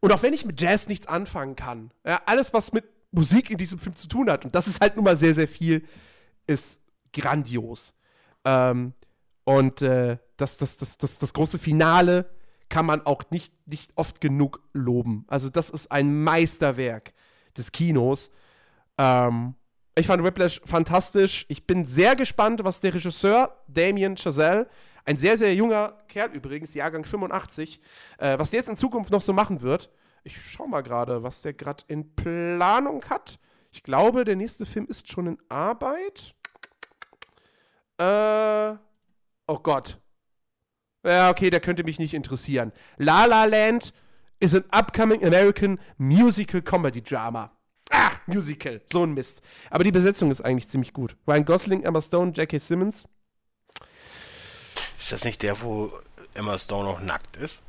und auch wenn ich mit Jazz nichts anfangen kann, ja, alles, was mit Musik in diesem Film zu tun hat, und das ist halt nun mal sehr, sehr viel, ist grandios. Ähm, und äh, das, das, das, das, das große Finale kann man auch nicht, nicht oft genug loben. Also, das ist ein Meisterwerk des Kinos. Ähm, ich fand Whiplash fantastisch. Ich bin sehr gespannt, was der Regisseur Damien Chazelle, ein sehr, sehr junger Kerl übrigens, Jahrgang 85, äh, was der jetzt in Zukunft noch so machen wird. Ich schau mal gerade, was der gerade in Planung hat. Ich glaube, der nächste Film ist schon in Arbeit. Äh, oh Gott. Ja, okay, der könnte mich nicht interessieren. La La Land is an upcoming American musical comedy drama. Ah, Musical. So ein Mist. Aber die Besetzung ist eigentlich ziemlich gut. Ryan Gosling, Emma Stone, J.K. Simmons. Ist das nicht der, wo Emma Stone noch nackt ist?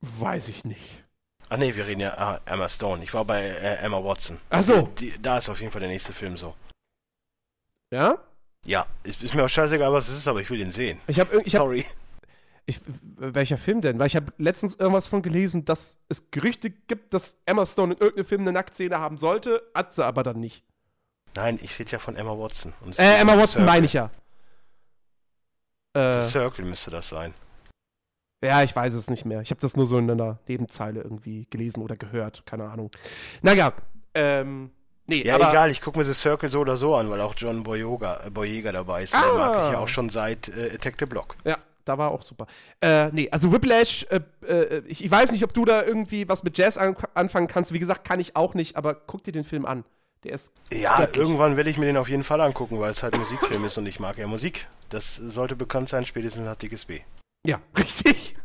Weiß ich nicht. Ach nee, wir reden ja ah, Emma Stone. Ich war bei äh, Emma Watson. Ach so. Die, da ist auf jeden Fall der nächste Film so. Ja? Ja, ist, ist mir auch scheißegal, was es ist, aber ich will ihn sehen. Ich habe ich hab, Sorry. Ich, welcher Film denn? Weil ich habe letztens irgendwas von gelesen, dass es Gerüchte gibt, dass Emma Stone in irgendeinem Film eine Nacktszene haben sollte, hat sie aber dann nicht. Nein, ich rede ja von Emma Watson. äh, Emma Watson meine ich ja. Äh, The Circle müsste das sein. Ja, ich weiß es nicht mehr. Ich habe das nur so in einer Nebenzeile irgendwie gelesen oder gehört. Keine Ahnung. Naja, ähm, nee, Ja, egal, ich gucke mir The Circle so oder so an, weil auch John Boyega, äh, Boyega dabei ist. Ah. Den mag ich ja auch schon seit äh, Attack the Block. Ja, da war auch super. Äh, nee, also Whiplash, äh, äh, ich, ich weiß nicht, ob du da irgendwie was mit Jazz an, anfangen kannst. Wie gesagt, kann ich auch nicht, aber guck dir den Film an. Der ist. Ja, göttlich. irgendwann werde ich mir den auf jeden Fall angucken, weil es halt Musikfilm ist und ich mag ja Musik. Das sollte bekannt sein, spätestens nach Dickes B. Ja, richtig.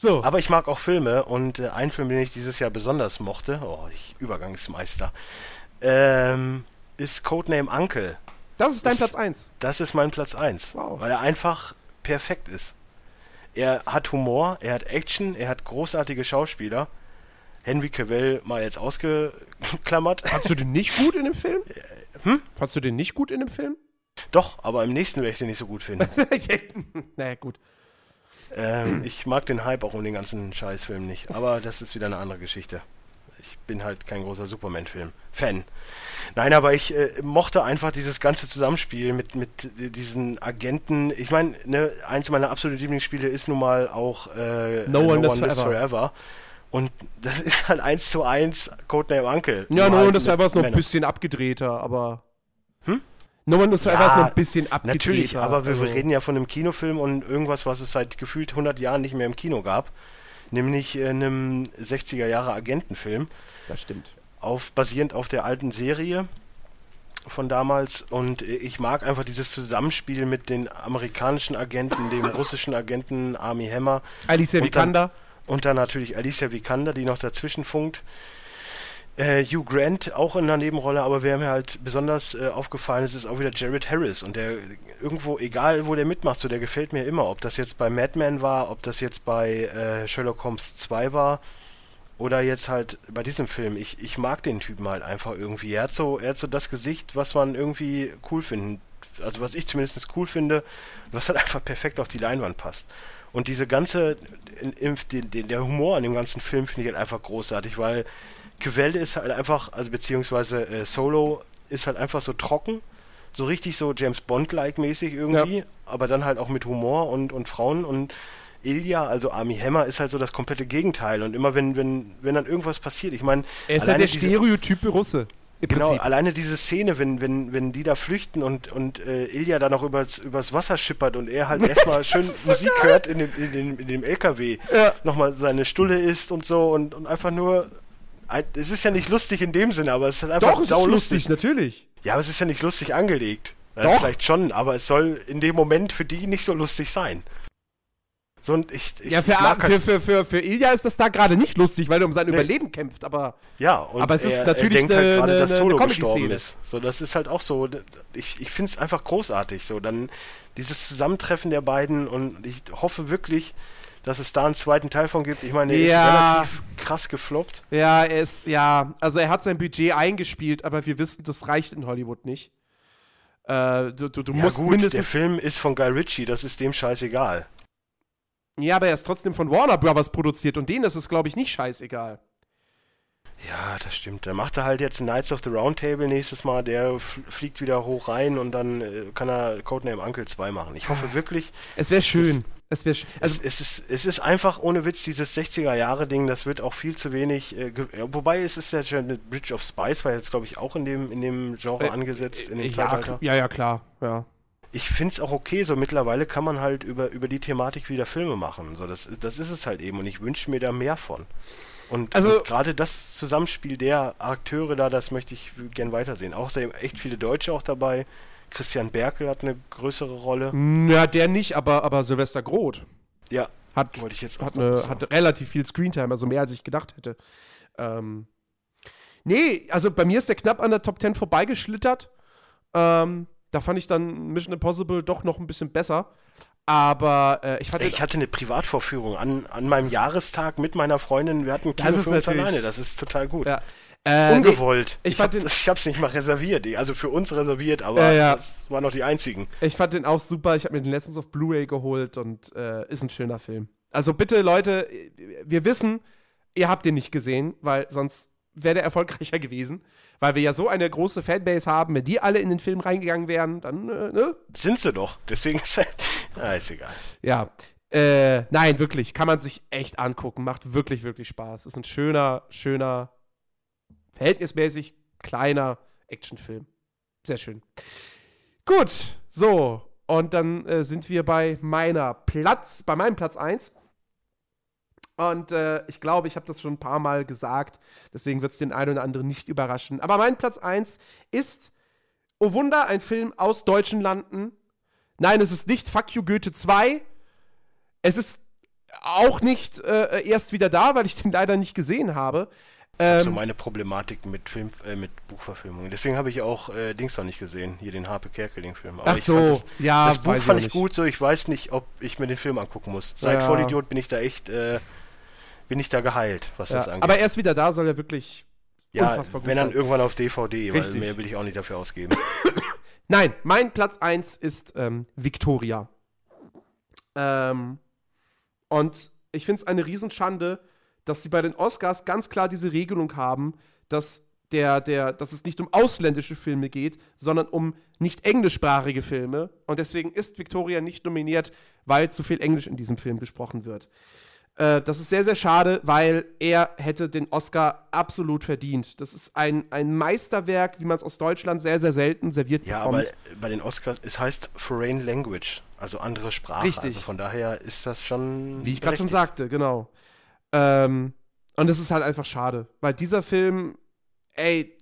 So. Aber ich mag auch Filme und äh, ein Film, den ich dieses Jahr besonders mochte, oh, ich Übergangsmeister, ähm, ist Codename Uncle. Das ist dein ist- Platz 1. Das ist mein Platz 1, Wow. weil er einfach perfekt ist. Er hat Humor, er hat Action, er hat großartige Schauspieler. Henry Cavill mal jetzt ausgeklammert. Fandst du den nicht gut in dem Film? Hm? Fandst du den nicht gut in dem Film? Doch, aber im nächsten werde ich den nicht so gut finden. naja, gut. Ähm, ich mag den Hype auch um den ganzen Scheißfilm nicht, aber das ist wieder eine andere Geschichte. Ich bin halt kein großer Superman-Film-Fan. Nein, aber ich äh, mochte einfach dieses ganze Zusammenspiel mit, mit diesen Agenten. Ich meine, ne, eins meiner absoluten Lieblingsspiele ist nun mal auch äh, No äh, One Lives Forever. Und das ist halt eins zu eins Codename Uncle. Ja, Nur No halt One mit Forever ist noch ein bisschen abgedrehter, aber. Hm? No One Lives Forever Ja, ist noch ein bisschen abgedrehter. Natürlich, aber wir also- reden ja von einem Kinofilm und irgendwas, was es seit gefühlt 100 Jahren nicht mehr im Kino gab. Nämlich äh, einem 60er Jahre Agentenfilm, Das stimmt. auf, basierend auf der alten Serie von damals. Und äh, ich mag einfach dieses Zusammenspiel mit den amerikanischen Agenten, dem russischen Agenten Army Hammer Alicia Und dann- Vikander. und dann natürlich Alicia Vikander, die noch dazwischen funkt. Äh, Hugh Grant auch in einer Nebenrolle, aber wer mir halt besonders äh, aufgefallen ist, ist auch wieder Jared Harris. Und der irgendwo, egal wo der mitmacht, so der gefällt mir immer. Ob das jetzt bei Mad Men war, ob das jetzt bei äh, Sherlock Holmes 2 war oder jetzt halt bei diesem Film. Ich, ich mag den Typen halt einfach irgendwie. Er hat so, er hat so das Gesicht, was man irgendwie cool finden, also was ich zumindest cool finde, was halt einfach perfekt auf die Leinwand passt. Und diese ganze, der Humor an dem ganzen Film finde ich halt einfach großartig, weil Quelle ist halt einfach, also beziehungsweise äh, Solo ist halt einfach so trocken, so richtig so James Bond-like mäßig irgendwie, aber dann halt auch mit Humor und, und Frauen und Ilya, also Army Hammer, ist halt so das komplette Gegenteil. Und immer wenn, wenn, wenn dann irgendwas passiert, ich meine, Er ist ja der Stereotype Russe. Genau, Prinzip. alleine diese Szene, wenn, wenn, wenn die da flüchten und, und äh, Ilja da noch übers, übers Wasser schippert und er halt erstmal schön so Musik hört in dem, in dem, in dem LKW, Ja. nochmal seine Stulle isst und so und, und einfach nur. Es ist ja nicht lustig in dem Sinne, aber es ist halt einfach Doch, es ist lustig, natürlich. Ja, aber es ist ja nicht lustig angelegt. Doch. Vielleicht schon, aber es soll in dem Moment für die nicht so lustig sein. So, und ich, ich, Ja, für, mag für, halt, für, für, für Ilya ist das da gerade nicht lustig, weil er um sein Nee. Überleben kämpft, aber ja, und aber es ist er, natürlich er denkt eine- halt gerade, dass Solo gestorben ist. So, das ist halt auch so, ich, ich finde es einfach großartig, so, dann dieses Zusammentreffen der beiden und ich hoffe wirklich, dass es da einen zweiten Teil von gibt. Ich meine, er Ja. ist relativ krass gefloppt. ja, er ist, ja, also er hat sein Budget eingespielt, aber wir wissen, das reicht in Hollywood nicht. Äh, du du, du Ja musst gut, der mindestens. Film ist von Guy Ritchie, das ist dem scheißegal. Ja, aber er ist trotzdem von Warner Brothers produziert und denen ist es, glaube ich, nicht scheißegal. Ja, das stimmt. Dann macht er halt jetzt Knights of the Round Table nächstes Mal. Der fliegt wieder hoch rein und dann äh, kann er Codename Uncle 2 machen. Ich hoffe wirklich, Es wäre schön. Es also also es, ist, es ist einfach ohne Witz dieses 60er-Jahre-Ding, das wird auch viel zu wenig. Äh, ja, wobei es ist ja schon eine Bridge of Spice, war jetzt, glaube ich, auch in dem, in dem Genre Äh, angesetzt, in dem ja, Zeitalter. ja, ja, klar, ja. Ich finde es auch okay, so mittlerweile kann man halt über, über die Thematik wieder Filme machen. So, das, ist- das ist es halt eben und ich wünsche mir da mehr von. Und, Also- und gerade das Zusammenspiel der Akteure da, das möchte ich gern weitersehen. Auch da echt viele Deutsche auch dabei. Christian Berkel hat eine größere Rolle. Ja, der nicht, aber, aber Silvester Groth Ja, hat, wollte ich jetzt auch hat, eine, hat relativ viel Screentime, also mehr als ich gedacht hätte. Ähm, nee, also bei mir ist der knapp an der Top 10 vorbeigeschlittert. Ähm, da fand ich dann Mission Impossible doch noch ein bisschen besser. Aber äh, ich Ich hatte eine Privatvorführung an, an meinem Jahrestag mit meiner Freundin. Wir hatten Kino Das ist für uns natürlich- alleine. Das ist total gut. ja. Äh, nee, Ungewollt. ich ich fand hab, den- ich hab's nicht mal reserviert. Also für uns reserviert, aber Ja, ja. das waren noch die einzigen. Ich fand den auch super. Ich habe mir den letztens auf Blu-ray geholt und äh, ist ein schöner Film. Also bitte, Leute, wir wissen, ihr habt den nicht gesehen, weil sonst wäre der erfolgreicher gewesen. Weil wir ja so eine große Fanbase haben. Wenn die alle in den Film reingegangen wären, dann, äh, ne? Sind sie doch. Deswegen ist halt. Ah, ist egal. Ja. Äh, nein, wirklich. Kann man sich echt angucken. Macht wirklich, wirklich Spaß. Ist ein schöner, schöner, verhältnismäßig kleiner Actionfilm. Sehr schön. Gut, so. Und dann äh, sind wir bei meiner Platz, bei meinem Platz 1. Und äh, ich glaube, ich habe das schon ein paar Mal gesagt. Deswegen wird es den einen oder anderen nicht überraschen. Aber mein Platz 1 ist, oh Wunder, ein Film aus deutschen Landen. Nein, es ist nicht Fuck You Goethe 2. Es ist auch nicht äh, erst wieder da, weil ich den leider nicht gesehen habe. Ähm, so meine Problematik mit Film, äh, mit Buchverfilmungen. Deswegen habe ich auch äh, Dings noch nicht gesehen, hier den Harpe Kerkeling-Film. Aber ach ich so, fand das, ja, das Buch fand ich nicht. gut, so ich weiß nicht, ob ich mir den Film angucken muss. Seit Ja. Vollidiot bin ich da echt, äh, bin ich da geheilt, was das Ja, angeht. aber er ist wieder da, soll er wirklich ja, unfassbar gut wenn dann sein. irgendwann auf DVD, weil Richtig. mehr will ich auch nicht dafür ausgeben. Nein, mein Platz 1 ist ähm, Victoria. Ähm, und ich finde es eine Riesenschande, dass sie bei den Oscars ganz klar diese Regelung haben, dass, der, der, dass es nicht um ausländische Filme geht, sondern um nicht englischsprachige Filme. Und deswegen ist Victoria nicht nominiert, weil zu viel Englisch in diesem Film gesprochen wird. Äh, das ist sehr, sehr schade, weil er hätte den Oscar absolut verdient. Das ist ein, ein Meisterwerk, wie man es aus Deutschland sehr, sehr selten serviert Ja, bekommt. aber bei den Oscars, es heißt Foreign Language, also andere Sprache. Richtig. Also von daher ist das schon. Wie ich gerade schon sagte, genau. Ähm, und das ist halt einfach schade, weil dieser Film, ey,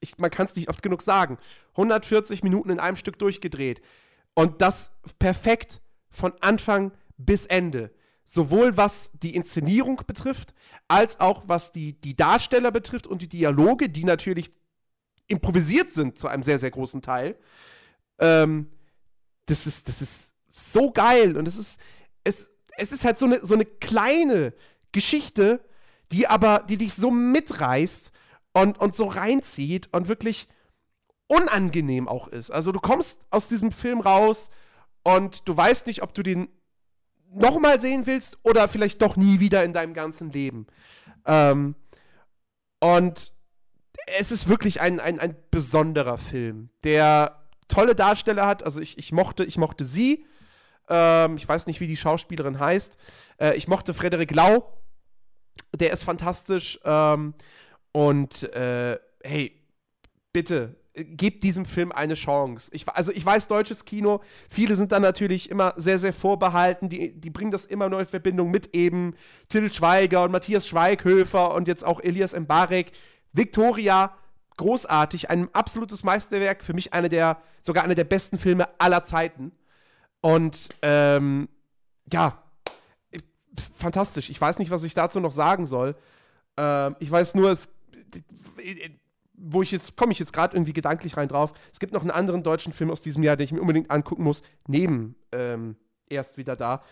ich, man kann es nicht oft genug sagen, 140 Minuten in einem Stück durchgedreht und das perfekt von Anfang bis Ende. Sowohl was die Inszenierung betrifft, als auch was die, die Darsteller betrifft und die Dialoge, die natürlich improvisiert sind zu einem sehr, sehr großen Teil. Ähm, das ist, das ist so geil und es ist, es, es ist halt so eine, so eine kleine Geschichte, die aber, die dich so mitreißt und, und so reinzieht und wirklich unangenehm auch ist. Also du kommst aus diesem Film raus und du weißt nicht, ob du den nochmal sehen willst oder vielleicht doch nie wieder in deinem ganzen Leben. Ähm, und es ist wirklich ein, ein, ein besonderer Film, der tolle Darsteller hat. Also ich, ich, mochte, ich mochte sie. Ähm, ich weiß nicht, wie die Schauspielerin heißt. Äh, ich mochte Frederik Lau. Der ist fantastisch. Ähm, und äh, hey, bitte, äh, gebt diesem Film eine Chance. Ich, also ich weiß, deutsches Kino, viele sind da natürlich immer sehr, sehr vorbehalten. Die, die bringen das immer nur in Verbindung mit eben Till Schweiger und Matthias Schweighöfer und jetzt auch Elias Mbarek. Victoria, großartig, ein absolutes Meisterwerk, für mich eine der, sogar einer der besten Filme aller Zeiten. Und ähm, ja, fantastisch. Ich weiß nicht, was ich dazu noch sagen soll. Ähm, ich weiß nur, es, wo ich jetzt, komme ich jetzt gerade irgendwie gedanklich rein drauf. Es gibt noch einen anderen deutschen Film aus diesem Jahr, den ich mir unbedingt angucken muss, neben ähm, erst wieder da,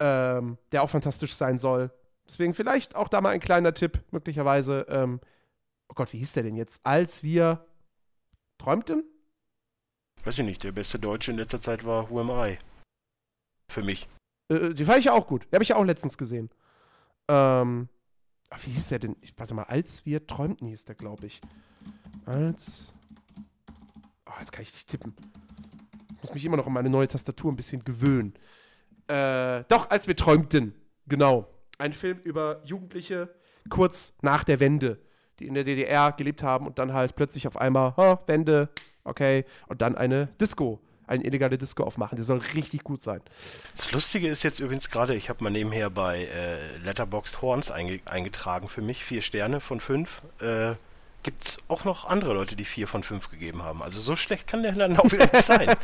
ähm, der auch fantastisch sein soll. Deswegen vielleicht auch da mal ein kleiner Tipp, möglicherweise. Ähm, oh Gott, wie hieß der denn jetzt? Als wir träumten? Weiß ich nicht, der beste Deutsche in letzter Zeit war Who Am I? Für mich. Äh, die fand ich ja auch gut. Die habe ich ja auch letztens gesehen. Ähm, ach, wie hieß der denn? Ich, warte mal, als wir träumten hieß der, glaube ich. Als. Oh, jetzt kann ich nicht tippen. Ich muss mich immer noch an meine neue Tastatur ein bisschen gewöhnen. Äh, doch, als wir träumten. Genau. Ein Film über Jugendliche kurz nach der Wende, die in der DDR gelebt haben und dann halt plötzlich auf einmal, ha, Wende, okay, und dann eine Disco, eine illegale Disco aufmachen. Der soll richtig gut sein. Das Lustige ist jetzt übrigens gerade, ich habe mal nebenher bei äh, Letterboxd Horns einge eingetragen für mich, vier Sterne von fünf. Äh, Gibt es auch noch andere Leute, die vier von fünf gegeben haben? Also so schlecht kann der dann auch wieder nicht sein.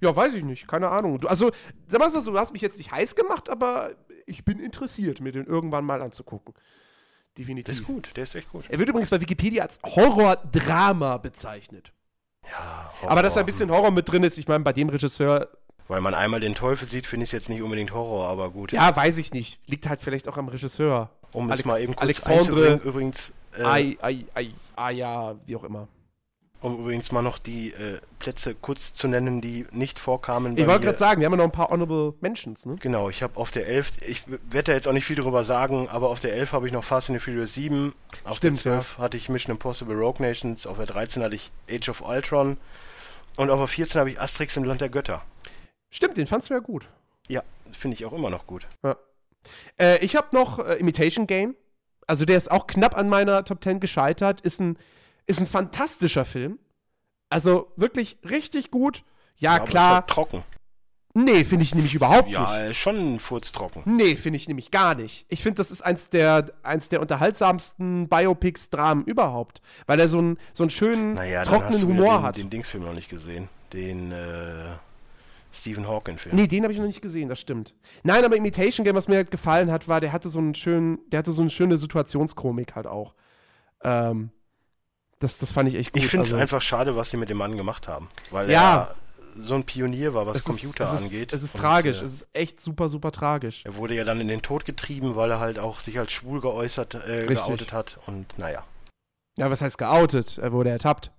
Ja, weiß ich nicht, keine Ahnung. Du, also, sag mal so, du hast mich jetzt nicht heiß gemacht, aber ich bin interessiert, mir den irgendwann mal anzugucken. Der Definitiv. ist gut, der ist echt gut. Er wird übrigens bei Wikipedia als Horror-Drama bezeichnet. Ja, Aber dass da Horror. ein bisschen Horror mit drin ist, ich meine, bei dem Regisseur, Weil man einmal den Teufel sieht, finde ich es jetzt nicht unbedingt Horror, aber gut. ja, weiß ich nicht. Liegt halt vielleicht auch am Regisseur. um es Alex- mal eben kurz Alexandre- einzubringen, übrigens, äh, Ai, ai, ai, ai, ja, wie auch immer. Um übrigens mal noch die äh, Plätze kurz zu nennen, die nicht vorkamen. Ich wollte gerade sagen, wir haben ja noch ein paar Honorable Mentions, ne? Genau, ich habe auf der 11, ich werde da jetzt auch nicht viel drüber sagen, aber auf der 11 habe ich noch Fast and the Furious 7, auf Stimmt, der 12 hatte ich Mission Impossible Rogue Nations, auf der 13 hatte ich Age of Ultron und auf der 14 habe ich Asterix im Land der Götter. Stimmt, den fandst du ja gut. Ja, finde ich auch immer noch gut. Äh, ich habe noch äh, Imitation Game. Also der ist auch knapp an meiner Top 10 gescheitert. Ist ein, ist ein fantastischer Film. Also wirklich richtig gut. Ja, ist klar. halt trocken. Nee, finde ich nämlich überhaupt Ja, nicht. äh, schon furztrocken. Nee, finde ich nämlich gar nicht. Ich finde, das ist eins der, eins der unterhaltsamsten Biopics-Dramen überhaupt. Weil er so einen, so einen schönen, Naja, trockenen Humor den, hat. den Dingsfilm noch nicht gesehen. Den äh, Stephen Hawking-Film. Nee, den habe ich noch nicht gesehen, das stimmt. Nein, aber Imitation Game, was mir halt gefallen hat, war, der hatte so einen schönen, der hatte so eine schöne Situationskomik halt auch. Ähm, das, das fand ich echt gut. Ich finde es also, einfach schade, was sie mit dem Mann gemacht haben. Weil Ja. er so ein Pionier war, was Computer ist, es angeht. Ist, es ist Und, tragisch, äh, es ist echt super, super tragisch. Er wurde ja dann in den Tod getrieben, weil er halt auch sich als schwul geäußert, äh, geoutet hat. Und naja, Ja, was heißt geoutet? Er wurde ertappt.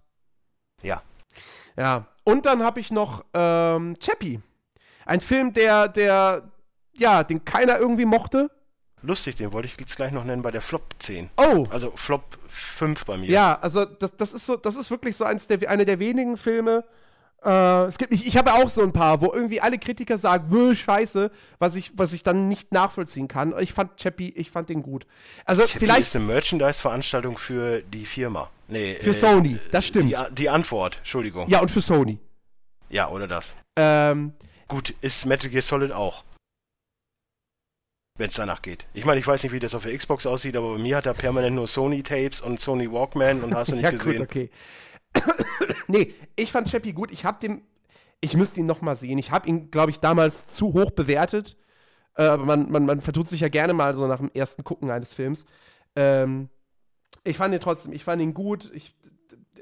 ja. Ja. Und dann habe ich noch ähm, Chappie. Ein Film, der, der, ja, den keiner irgendwie mochte. Lustig, den wollte ich jetzt gleich noch nennen bei der Flop 10. Oh, Also Flop 5 bei mir. Ja, also das, das ist so, das ist wirklich so eins der, eine der wenigen Filme. Äh, es gibt, ich, ich habe auch so ein paar, wo irgendwie alle Kritiker sagen, "Wö, scheiße, was ich, was ich dann nicht nachvollziehen kann. Ich fand Chappie, ich fand den gut. Also Chappie vielleicht ist eine Merchandise-Veranstaltung für die Firma. Nee, für Sony, das stimmt. Die, die Antwort, Entschuldigung. ja, und für Sony. Ja, oder das. Ähm, Gut, ist Metal Gear Solid auch. Wenn es danach geht. Ich meine, ich weiß nicht, wie das auf der Xbox aussieht, aber bei mir hat er permanent nur Sony-Tapes und Sony Walkman und hast du nicht ja, gesehen. gut, okay. nee, ich fand Chappie gut. Ich habe den, ich müsste ihn noch mal sehen. Ich habe ihn, glaube ich, damals zu hoch bewertet. Äh, aber man, man, man vertut sich ja gerne mal so nach dem ersten Gucken eines Films. Ähm, ich fand ihn trotzdem, ich fand ihn gut. Ich,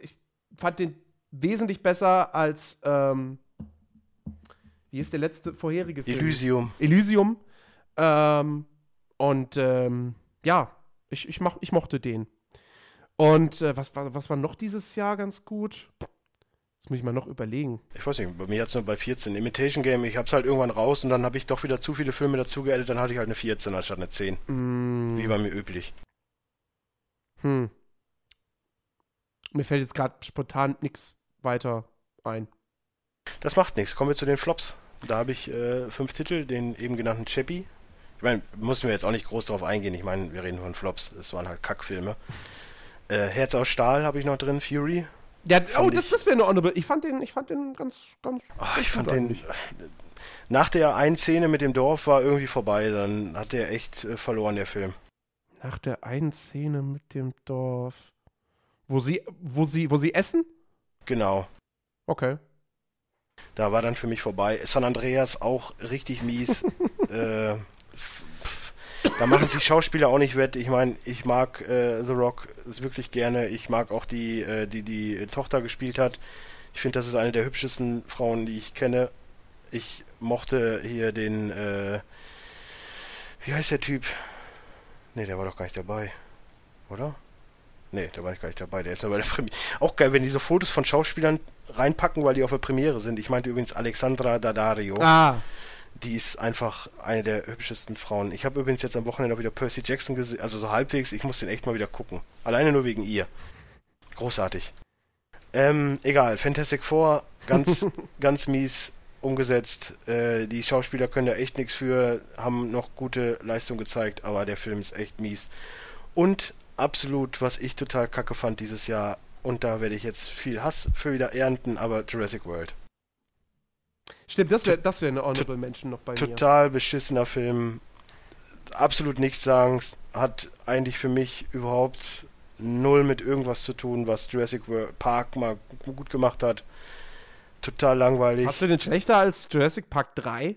ich fand den wesentlich besser als, ähm, wie ist der letzte vorherige Film? Elysium. Elysium. Ähm, und ähm, ja, ich, ich, mach, ich mochte den. Und äh, was, war, was war noch dieses Jahr ganz gut? Das muss ich mal noch überlegen. Ich weiß nicht, bei mir hat es nur bei 14. Imitation Game, ich hab's halt irgendwann raus und dann habe ich doch wieder zu viele Filme dazu geaddet, dann hatte ich halt eine 14 anstatt eine 10. Mm, Wie bei mir üblich. hm. Mir fällt jetzt gerade spontan nichts weiter ein. Das macht nichts. Kommen wir zu den Flops. Da habe ich äh, fünf Titel, den eben genannten Chappie. Ich meine, mussten wir jetzt auch nicht groß drauf eingehen. Ich meine, wir reden von Flops. Es waren halt Kackfilme. Äh, Herz aus Stahl habe ich noch drin, Fury. Ja, Fand oh, das, ich- das wäre eine Honorable. Ich fand den, ich fand den ganz, ganz. Ganz ich fand den. eigentlich. Nach der einen Szene mit dem Dorf war irgendwie vorbei. Dann hat der echt äh, verloren, der Film. Nach der einen Szene mit dem Dorf. Wo sie, wo sie, wo sie essen? Genau. Okay. Da war dann für mich vorbei. San Andreas auch richtig mies. äh, da machen sich Schauspieler auch nicht wett. Ich meine, ich mag äh, The Rock wirklich gerne. Ich mag auch die, äh, die die Tochter gespielt hat. Ich finde, das ist eine der hübschesten Frauen, die ich kenne. Ich mochte hier den, äh, wie heißt der Typ? Ne, der war doch gar nicht dabei. Oder? Ne, der war gar nicht dabei. Der ist nur bei der Premiere. Auch geil, wenn die so Fotos von Schauspielern reinpacken, weil die auf der Premiere sind. Ich meinte übrigens Alexandra Daddario. Ah. Die ist einfach eine der hübschesten Frauen. Ich habe übrigens jetzt am Wochenende auch wieder Percy Jackson gesehen, also so halbwegs. Ich muss den echt mal wieder gucken. Alleine nur wegen ihr. Großartig. Ähm, egal. Fantastic Four, ganz, ganz mies umgesetzt. Äh, die Schauspieler können da echt nichts für, haben noch gute Leistung gezeigt, aber der Film ist echt mies. Und absolut, was ich total kacke fand dieses Jahr, und da werde ich jetzt viel Hass für wieder ernten, aber Jurassic World. Stimmt, das wäre das wär eine Honorable Mention noch bei total mir. Total beschissener Film. Absolut nichts sagen. Hat eigentlich für mich überhaupt null mit irgendwas zu tun, was Jurassic Park mal gut gemacht hat. Total langweilig. Hast du den schlechter als Jurassic Park 3?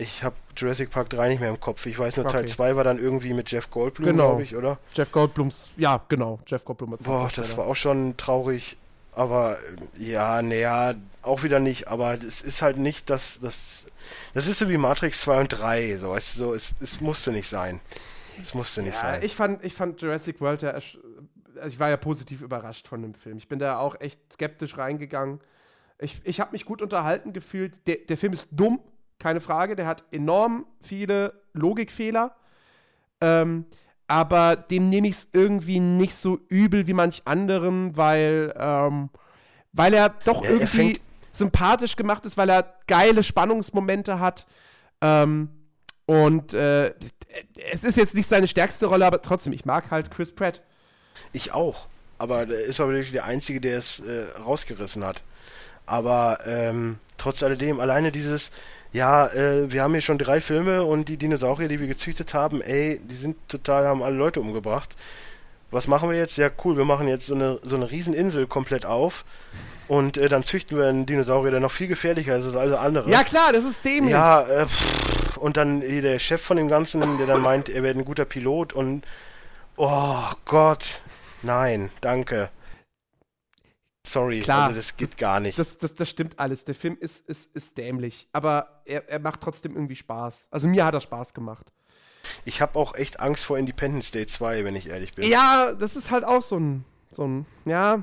Ich habe Jurassic Park 3 nicht mehr im Kopf. Ich weiß nur, okay. Teil 2 war dann irgendwie mit Jeff Goldblum, genau. glaube ich, oder? Jeff Goldblums, ja, genau. Jeff Goldblum. Boah, das war auch schon traurig. Aber ja, naja, auch wieder nicht. Aber es ist halt nicht das, das, das ist so wie Matrix 2 und 3. So, es, so, es, es musste nicht sein. Es musste nicht ja, sein. Ich fand, ich fand Jurassic World ja, also ich war ja positiv überrascht von dem Film. Ich bin da auch echt skeptisch reingegangen. Ich, ich habe mich gut unterhalten gefühlt. Der, der Film ist dumm, keine Frage. Der hat enorm viele Logikfehler. Ähm, aber dem nehme ich es irgendwie nicht so übel wie manch anderen, weil, ähm, weil er doch ja, irgendwie er sympathisch gemacht ist, weil er geile Spannungsmomente hat. Ähm, und äh, es ist jetzt nicht seine stärkste Rolle, aber trotzdem, ich mag halt Chris Pratt. Ich auch. Aber er ist aber wirklich der Einzige, der es äh, rausgerissen hat. Aber ähm, trotz alledem, alleine dieses, ja, äh, wir haben hier schon drei Filme und die Dinosaurier, die wir gezüchtet haben, ey, die sind total, haben alle Leute umgebracht. Was machen wir jetzt? Ja, cool, wir machen jetzt so eine, so eine Rieseninsel komplett auf und äh, dann züchten wir einen Dinosaurier, der noch viel gefährlicher ist als alle anderen. Ja, klar, das ist dämlich. Ja, äh, pff, und dann der Chef von dem Ganzen, der dann meint, er wäre ein guter Pilot und oh Gott, nein, danke. Sorry, Klar, also das geht das, gar nicht. Das, das, das stimmt alles. Der Film ist, ist, ist dämlich, aber er, er macht trotzdem irgendwie Spaß. Also mir hat er Spaß gemacht. Ich habe auch echt Angst vor Independence Day 2, wenn ich ehrlich bin. Ja, das ist halt auch so ein, so ein, ja,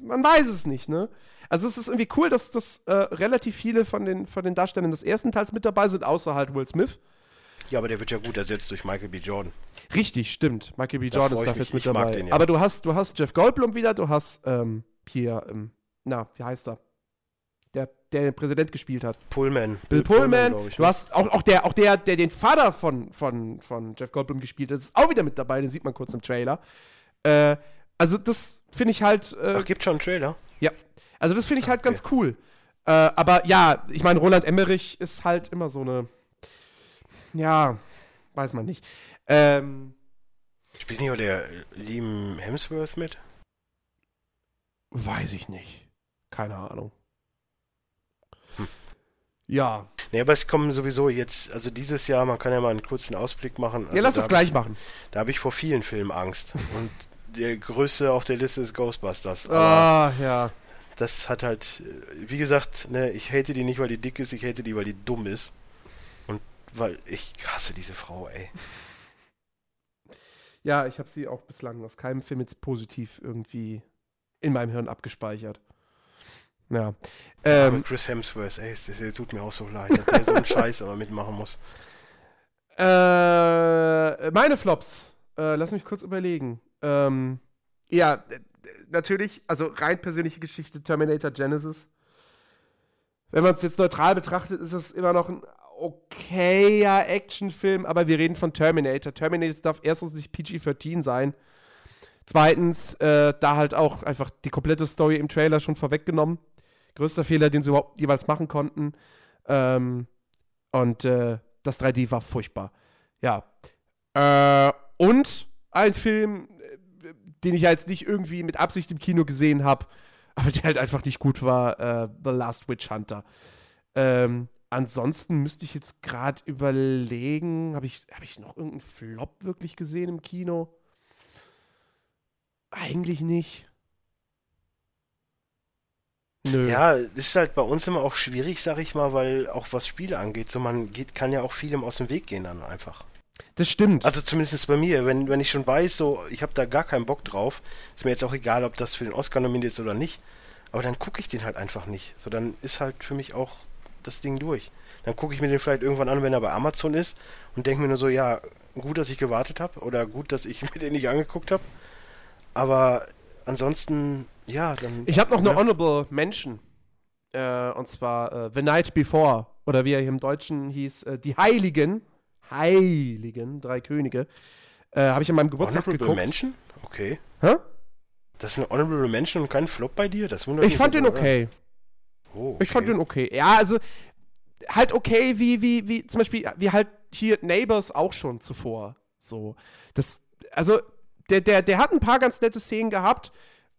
man weiß es nicht, ne? Also es ist irgendwie cool, dass, dass äh, relativ viele von den, von den Darstellern des ersten Teils mit dabei sind, außer halt Will Smith. Ja, aber der wird ja gut ersetzt durch Michael B. Jordan. Richtig, stimmt. Michael B. Jordan ist da jetzt mit dabei. Den, ja. Aber du hast, du hast Jeff Goldblum wieder, du hast ähm, hier, ähm, na, wie heißt er? Der, der den Präsident gespielt hat. Pullman. Bill, Bill Pullman. Pullman ich, du ne? hast auch, auch, der, auch der, der den Vater von, von, von Jeff Goldblum gespielt hat, ist auch wieder mit dabei, den sieht man kurz im Trailer. Äh, also das finde ich halt. Äh, Ach, gibt schon einen Trailer? Ja. Also das finde ich halt okay. ganz cool. Äh, aber ja, ich meine, Roland Emmerich ist halt immer so eine. Ja, weiß man nicht. Ähm, Spielt nicht auch der Liam Hemsworth mit? Weiß ich nicht. Keine Ahnung. Hm. Ja. Nee, aber es kommen sowieso jetzt, also dieses Jahr, man kann ja mal einen kurzen Ausblick machen. Also ja, lass es gleich ich, machen. Da habe ich vor vielen Filmen Angst. Und der größte auf der Liste ist Ghostbusters. ah, ja. Das hat halt, wie gesagt, ne, ich hate die nicht, weil die dick ist, ich hate die, weil die dumm ist. Und weil ich hasse diese Frau, ey. Ja, ich habe sie auch bislang aus keinem Film jetzt positiv irgendwie in meinem Hirn abgespeichert. Ja. Ähm, Chris Hemsworth, ey, der tut mir auch so leid, dass der so einen Scheiß aber mitmachen muss. Äh, meine Flops. Äh, lass mich kurz überlegen. Ähm, ja, natürlich, also rein persönliche Geschichte Terminator Genesis. Wenn man es jetzt neutral betrachtet, ist es immer noch ein okayer Actionfilm, aber wir reden von Terminator. Terminator darf erstens nicht PG-13 sein. Zweitens, äh, da halt auch einfach die komplette Story im Trailer schon vorweggenommen. Größter Fehler, den sie überhaupt jeweils machen konnten. Ähm, und äh, das 3D war furchtbar. Ja. Äh, und ein Film, äh, den ich jetzt nicht irgendwie mit Absicht im Kino gesehen habe, aber der halt einfach nicht gut war, äh, The Last Witch Hunter. Ähm, ansonsten müsste ich jetzt gerade überlegen, habe ich, hab ich noch irgendeinen Flop wirklich gesehen im Kino? Eigentlich nicht. Nö. Ja, ist halt bei uns immer auch schwierig, sag ich mal, weil auch was Spiele angeht, so man geht, kann ja auch vielem aus dem Weg gehen dann einfach. Das stimmt. Also zumindest bei mir, wenn, wenn ich schon weiß, so, ich habe da gar keinen Bock drauf, ist mir jetzt auch egal, ob das für den Oscar nominiert ist oder nicht, aber dann gucke ich den halt einfach nicht. So, dann ist halt für mich auch das Ding durch. Dann gucke ich mir den vielleicht irgendwann an, wenn er bei Amazon ist und denke mir nur so, ja, gut, dass ich gewartet habe oder gut, dass ich mir den nicht angeguckt habe. Aber ansonsten, ja, dann. Ich habe noch eine Honorable Mention. Äh, und zwar äh, The Night Before. Oder wie er hier im Deutschen hieß, äh, Die Heiligen. Heiligen, drei Könige. Äh, habe ich an meinem Geburtstag Honorable geguckt. Mention? Okay. Hä? Das ist eine Honorable Mention und kein Flop bei dir? Das wundert Ich mich fand jetzt den aber, okay. Oh, okay. Ich fand den okay. Ja, also halt okay, wie, wie, wie zum Beispiel, wie halt hier Neighbors auch schon zuvor. So. Das, also, der, der, der hat ein paar ganz nette Szenen gehabt.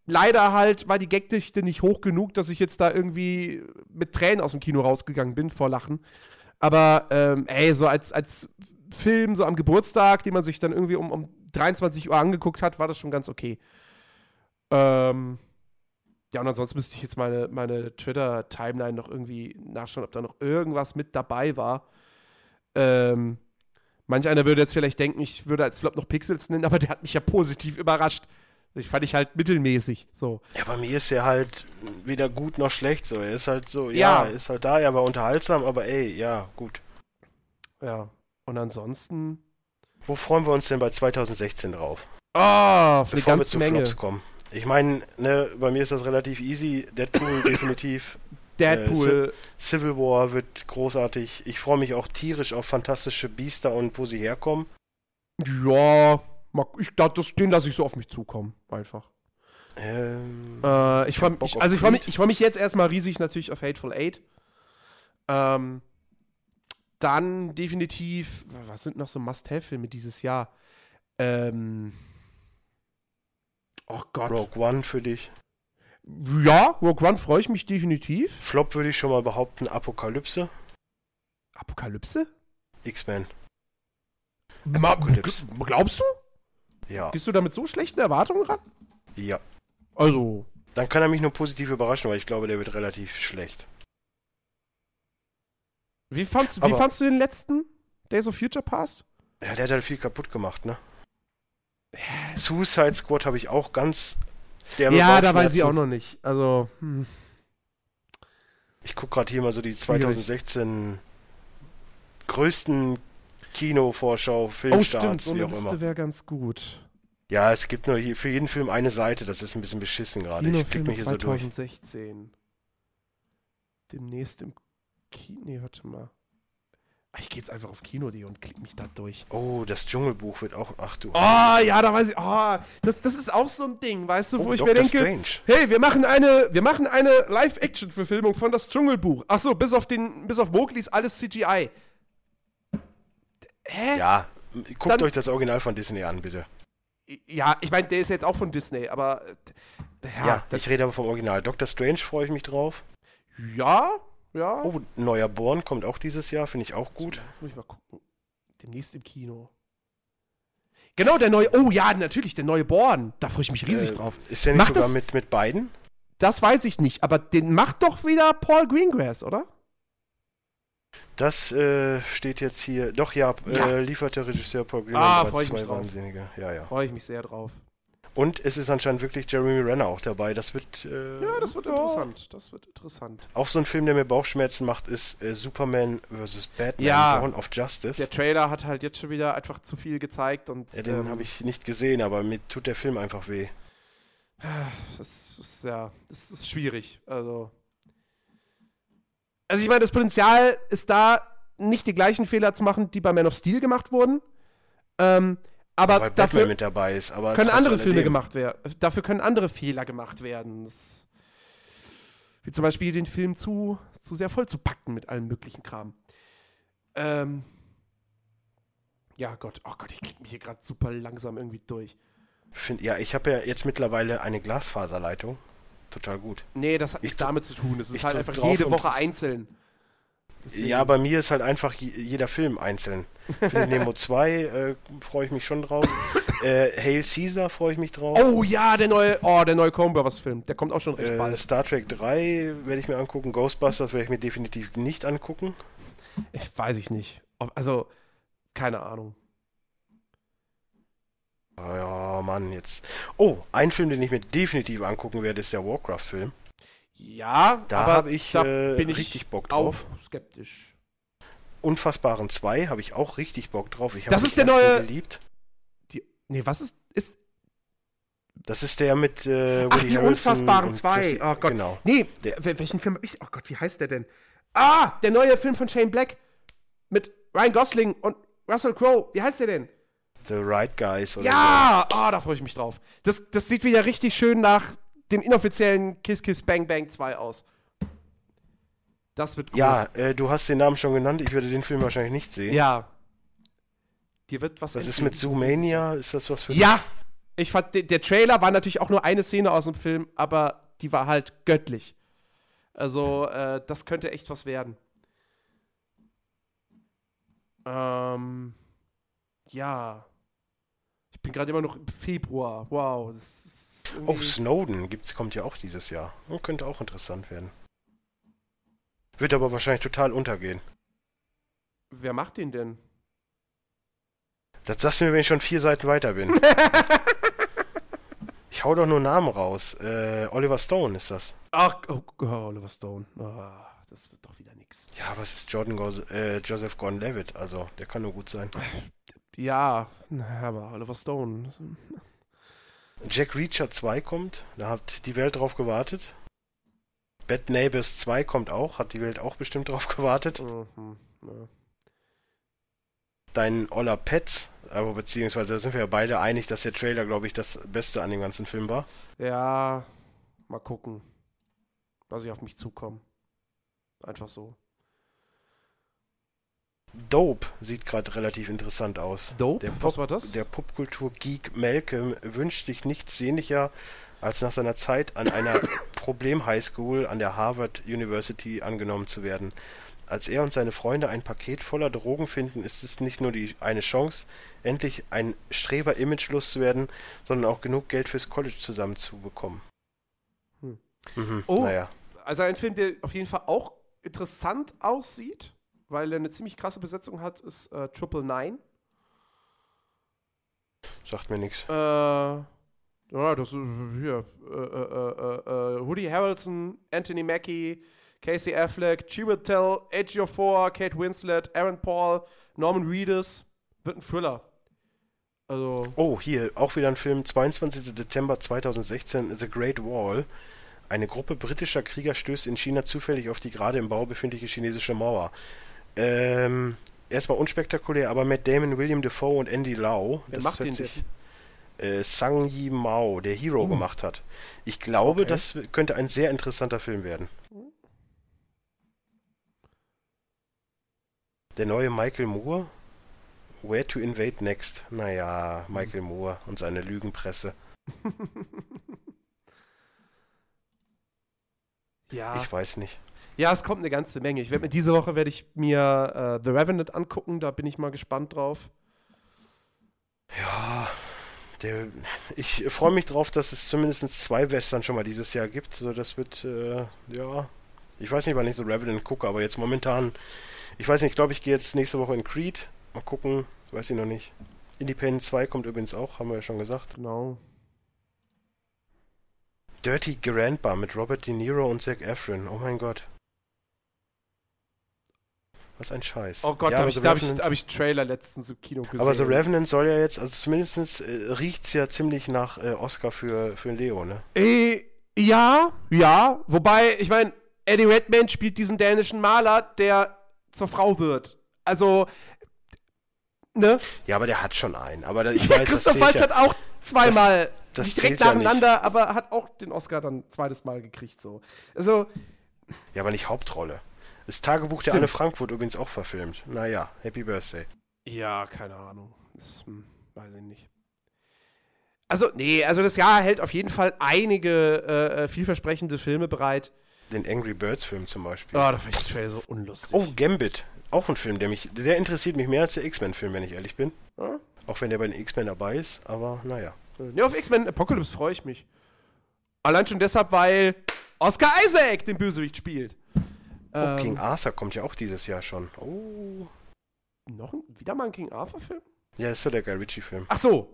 Leider halt war die Gagdichte nicht hoch genug, dass ich jetzt da irgendwie mit Tränen aus dem Kino rausgegangen bin vor Lachen. Aber, ähm, ey, so als, als Film, so am Geburtstag, den man sich dann irgendwie um, um 23 Uhr angeguckt hat, war das schon ganz okay. Ähm, ja, und ansonsten müsste ich jetzt meine, meine Twitter-Timeline noch irgendwie nachschauen, ob da noch irgendwas mit dabei war. Ähm, manch einer würde jetzt vielleicht denken, ich würde als Flop noch Pixels nennen, aber der hat mich ja positiv überrascht. Ich fand ich halt mittelmäßig, so. Ja, bei mir ist er halt weder gut noch schlecht so. Er ist halt so, ja, Ja. ist halt da, er war unterhaltsam, aber ey, ja, gut. Ja. Und ansonsten. Wo freuen wir uns denn bei 2016 drauf? Oh, für eine Bevor wir ganze zu Menge. Flops kommen. Ich meine, ne, bei mir ist das relativ easy. Deadpool definitiv. Deadpool. Civil War wird großartig. Ich freue mich auch tierisch auf fantastische Biester und wo sie herkommen. ja, ich glaube, das den lasse ich so auf mich zukommen. Einfach. Ähm, Äh, ich freu, ich, also ich freue mich, ich freu mich jetzt erstmal riesig natürlich auf Hateful Eight. Ähm, dann definitiv, was sind noch so Must-Have-Filme dieses Jahr? Ähm, oh Gott. Rogue One für dich. Ja, Rogue One freue ich mich definitiv. Flop würde ich schon mal behaupten, Apokalypse. Apokalypse? X-Men. G- Glaubst du? Ja. Gehst du da mit so schlechten Erwartungen ran? Ja. Also, Dann kann er mich nur positiv überraschen, weil ich glaube, der wird relativ schlecht. wie fandst, wie Aber- fandst du den letzten Days of Future Past? Ja, der hat halt viel kaputt gemacht, ne? Suicide Squad habe ich auch ganz ja, da weiß ich auch noch nicht. Also, hm. Ich gucke gerade hier mal so die Schwierig. 2016 größten Kinovorschau, Oh, Filmstarts, stimmt, so wie auch immer. Liste wäre ganz gut. Ja, es gibt nur hier für jeden Film eine Seite, das ist ein bisschen beschissen gerade. Ich klick Kinofilme mich hier so durch. 2016. Demnächst im Kino. Nee, warte mal. Ich gehe jetzt einfach auf Kino.de und klick mich da durch. Oh, das Dschungelbuch wird auch. Ach du. Oh, ja, da weiß ich. Oh, das, das ist auch so ein Ding, weißt du, wo Oh, ich mir denke, Strange. hey, wir machen eine, wir machen eine Live-Action-Verfilmung von das Dschungelbuch. Ach so, bis auf den, bis auf Mowgli ist alles CGI. Hä? Ja, guckt Dann- euch das Original von Disney an, bitte. Ja, ich meine, der ist jetzt auch von Disney, aber äh, ja, Ja, ich rede aber vom Original. Doctor Strange freue ich mich drauf. ja, ja. Oh, neuer Born kommt auch dieses Jahr, finde ich auch gut. Jetzt muss ich mal gucken. Demnächst im Kino. Genau, der neue. Oh ja, natürlich, der neue Born. Da freue ich mich riesig Äh, drauf. Ist der nicht Macht sogar das- mit, mit beiden? Das weiß ich nicht, aber den macht doch wieder Paul Greengrass, oder? Das äh, steht jetzt hier. Doch, ja, Ja. Äh, liefert der Regisseur Paul Green Ah, bereits freu ich zwei mich drauf. Wahnsinnige. Ja, ja. Freue ich mich sehr drauf. Und es ist anscheinend wirklich Jeremy Renner auch dabei. Das wird. Äh, Ja, das wird ja. interessant. Das wird interessant. Auch so ein Film, der mir Bauchschmerzen macht, ist äh, Superman vs. Batman Ja. Dawn of Justice. Der Trailer hat halt jetzt schon wieder einfach zu viel gezeigt und. ja, den ähm, habe ich nicht gesehen, aber mir tut der Film einfach weh. Das ist ja, das ist schwierig. Also. Also ich meine, das Potenzial ist da, nicht die gleichen Fehler zu machen, die bei Man of Steel gemacht wurden. Ähm, aber weil dafür Batman mit dabei ist. Aber können andere Filme gemacht werden. Dafür können andere Fehler gemacht werden. Das, wie zum Beispiel den Film zu, zu sehr voll zu packen mit allem möglichen Kram. Ähm, ja, Gott, oh Gott, ich klicke mich hier gerade super langsam irgendwie durch. Find, ja, ich habe ja jetzt mittlerweile eine Glasfaserleitung. total gut. Nee, das hat Ich nichts damit zu tun. Es ist ich halt einfach jede Woche einzeln. Deswegen- Ja, bei mir ist halt einfach je- jeder Film einzeln. Findet Nemo 2 äh, freue ich mich schon drauf. äh, Hail Caesar freue ich mich drauf. Oh ja, der neue, oh, der neue Coen Brothers Film. Der kommt auch schon recht Äh, bald. Star Trek 3 werde ich mir angucken. Ghostbusters werde ich mir definitiv nicht angucken. Ich weiß ich nicht. Ob, also, keine Ahnung. Ah Ja, Mann, jetzt. Oh, ein Film, den ich mir definitiv angucken werde, ist der Warcraft-Film. Ja, Da habe ich da äh, bin ich richtig Bock auch drauf. skeptisch. Unfassbaren 2 habe ich auch richtig Bock drauf. Ich habe Das ist der neue- geliebt. Die, nee, was ist, ist, Das ist der mit äh, ach, die Harrelson Unfassbaren und 2. Jesse- Oh Gott. Genau. Nee, Der- wel- welchen Film hab ich, oh Gott, wie heißt der denn? Ah, der neue Film von Shane Black mit Ryan Gosling und Russell Crowe. Wie heißt der denn? The Right Guys oder Ja, ah, da freue ich mich drauf. Das, das sieht wieder richtig schön nach dem inoffiziellen Kiss Kiss Bang Bang 2 aus. Das wird cool. Ja, äh, du hast den Namen schon genannt. Ich würde den Film wahrscheinlich nicht sehen. Ja. Dir wird was Was ist mit Zoomania? Ist das was für Ja! Ich fand, der, der Trailer war natürlich auch nur eine Szene aus dem Film, aber die war halt göttlich. Also, äh, das könnte echt was werden. Ähm, ja. Ich bin gerade immer noch im Februar. Wow. Das ist Oh, Snowden gibt's, kommt ja auch dieses Jahr. Und könnte auch interessant werden. Wird aber wahrscheinlich total untergehen. Wer macht den denn? Das sagst du mir, wenn ich schon vier Seiten weiter bin. ich hau doch nur Namen raus. Äh, Oliver Stone ist das. Ach, oh, oh, Oliver Stone. Ah, das wird doch wieder nix. Ja, was ist Jordan Gos äh, Joseph Gordon-Levitt? Also, der kann nur gut sein. Ja, aber Oliver Stone. Jack Reacher 2 kommt. Da hat die Welt drauf gewartet. Bad Neighbors 2 kommt auch. Hat die Welt auch bestimmt drauf gewartet. Mhm, ja. Dein Oller Pets, aber beziehungsweise da sind wir ja beide einig, dass der Trailer, glaube ich, das Beste an dem ganzen Film war. Ja, mal gucken. Lass ich auf mich zukommen. Einfach so. Dope sieht gerade relativ interessant aus. Dope? Der Was Pop- war das? Der Popkultur-Geek Malcolm wünscht sich nichts sehnlicher, als nach seiner Zeit an einer Problem-Highschool an der Harvard University angenommen zu werden. Als er und seine Freunde ein Paket voller Drogen finden, ist es nicht nur die eine Chance, endlich ein Streber-Image loszuwerden, sondern auch genug Geld fürs College zusammenzubekommen. Hm. Mhm, Oh. Naja. Also ein Film, der auf jeden Fall auch interessant aussieht, weil er eine ziemlich krasse Besetzung hat, ist äh, Triple Nine. Sagt mir nichts. Äh, ja, das ist hier. Äh, äh, äh, äh, Woody Harrelson, Anthony Mackie, Casey Affleck, Chiwetel Ejiofor, Kate Winslet, Aaron Paul, Norman Reedus. Wird ein Thriller. Also, Oh, hier auch wieder ein Film, 22. Dezember 2016, The Great Wall. Eine Gruppe britischer Krieger stößt in China zufällig auf die gerade im Bau befindliche chinesische Mauer. Ähm, erstmal unspektakulär, aber Matt Damon, William Defoe und Andy Lau, Wer das macht den sich äh, Sang Yi Mao, der Hero Uh. gemacht hat. Ich glaube, Okay. das könnte ein sehr interessanter Film werden. Der neue Michael Moore? Where to Invade Next? Naja, Michael Moore und seine Lügenpresse. ja. Ich weiß nicht. Ja, es kommt eine ganze Menge. Ich werde mir diese Woche werde ich mir äh, The Revenant angucken, da bin ich mal gespannt drauf. Ja, der, ich freue mich drauf, dass es zumindest zwei Western schon mal dieses Jahr gibt. So, das wird, äh, ja, ich weiß nicht, wann ich so Revenant gucke, aber jetzt momentan, ich weiß nicht, ich glaube, ich gehe jetzt nächste Woche in Creed. Mal gucken, weiß ich noch nicht. Independent 2 kommt übrigens auch, haben wir ja schon gesagt. Genau. Dirty Grandpa mit Robert De Niro und Zac Efron. Oh mein Gott. Was ein Scheiß. Oh Gott, Ja, da habe ich, hab ich, hab Trailer letztens im Kino gesehen. Aber The Revenant soll ja jetzt, also zumindest äh, riecht es ja ziemlich nach äh, Oscar für, für Leo, ne? Äh, ja, ja. Wobei, ich meine, Eddie Redmayne spielt diesen dänischen Maler, der zur Frau wird. Also, ne? Ja, aber der hat schon einen. Aber da, ich weiß, Christoph das Waltz zählt hat auch zweimal, das nicht direkt zählt ja nicht. nacheinander, aber hat auch den Oscar dann zweites Mal gekriegt. So. Also, ja, ja, aber nicht Hauptrolle. Das Tagebuch der. Anne Frank wurde übrigens auch verfilmt. Naja, Happy Birthday. ja, keine Ahnung. Das, hm, weiß ich nicht. Also, nee, also das Jahr hält auf jeden Fall einige äh, äh vielversprechende Filme bereit. Den Angry Birds Film zum Beispiel. Oh, da fand ich den Trailer so unlustig. Oh, Gambit. Auch ein Film, der mich, der interessiert mich mehr als der X-Men-Film, wenn ich ehrlich bin. Ja? Auch wenn der bei den X-Men dabei ist, aber naja. Ja, auf X-Men Apocalypse freue ich mich. Allein schon deshalb, weil Oscar Isaac den Bösewicht spielt. Oh, ähm, King Arthur kommt ja auch dieses Jahr schon. Oh. Noch ein, wieder mal ein King Arthur-Film? Ja, ist so der Guy Ritchie-Film. Ach so.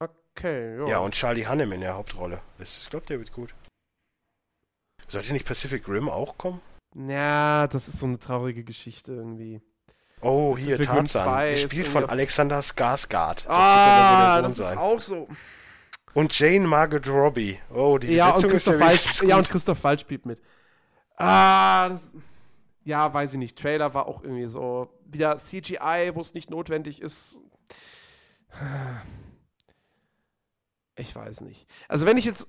Okay, ja. Ja, und Charlie Hannem in der Hauptrolle. Ich glaube, der wird gut. Sollte nicht Pacific Rim auch kommen? Ja, das ist so eine traurige Geschichte irgendwie. Oh, hier, Tarzan. Gespielt von Alexander Skarsgård. Ah, das ist auch so. Und Jane Margaret Robbie. Oh, die ja, und Christoph Waltz, Ja, und Christoph Waltz spielt mit. Ah, das, ja, weiß ich nicht. Trailer war auch irgendwie so. Wieder CGI, wo es nicht notwendig ist. Ich weiß nicht. Also, wenn ich jetzt,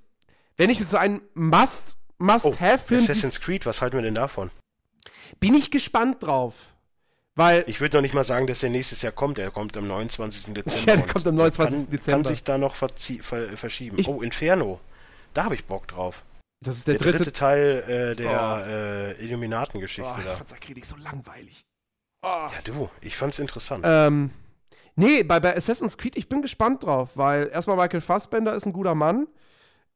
wenn ich jetzt so einen Must, Must-Have-Film. Oh, Assassin's Creed, was halten wir denn davon? Bin ich gespannt drauf. Weil ich würde noch nicht mal sagen, dass er nächstes Jahr kommt. Er kommt am 29. Dezember. ja, der kommt am 29. Kann, Dezember. Kann sich da noch ver verschieben. Ich oh, Inferno. Da habe ich Bock drauf. Das ist der, der dritte, dritte, Teil äh, der oh. äh, Illuminaten-Geschichte. Oh, ich fand Sakrileg so langweilig. Oh. Ja, du, ich fand's interessant. Ähm, nee, bei, bei Assassin's Creed, ich bin gespannt drauf, weil erstmal Michael Fassbender ist ein guter Mann.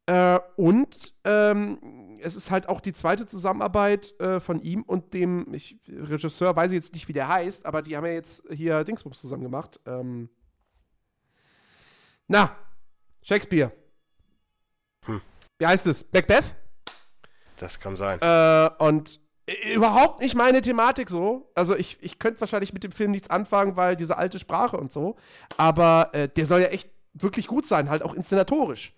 Äh, und ähm, es ist halt auch die zweite Zusammenarbeit äh, von ihm und dem ich, Regisseur, weiß ich jetzt nicht, wie der heißt, aber die haben ja jetzt hier Dingsbums zusammen gemacht. Ähm, na, Shakespeare. Wie heißt es? Macbeth? Das kann sein. Äh, und überhaupt nicht meine Thematik so. Also ich, ich könnte wahrscheinlich mit dem Film nichts anfangen, weil diese alte Sprache und so. Aber äh, der soll ja echt wirklich gut sein, halt auch inszenatorisch.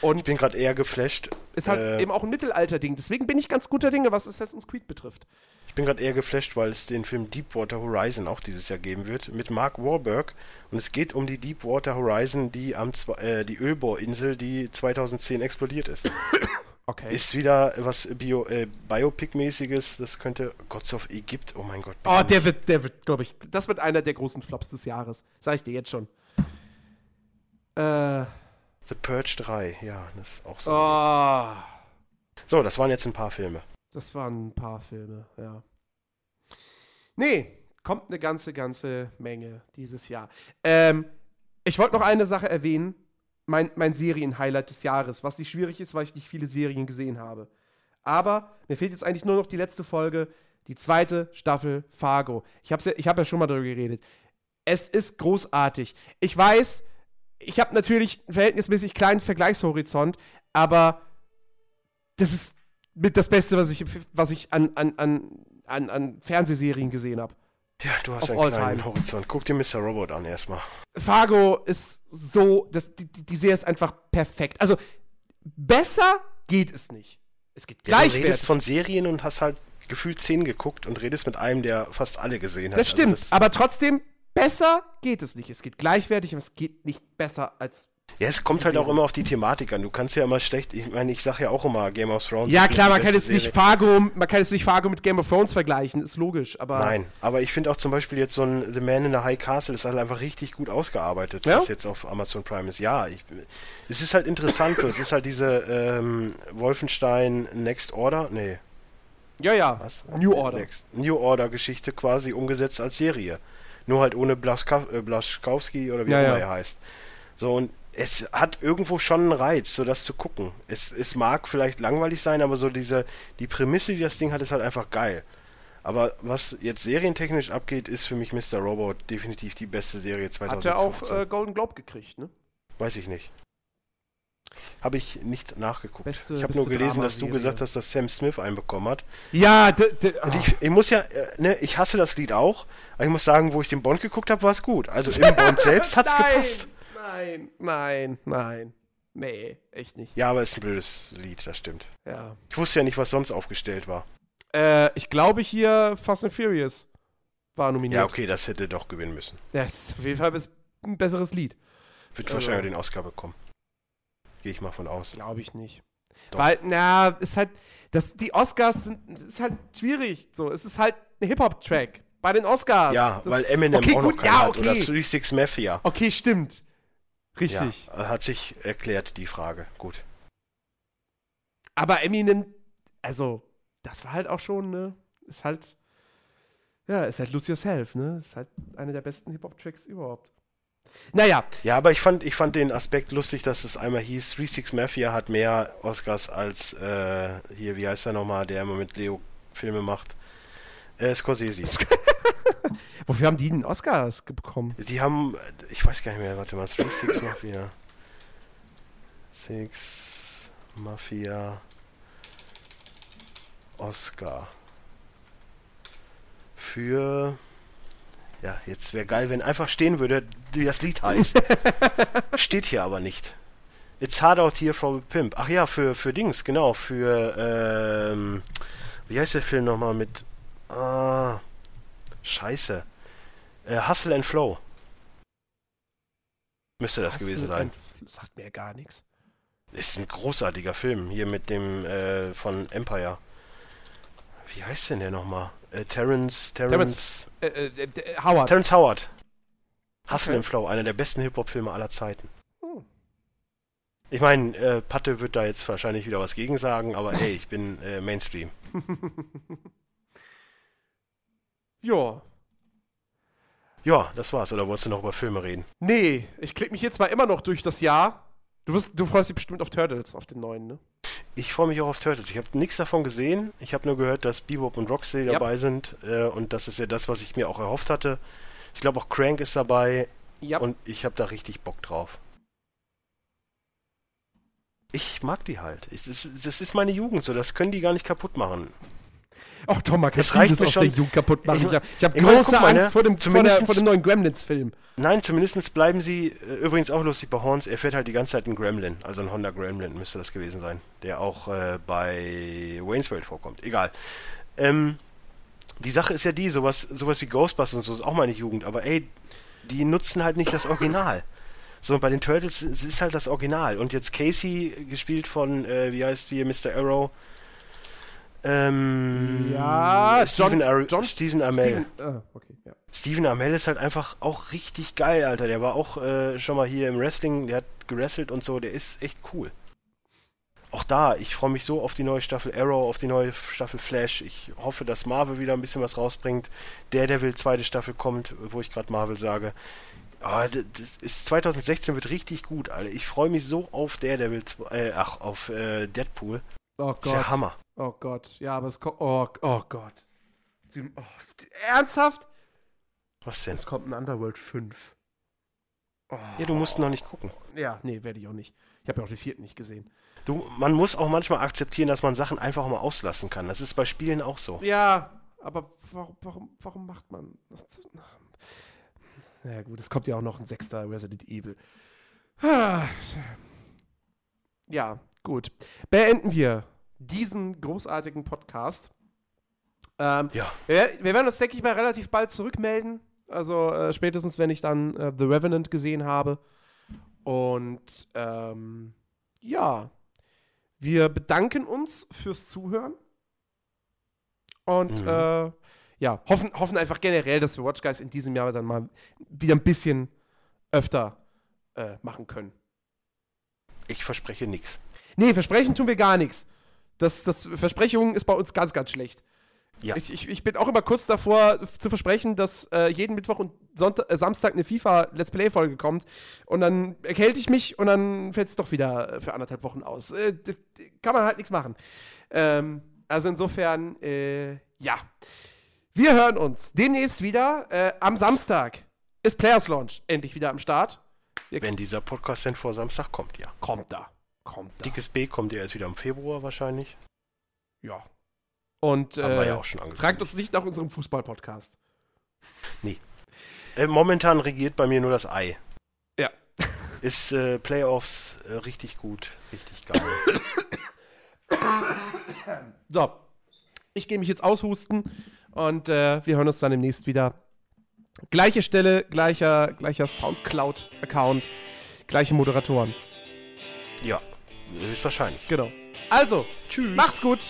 Und ich bin gerade eher geflasht. Ist halt äh, eben auch ein Mittelalter-Ding. Deswegen bin ich ganz guter Dinge, was Assassin's Creed betrifft. Ich bin gerade eher geflasht, weil es den Film Deepwater Horizon auch dieses Jahr geben wird mit Mark Warburg. Und es geht um die Deepwater Horizon, die am äh, die Ölbohrinsel, die 2010 explodiert ist. Okay. Ist wieder was Bio, äh, Biopic-mäßiges. Das könnte Gods of Egypt. Oh mein Gott. Oh, der wird, der wird, glaube ich, das wird einer der großen Flops des Jahres. Sag ich dir jetzt schon. Äh. The Purge 3, ja, das ist auch so. Oh. So, das waren jetzt ein paar Filme. Das waren ein paar Filme, ja. Nee, kommt eine ganze, ganze Menge dieses Jahr. Ähm, ich wollte noch eine Sache erwähnen. Mein, mein Serien-Highlight des Jahres, was nicht schwierig ist, weil ich nicht viele Serien gesehen habe. Aber mir fehlt jetzt eigentlich nur noch die letzte Folge, die zweite Staffel Fargo. Ich habe ja, hab ja schon mal darüber geredet. Es ist großartig. Ich weiß, ich habe natürlich einen verhältnismäßig kleinen Vergleichshorizont, aber das ist mit das Beste, was ich, was ich an, an, an, an, an Fernsehserien gesehen habe. Ja, du hast einen kleinen time. Horizont. Guck dir Mr. Robot an erstmal. Fargo ist so, das, die, die Serie ist einfach perfekt. Also, besser geht es nicht. Es geht gleich. Ja, du redest von Serien und hast halt gefühlt zehn geguckt und redest mit einem, der fast alle gesehen hat. Das stimmt, also das aber trotzdem Besser geht es nicht. Es geht gleichwertig, aber es geht nicht besser als. Ja, es kommt halt auch immer auf die Thematik an. Du kannst ja immer schlecht, ich meine, ich sag ja auch immer Game of Thrones. Ja, klar, man kann jetzt nicht Fargo, man kann jetzt nicht Fargo mit Game of Thrones vergleichen, ist logisch, aber. Nein, aber ich finde auch zum Beispiel jetzt so ein The Man in the High Castle ist halt einfach richtig gut ausgearbeitet, ja? was jetzt auf Amazon Prime ist. Ja, ich, es ist halt interessant so. Es ist halt diese ähm, Wolfenstein Next Order, nee. Ja, ja. Was? New Order. Next, New Order Geschichte quasi umgesetzt als Serie. Nur halt ohne Blaska äh, Blaschkowski oder wie ja, immer ja. er heißt. So, und es hat irgendwo schon einen Reiz, so das zu gucken. Es, es mag vielleicht langweilig sein, aber so diese, die Prämisse, die das Ding hat, ist halt einfach geil. Aber was jetzt serientechnisch abgeht, ist für mich Mr. Robot definitiv die beste Serie 2015. Hat er auch äh, Golden Globe gekriegt, ne? Weiß ich nicht. Habe ich nicht nachgeguckt. Beste, ich habe nur gelesen, dass du gesagt hast, dass Sam Smith einen bekommen hat. Ja, oh. ich, ich, muss ja, äh, ne, ich hasse das Lied auch, aber ich muss sagen, wo ich den Bond geguckt habe, war es gut. Also im Bond selbst hat es gepasst. Nein, nein, nein. Nee, echt nicht. Ja, aber es ist ein blödes Lied, das stimmt. Ja. Ich wusste ja nicht, was sonst aufgestellt war. Äh, ich glaube hier Fast and Furious war nominiert. Ja, okay, das hätte doch gewinnen müssen. Das ist auf jeden Fall ein besseres Lied. Wird also. wahrscheinlich den Oscar bekommen. Gehe ich mal von aus. Glaube ich nicht. Doch. Weil, na, ist halt, das, die Oscars sind, ist halt schwierig. So, es ist halt ein Hip-Hop-Track bei den Oscars. Ja, das, weil Eminem okay, auch gut, noch ja, hat. Okay. Oder 36 Mafia. Okay, stimmt. Richtig. Ja, hat sich erklärt, die Frage. Gut. Aber Eminem, also, das war halt auch schon, ne? Ist halt, ja, ist halt Lose Yourself, ne? Ist halt eine der besten Hip-Hop-Tracks überhaupt. Naja. Ja, aber ich fand, ich fand den Aspekt lustig, dass es einmal hieß, 36 Mafia hat mehr Oscars als, äh, hier, wie heißt er nochmal, der immer mit Leo Filme macht? Äh, Scorsese. Wofür haben die den Oscars bekommen? Die haben, ich weiß gar nicht mehr, warte mal, 36 Mafia. Six Mafia Oscar. Für. Ja, jetzt wäre geil, wenn einfach stehen würde, wie das Lied heißt. Steht hier aber nicht. It's hard out here from a pimp. Ach ja, für, für Dings, genau, für, ähm, wie heißt der Film nochmal mit, ah, scheiße. Äh, Hustle and Flow. Müsste das Hustle gewesen sein. Sagt mir gar nichts. Ist ein großartiger Film, hier mit dem, äh, von Empire. Wie heißt denn der nochmal? Äh, Terrence, Terrence, Äh, äh, äh, Howard. Terrence Howard. Hustle Okay. and Flow, einer der besten Hip-Hop-Filme aller Zeiten. Hm. Ich meine, äh, Patte wird da jetzt wahrscheinlich wieder was gegen sagen, aber ey, ich bin äh, Mainstream. ja. Ja, das war's. Oder wolltest du noch über Filme reden? Nee, ich klick mich jetzt mal immer noch durch das Jahr. Du, wirst, du freust dich bestimmt auf Turtles, auf den neuen, ne? Ich freue mich auch auf Turtles. Ich habe nichts davon gesehen. Ich habe nur gehört, dass Bebop und Rocksteady Ja. dabei sind. Äh, und das ist ja das, was ich mir auch erhofft hatte. Ich glaube auch Crank ist dabei. Ja. Und ich habe da richtig Bock drauf. Ich mag die halt. Das ist meine Jugend so. Das können die gar nicht kaputt machen. Oh, Tom, vieles mir aus schon- der Jugend kaputt machen. Ich- Ich, habe ich hab ich meine, große mal, Angst ne? vor, dem, vor, der, vor dem neuen Gremlins-Film. Nein, zumindest bleiben sie, äh, übrigens auch lustig bei Horns, er fährt halt die ganze Zeit einen Gremlin, also ein Honda Gremlin müsste das gewesen sein, der auch äh, bei Wayne's World vorkommt. Egal. Ähm, die Sache ist ja die, sowas, sowas wie Ghostbusters und so ist auch meine Jugend, aber ey, die nutzen halt nicht das Original. So, bei den Turtles es ist halt das Original. Und jetzt Casey, gespielt von, äh, wie heißt wir, Mr. Arrow, ähm, Ja, Stephen, John- Ar John- Stephen Amell. Steven, ah, okay, ja. Steven Amell ist halt einfach auch richtig geil, Alter. Der war auch äh, schon mal hier im Wrestling, der hat gerestelt und so, der ist echt cool. Auch da, ich freue mich so auf die neue Staffel Arrow, auf die neue Staffel Flash. Ich hoffe, dass Marvel wieder ein bisschen was rausbringt. Daredevil zweite Staffel kommt, wo ich gerade Marvel sage. D- das ist 2016 wird richtig gut, Alter. Ich freue mich so auf Daredevil, äh, ach, auf äh, Deadpool. Oh Das ist ja Gott. Hammer. Oh Gott. Ja, aber es kommt. Oh, oh Gott. Sie- Oh, ernsthaft? Was denn? Es kommt ein Underworld 5. Oh. Ja, du musst noch nicht gucken. Ja, nee, werde ich auch nicht. Ich habe ja auch den vierten nicht gesehen. Du, man muss auch manchmal akzeptieren, dass man Sachen einfach mal auslassen kann. Das ist bei Spielen auch so. Ja, aber warum, warum, warum macht man das? Na ja, gut, es kommt ja auch noch ein sechster Resident Evil. Ah. Ja, gut. Beenden wir diesen großartigen Podcast. Ähm, Ja. wir, wir werden uns, denke ich mal, relativ bald zurückmelden. Also äh, spätestens, wenn ich dann äh, The Revenant gesehen habe. Und ähm, ja, wir bedanken uns fürs Zuhören. Und Mhm. äh, ja, hoffen, hoffen einfach generell, dass wir Watch Guys in diesem Jahr dann mal wieder ein bisschen öfter äh, machen können. Ich verspreche nichts. Nee, versprechen tun wir gar nichts. Das, das Versprechung ist bei uns ganz, ganz schlecht. Ja. Ich, ich, ich bin auch immer kurz davor zu versprechen, dass äh, jeden Mittwoch und Sonntag, äh, Samstag eine FIFA-Let's Play-Folge kommt. Und dann erkälte ich mich und dann fällt es doch wieder für anderthalb Wochen aus. Äh, kann man halt nichts machen. Ähm, also insofern, äh, ja. Wir hören uns demnächst wieder. Äh, am Samstag ist Players Launch endlich wieder am Start. Wenn dieser Podcast denn vor Samstag kommt, ja. Kommt da. Kommt da. Dickes B kommt ja erst wieder im Februar wahrscheinlich. Ja. Und Haben wir äh, ja auch schon fragt uns nicht nach unserem Fußball-Podcast. Äh, momentan regiert bei mir nur das Ei. Ja. Ist äh, Playoffs äh, richtig gut, richtig geil. So. Ich gehe mich jetzt aushusten und äh, wir hören uns dann demnächst wieder. Gleiche Stelle, gleicher, gleicher Soundcloud-Account, gleiche Moderatoren. ja, höchstwahrscheinlich. Genau. Also, Tschüss. macht's gut.